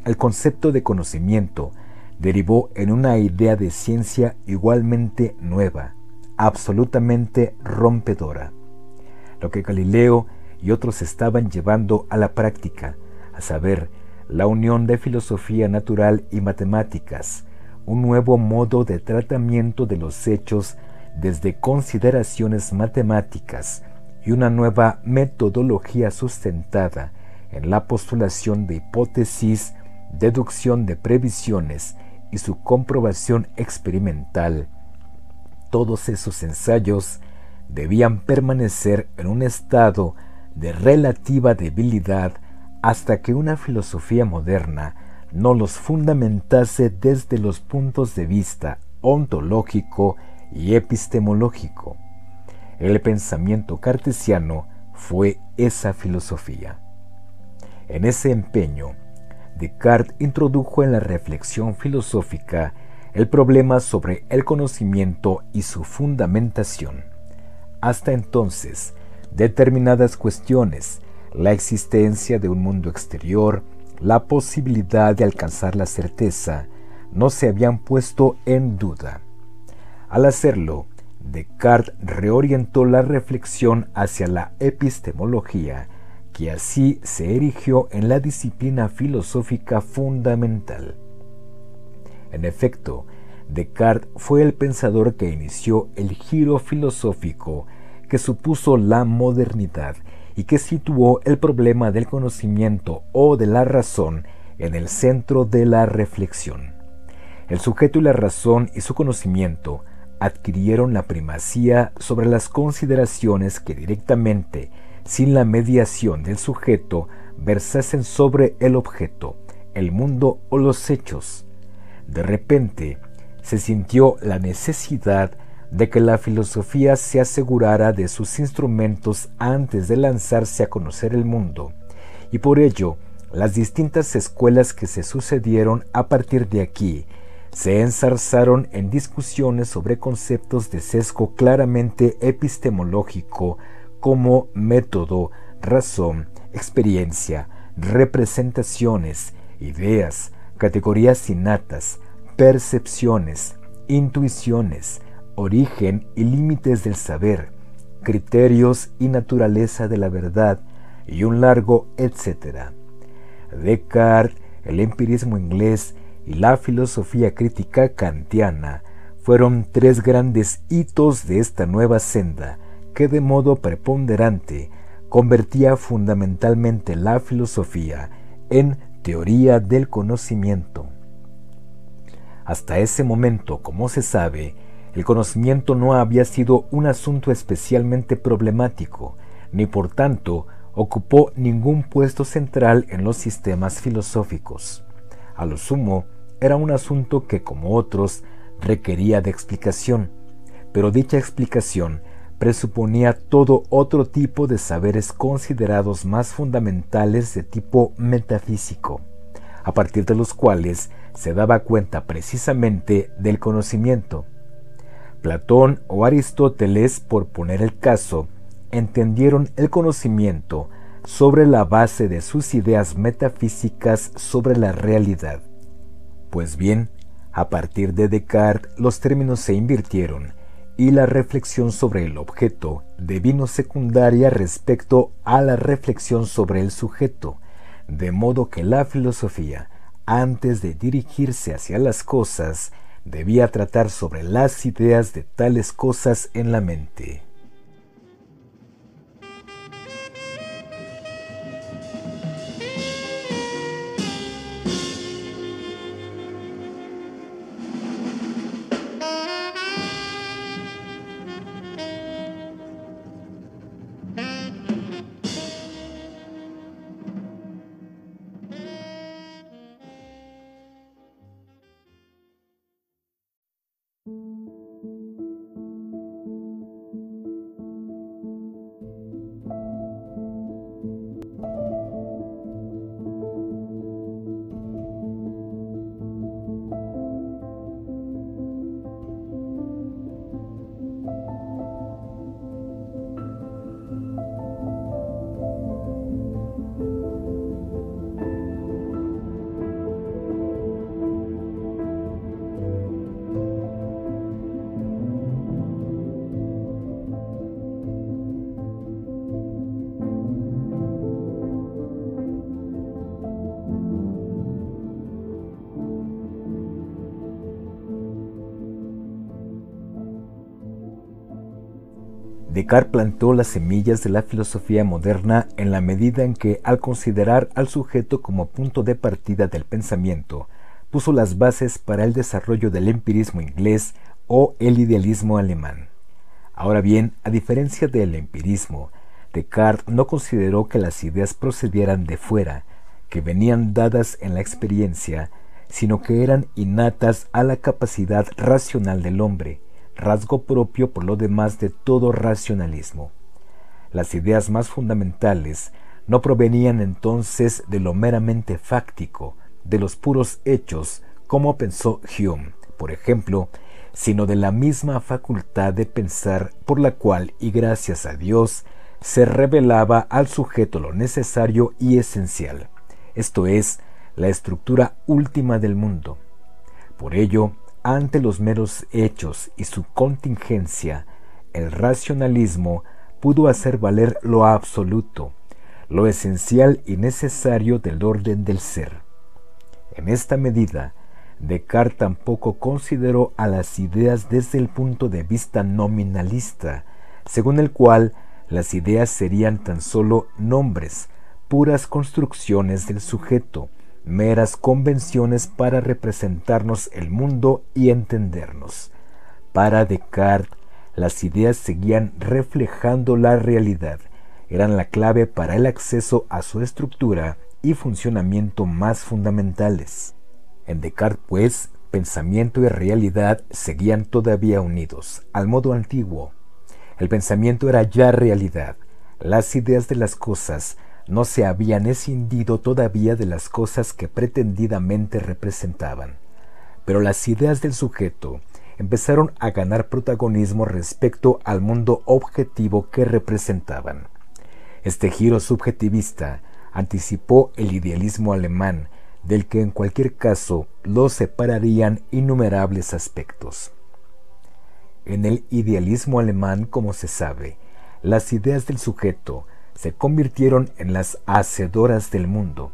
el concepto de conocimiento derivó en una idea de ciencia igualmente nueva, absolutamente rompedora. Lo que Galileo y otros estaban llevando a la práctica, a saber, la unión de filosofía natural y matemáticas, un nuevo modo de tratamiento de los hechos desde consideraciones matemáticas, y una nueva metodología sustentada en la postulación de hipótesis, deducción de previsiones y su comprobación experimental. Todos esos ensayos debían permanecer en un estado de relativa debilidad hasta que una filosofía moderna no los fundamentase desde los puntos de vista ontológico y epistemológico. El pensamiento cartesiano fue esa filosofía. En ese empeño, Descartes introdujo en la reflexión filosófica el problema sobre el conocimiento y su fundamentación. Hasta entonces, determinadas cuestiones, la existencia de un mundo exterior, la posibilidad de alcanzar la certeza, no se habían puesto en duda. Al hacerlo, Descartes reorientó la reflexión hacia la epistemología, que así se erigió en la disciplina filosófica fundamental. En efecto, Descartes fue el pensador que inició el giro filosófico que supuso la modernidad y que situó el problema del conocimiento o de la razón en el centro de la reflexión. El sujeto y la razón y su conocimiento adquirieron la primacía sobre las consideraciones que directamente, sin la mediación del sujeto, versasen sobre el objeto, el mundo o los hechos. De repente, se sintió la necesidad de que la filosofía se asegurara de sus instrumentos antes de lanzarse a conocer el mundo, y por ello las distintas escuelas que se sucedieron a partir de aquí se ensarzaron en discusiones sobre conceptos de sesgo claramente epistemológico como método, razón, experiencia, representaciones, ideas, categorías innatas, percepciones, intuiciones, origen y límites del saber, criterios y naturaleza de la verdad, y un largo etcétera. Descartes, el empirismo inglés y la filosofía crítica kantiana fueron tres grandes hitos de esta nueva senda que de modo preponderante convertía fundamentalmente la filosofía en teoría del conocimiento. Hasta ese momento, como se sabe, el conocimiento no había sido un asunto especialmente problemático, ni por tanto ocupó ningún puesto central en los sistemas filosóficos. A lo sumo, era un asunto que, como otros, requería de explicación, pero dicha explicación presuponía todo otro tipo de saberes considerados más fundamentales de tipo metafísico, a partir de los cuales se daba cuenta precisamente del conocimiento. Platón o Aristóteles, por poner el caso, entendieron el conocimiento sobre la base de sus ideas metafísicas sobre la realidad. Pues bien, a partir de Descartes los términos se invirtieron y la reflexión sobre el objeto devino secundaria respecto a la reflexión sobre el sujeto, de modo que la filosofía, antes de dirigirse hacia las cosas, debía tratar sobre las ideas de tales cosas en la mente. Descartes plantó las semillas de la filosofía moderna en la medida en que, al considerar al sujeto como punto de partida del pensamiento, puso las bases para el desarrollo del empirismo inglés o el idealismo alemán. Ahora bien, a diferencia del empirismo, Descartes no consideró que las ideas procedieran de fuera, que venían dadas en la experiencia, sino que eran innatas a la capacidad racional del hombre, rasgo propio por lo demás de todo racionalismo. Las ideas más fundamentales no provenían entonces de lo meramente fáctico, de los puros hechos, como pensó Hume, por ejemplo, sino de la misma facultad de pensar por la cual, y gracias a Dios, se revelaba al sujeto lo necesario y esencial, esto es, la estructura última del mundo. Por ello, ante los meros hechos y su contingencia, el racionalismo pudo hacer valer lo absoluto, lo esencial y necesario del orden del ser. En esta medida, Descartes tampoco consideró a las ideas desde el punto de vista nominalista, según el cual las ideas serían tan solo nombres, puras construcciones del sujeto, meras convenciones para representarnos el mundo y entendernos. Para Descartes, las ideas seguían reflejando la realidad, eran la clave para el acceso a su estructura y funcionamiento más fundamentales. En Descartes, pues, pensamiento y realidad seguían todavía unidos, al modo antiguo. El pensamiento era ya realidad. Las ideas de las cosas no se habían escindido todavía de las cosas que pretendidamente representaban. Pero las ideas del sujeto empezaron a ganar protagonismo respecto al mundo objetivo que representaban. Este giro subjetivista anticipó el idealismo alemán, del que en cualquier caso lo separarían innumerables aspectos. En el idealismo alemán, como se sabe, las ideas del sujeto se convirtieron en las hacedoras del mundo.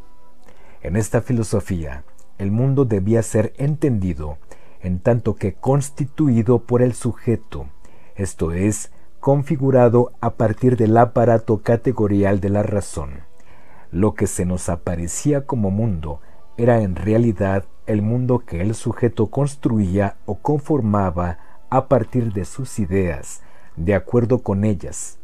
En esta filosofía, el mundo debía ser entendido en tanto que constituido por el sujeto, esto es, configurado a partir del aparato categorial de la razón. Lo que se nos aparecía como mundo era en realidad el mundo que el sujeto construía o conformaba a partir de sus ideas, de acuerdo con ellas.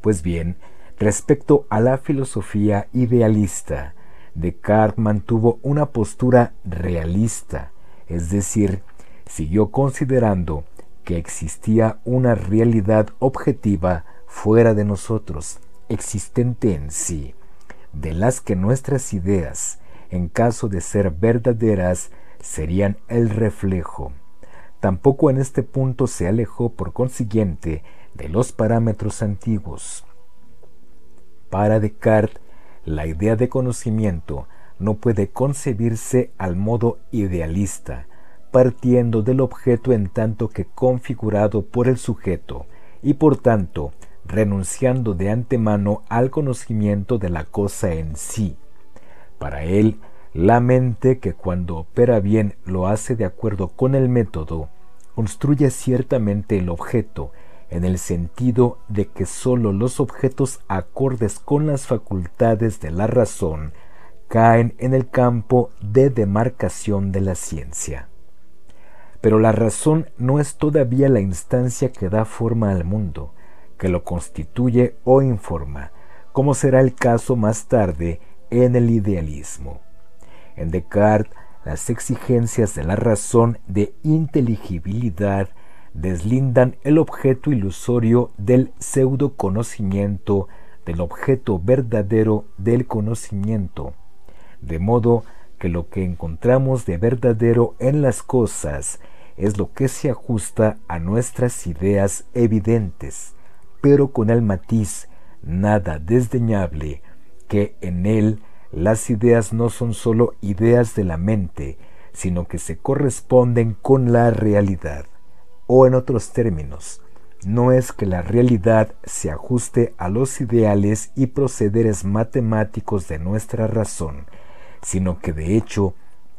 Pues bien, respecto a la filosofía idealista, Descartes mantuvo una postura realista, es decir, siguió considerando que existía una realidad objetiva fuera de nosotros, existente en sí, de las que nuestras ideas, en caso de ser verdaderas, serían el reflejo. Tampoco en este punto se alejó por consiguiente de los parámetros antiguos. Para Descartes, la idea de conocimiento no puede concebirse al modo idealista, partiendo del objeto en tanto que configurado por el sujeto, y por tanto renunciando de antemano al conocimiento de la cosa en sí. Para él, la mente que cuando opera bien lo hace de acuerdo con el método, construye ciertamente el objeto, en el sentido de que sólo los objetos acordes con las facultades de la razón caen en el campo de demarcación de la ciencia. Pero la razón no es todavía la instancia que da forma al mundo, que lo constituye o informa, como será el caso más tarde en el idealismo. En Descartes, las exigencias de la razón de inteligibilidad deslindan el objeto ilusorio del pseudo conocimiento del objeto verdadero del conocimiento, de modo que lo que encontramos de verdadero en las cosas es lo que se ajusta a nuestras ideas evidentes, pero con el matiz nada desdeñable que en él las ideas no son sólo ideas de la mente, sino que se corresponden con la realidad. O en otros términos, no es que la realidad se ajuste a los ideales y procederes matemáticos de nuestra razón, sino que de hecho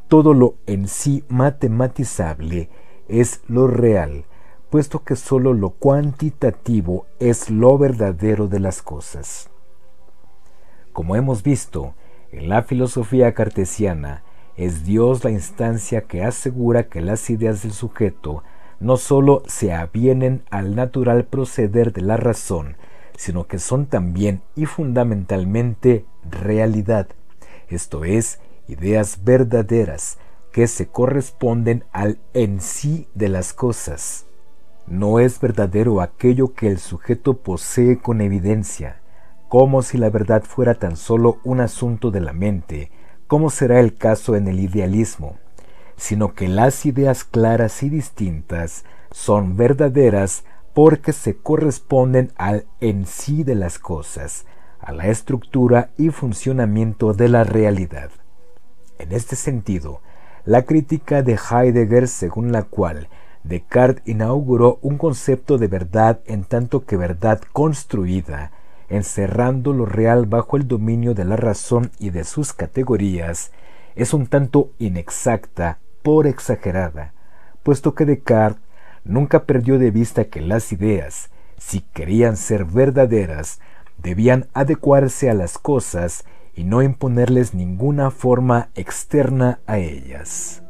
todo lo en sí matematizable es lo real, puesto que sólo lo cuantitativo es lo verdadero de las cosas. Como hemos visto, en la filosofía cartesiana es Dios la instancia que asegura que las ideas del sujeto no sólo se avienen al natural proceder de la razón, sino que son también y fundamentalmente realidad, esto es, ideas verdaderas, que se corresponden al en sí de las cosas. No es verdadero aquello que el sujeto posee con evidencia, como si la verdad fuera tan solo un asunto de la mente, como será el caso en el idealismo, sino que las ideas claras y distintas son verdaderas porque se corresponden al en sí de las cosas, a la estructura y funcionamiento de la realidad. En este sentido, la crítica de Heidegger según la cual Descartes inauguró un concepto de verdad en tanto que verdad construida, encerrando lo real bajo el dominio de la razón y de sus categorías, es un tanto inexacta por exagerada, puesto que Descartes nunca perdió de vista que las ideas, si querían ser verdaderas, debían adecuarse a las cosas y no imponerles ninguna forma externa a ellas.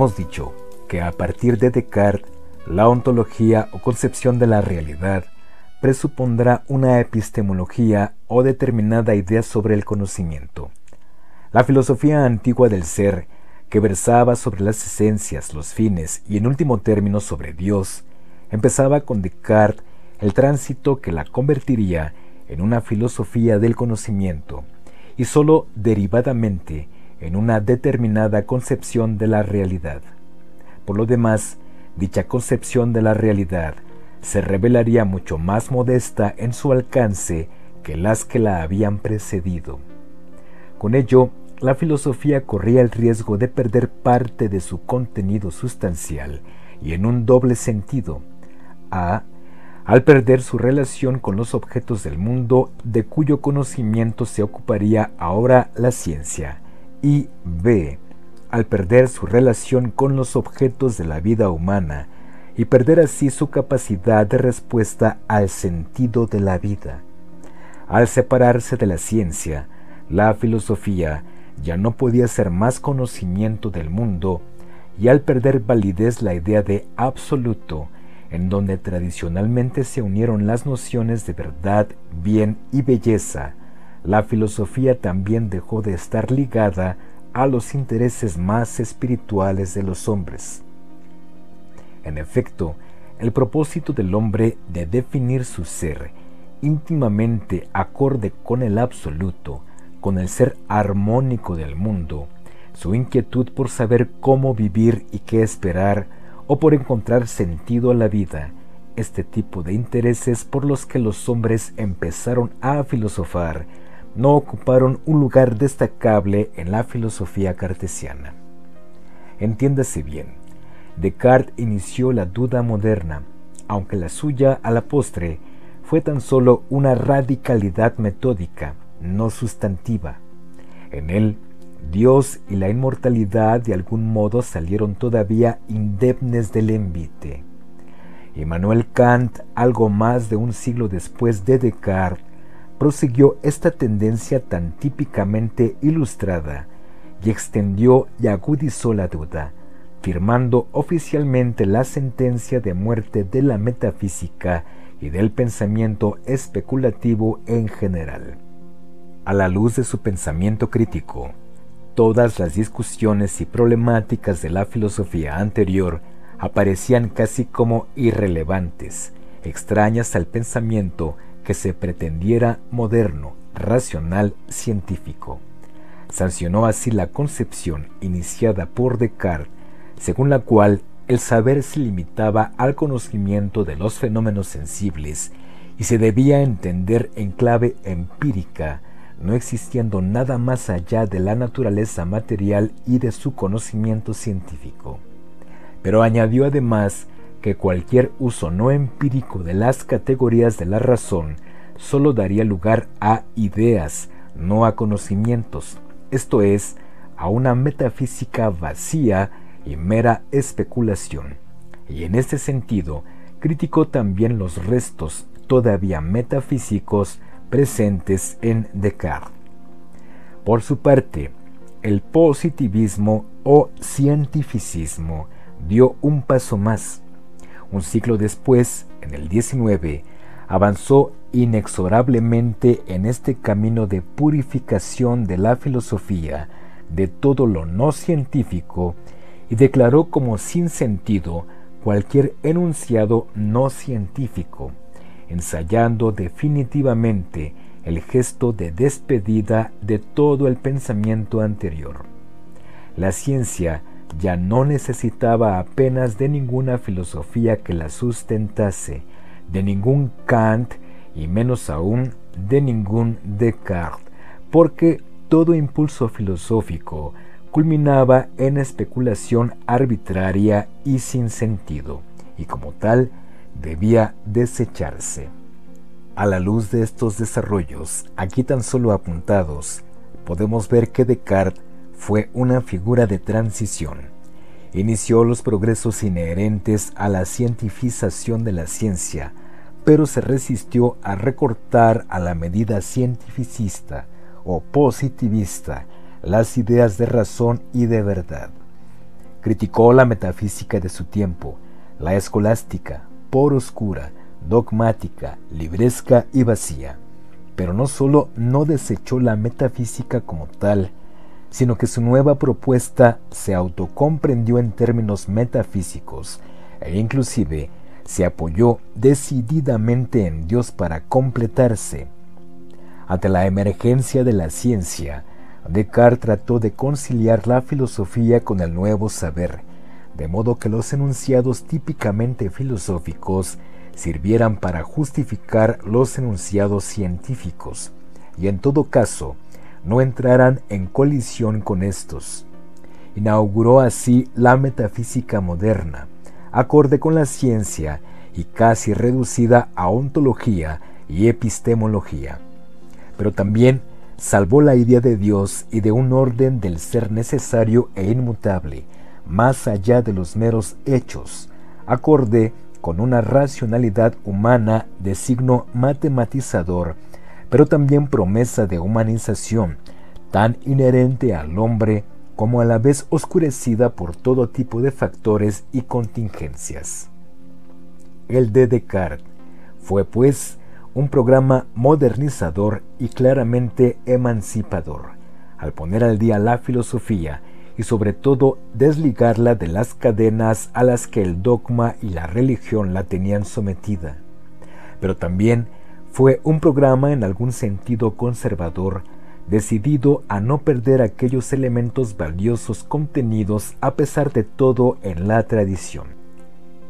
Hemos dicho que a partir de Descartes, la ontología o concepción de la realidad presupondrá una epistemología o determinada idea sobre el conocimiento. La filosofía antigua del ser, que versaba sobre las esencias, los fines y en último término sobre Dios, empezaba con Descartes el tránsito que la convertiría en una filosofía del conocimiento y sólo derivadamente en una determinada concepción de la realidad. Por lo demás, dicha concepción de la realidad se revelaría mucho más modesta en su alcance que las que la habían precedido. Con ello, la filosofía corría el riesgo de perder parte de su contenido sustancial y en un doble sentido. A. Al perder su relación con los objetos del mundo de cuyo conocimiento se ocuparía ahora la ciencia. Y B. Al perder su relación con los objetos de la vida humana y perder así su capacidad de respuesta al sentido de la vida. Al separarse de la ciencia, la filosofía ya no podía ser más conocimiento del mundo y al perder validez la idea de absoluto, en donde tradicionalmente se unieron las nociones de verdad, bien y belleza, la filosofía también dejó de estar ligada a los intereses más espirituales de los hombres. En efecto, el propósito del hombre de definir su ser íntimamente acorde con el absoluto, con el ser armónico del mundo, su inquietud por saber cómo vivir y qué esperar, o por encontrar sentido a la vida, este tipo de intereses por los que los hombres empezaron a filosofar, no ocuparon un lugar destacable en la filosofía cartesiana. Entiéndase bien, Descartes inició la duda moderna, aunque la suya a la postre fue tan solo una radicalidad metódica, no sustantiva. En él, Dios y la inmortalidad de algún modo salieron todavía indemnes del envite. Immanuel Kant, algo más de un siglo después de Descartes, prosiguió esta tendencia tan típicamente ilustrada y extendió y agudizó la duda, firmando oficialmente la sentencia de muerte de la metafísica y del pensamiento especulativo en general. A la luz de su pensamiento crítico, todas las discusiones y problemáticas de la filosofía anterior aparecían casi como irrelevantes, extrañas al pensamiento que se pretendiera moderno, racional, científico. Sancionó así la concepción iniciada por Descartes según la cual el saber se limitaba al conocimiento de los fenómenos sensibles y se debía entender en clave empírica, no existiendo nada más allá de la naturaleza material y de su conocimiento científico. Pero añadió además que cualquier uso no empírico de las categorías de la razón solo daría lugar a ideas, no a conocimientos, esto es, a una metafísica vacía y mera especulación, y en este sentido criticó también los restos todavía metafísicos presentes en Descartes. Por su parte, el positivismo o cientificismo dio un paso más. Un siglo después, en el 19, avanzó inexorablemente en este camino de purificación de la filosofía de todo lo no científico y declaró como sin sentido cualquier enunciado no científico, ensayando definitivamente el gesto de despedida de todo el pensamiento anterior. La ciencia ya no necesitaba apenas de ninguna filosofía que la sustentase, de ningún Kant y menos aún de ningún Descartes, porque todo impulso filosófico culminaba en especulación arbitraria y sin sentido, y como tal debía desecharse. A la luz de estos desarrollos, aquí tan solo apuntados, podemos ver que Descartes fue una figura de transición. Inició los progresos inherentes a la cientificación de la ciencia, pero se resistió a recortar a la medida cientificista o positivista las ideas de razón y de verdad. Criticó la metafísica de su tiempo, la escolástica, por oscura, dogmática, libresca y vacía. Pero no solo no desechó la metafísica como tal, sino que su nueva propuesta se autocomprendió en términos metafísicos e inclusive se apoyó decididamente en Dios para completarse. Ante la emergencia de la ciencia, Descartes trató de conciliar la filosofía con el nuevo saber, de modo que los enunciados típicamente filosóficos sirvieran para justificar los enunciados científicos, y en todo caso no entraran en colisión con estos. Inauguró así la metafísica moderna, acorde con la ciencia y casi reducida a ontología y epistemología. Pero también salvó la idea de Dios y de un orden del ser necesario e inmutable, más allá de los meros hechos, acorde con una racionalidad humana de signo matematizador, pero también promesa de humanización, tan inherente al hombre como a la vez oscurecida por todo tipo de factores y contingencias. El de Descartes fue, pues, un programa modernizador y claramente emancipador, al poner al día la filosofía y sobre todo desligarla de las cadenas a las que el dogma y la religión la tenían sometida. Pero también fue un programa en algún sentido conservador, decidido a no perder aquellos elementos valiosos contenidos a pesar de todo en la tradición.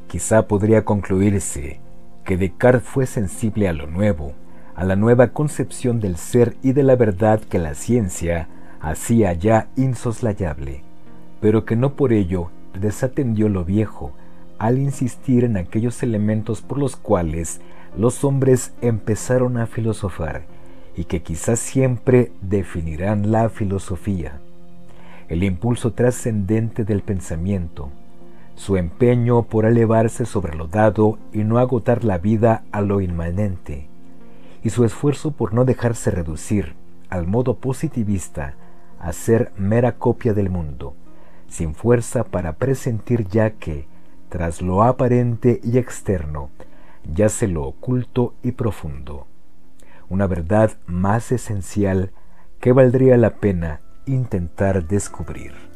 Quizá podría concluirse que Descartes fue sensible a lo nuevo, a la nueva concepción del ser y de la verdad que la ciencia hacía ya insoslayable, pero que no por ello desatendió lo viejo al insistir en aquellos elementos por los cuales los hombres empezaron a filosofar y que quizás siempre definirán la filosofía. El impulso trascendente del pensamiento, su empeño por elevarse sobre lo dado y no agotar la vida a lo inmanente, y su esfuerzo por no dejarse reducir al modo positivista a ser mera copia del mundo, sin fuerza para presentir ya que, tras lo aparente y externo, yace lo oculto y profundo, una verdad más esencial que valdría la pena intentar descubrir.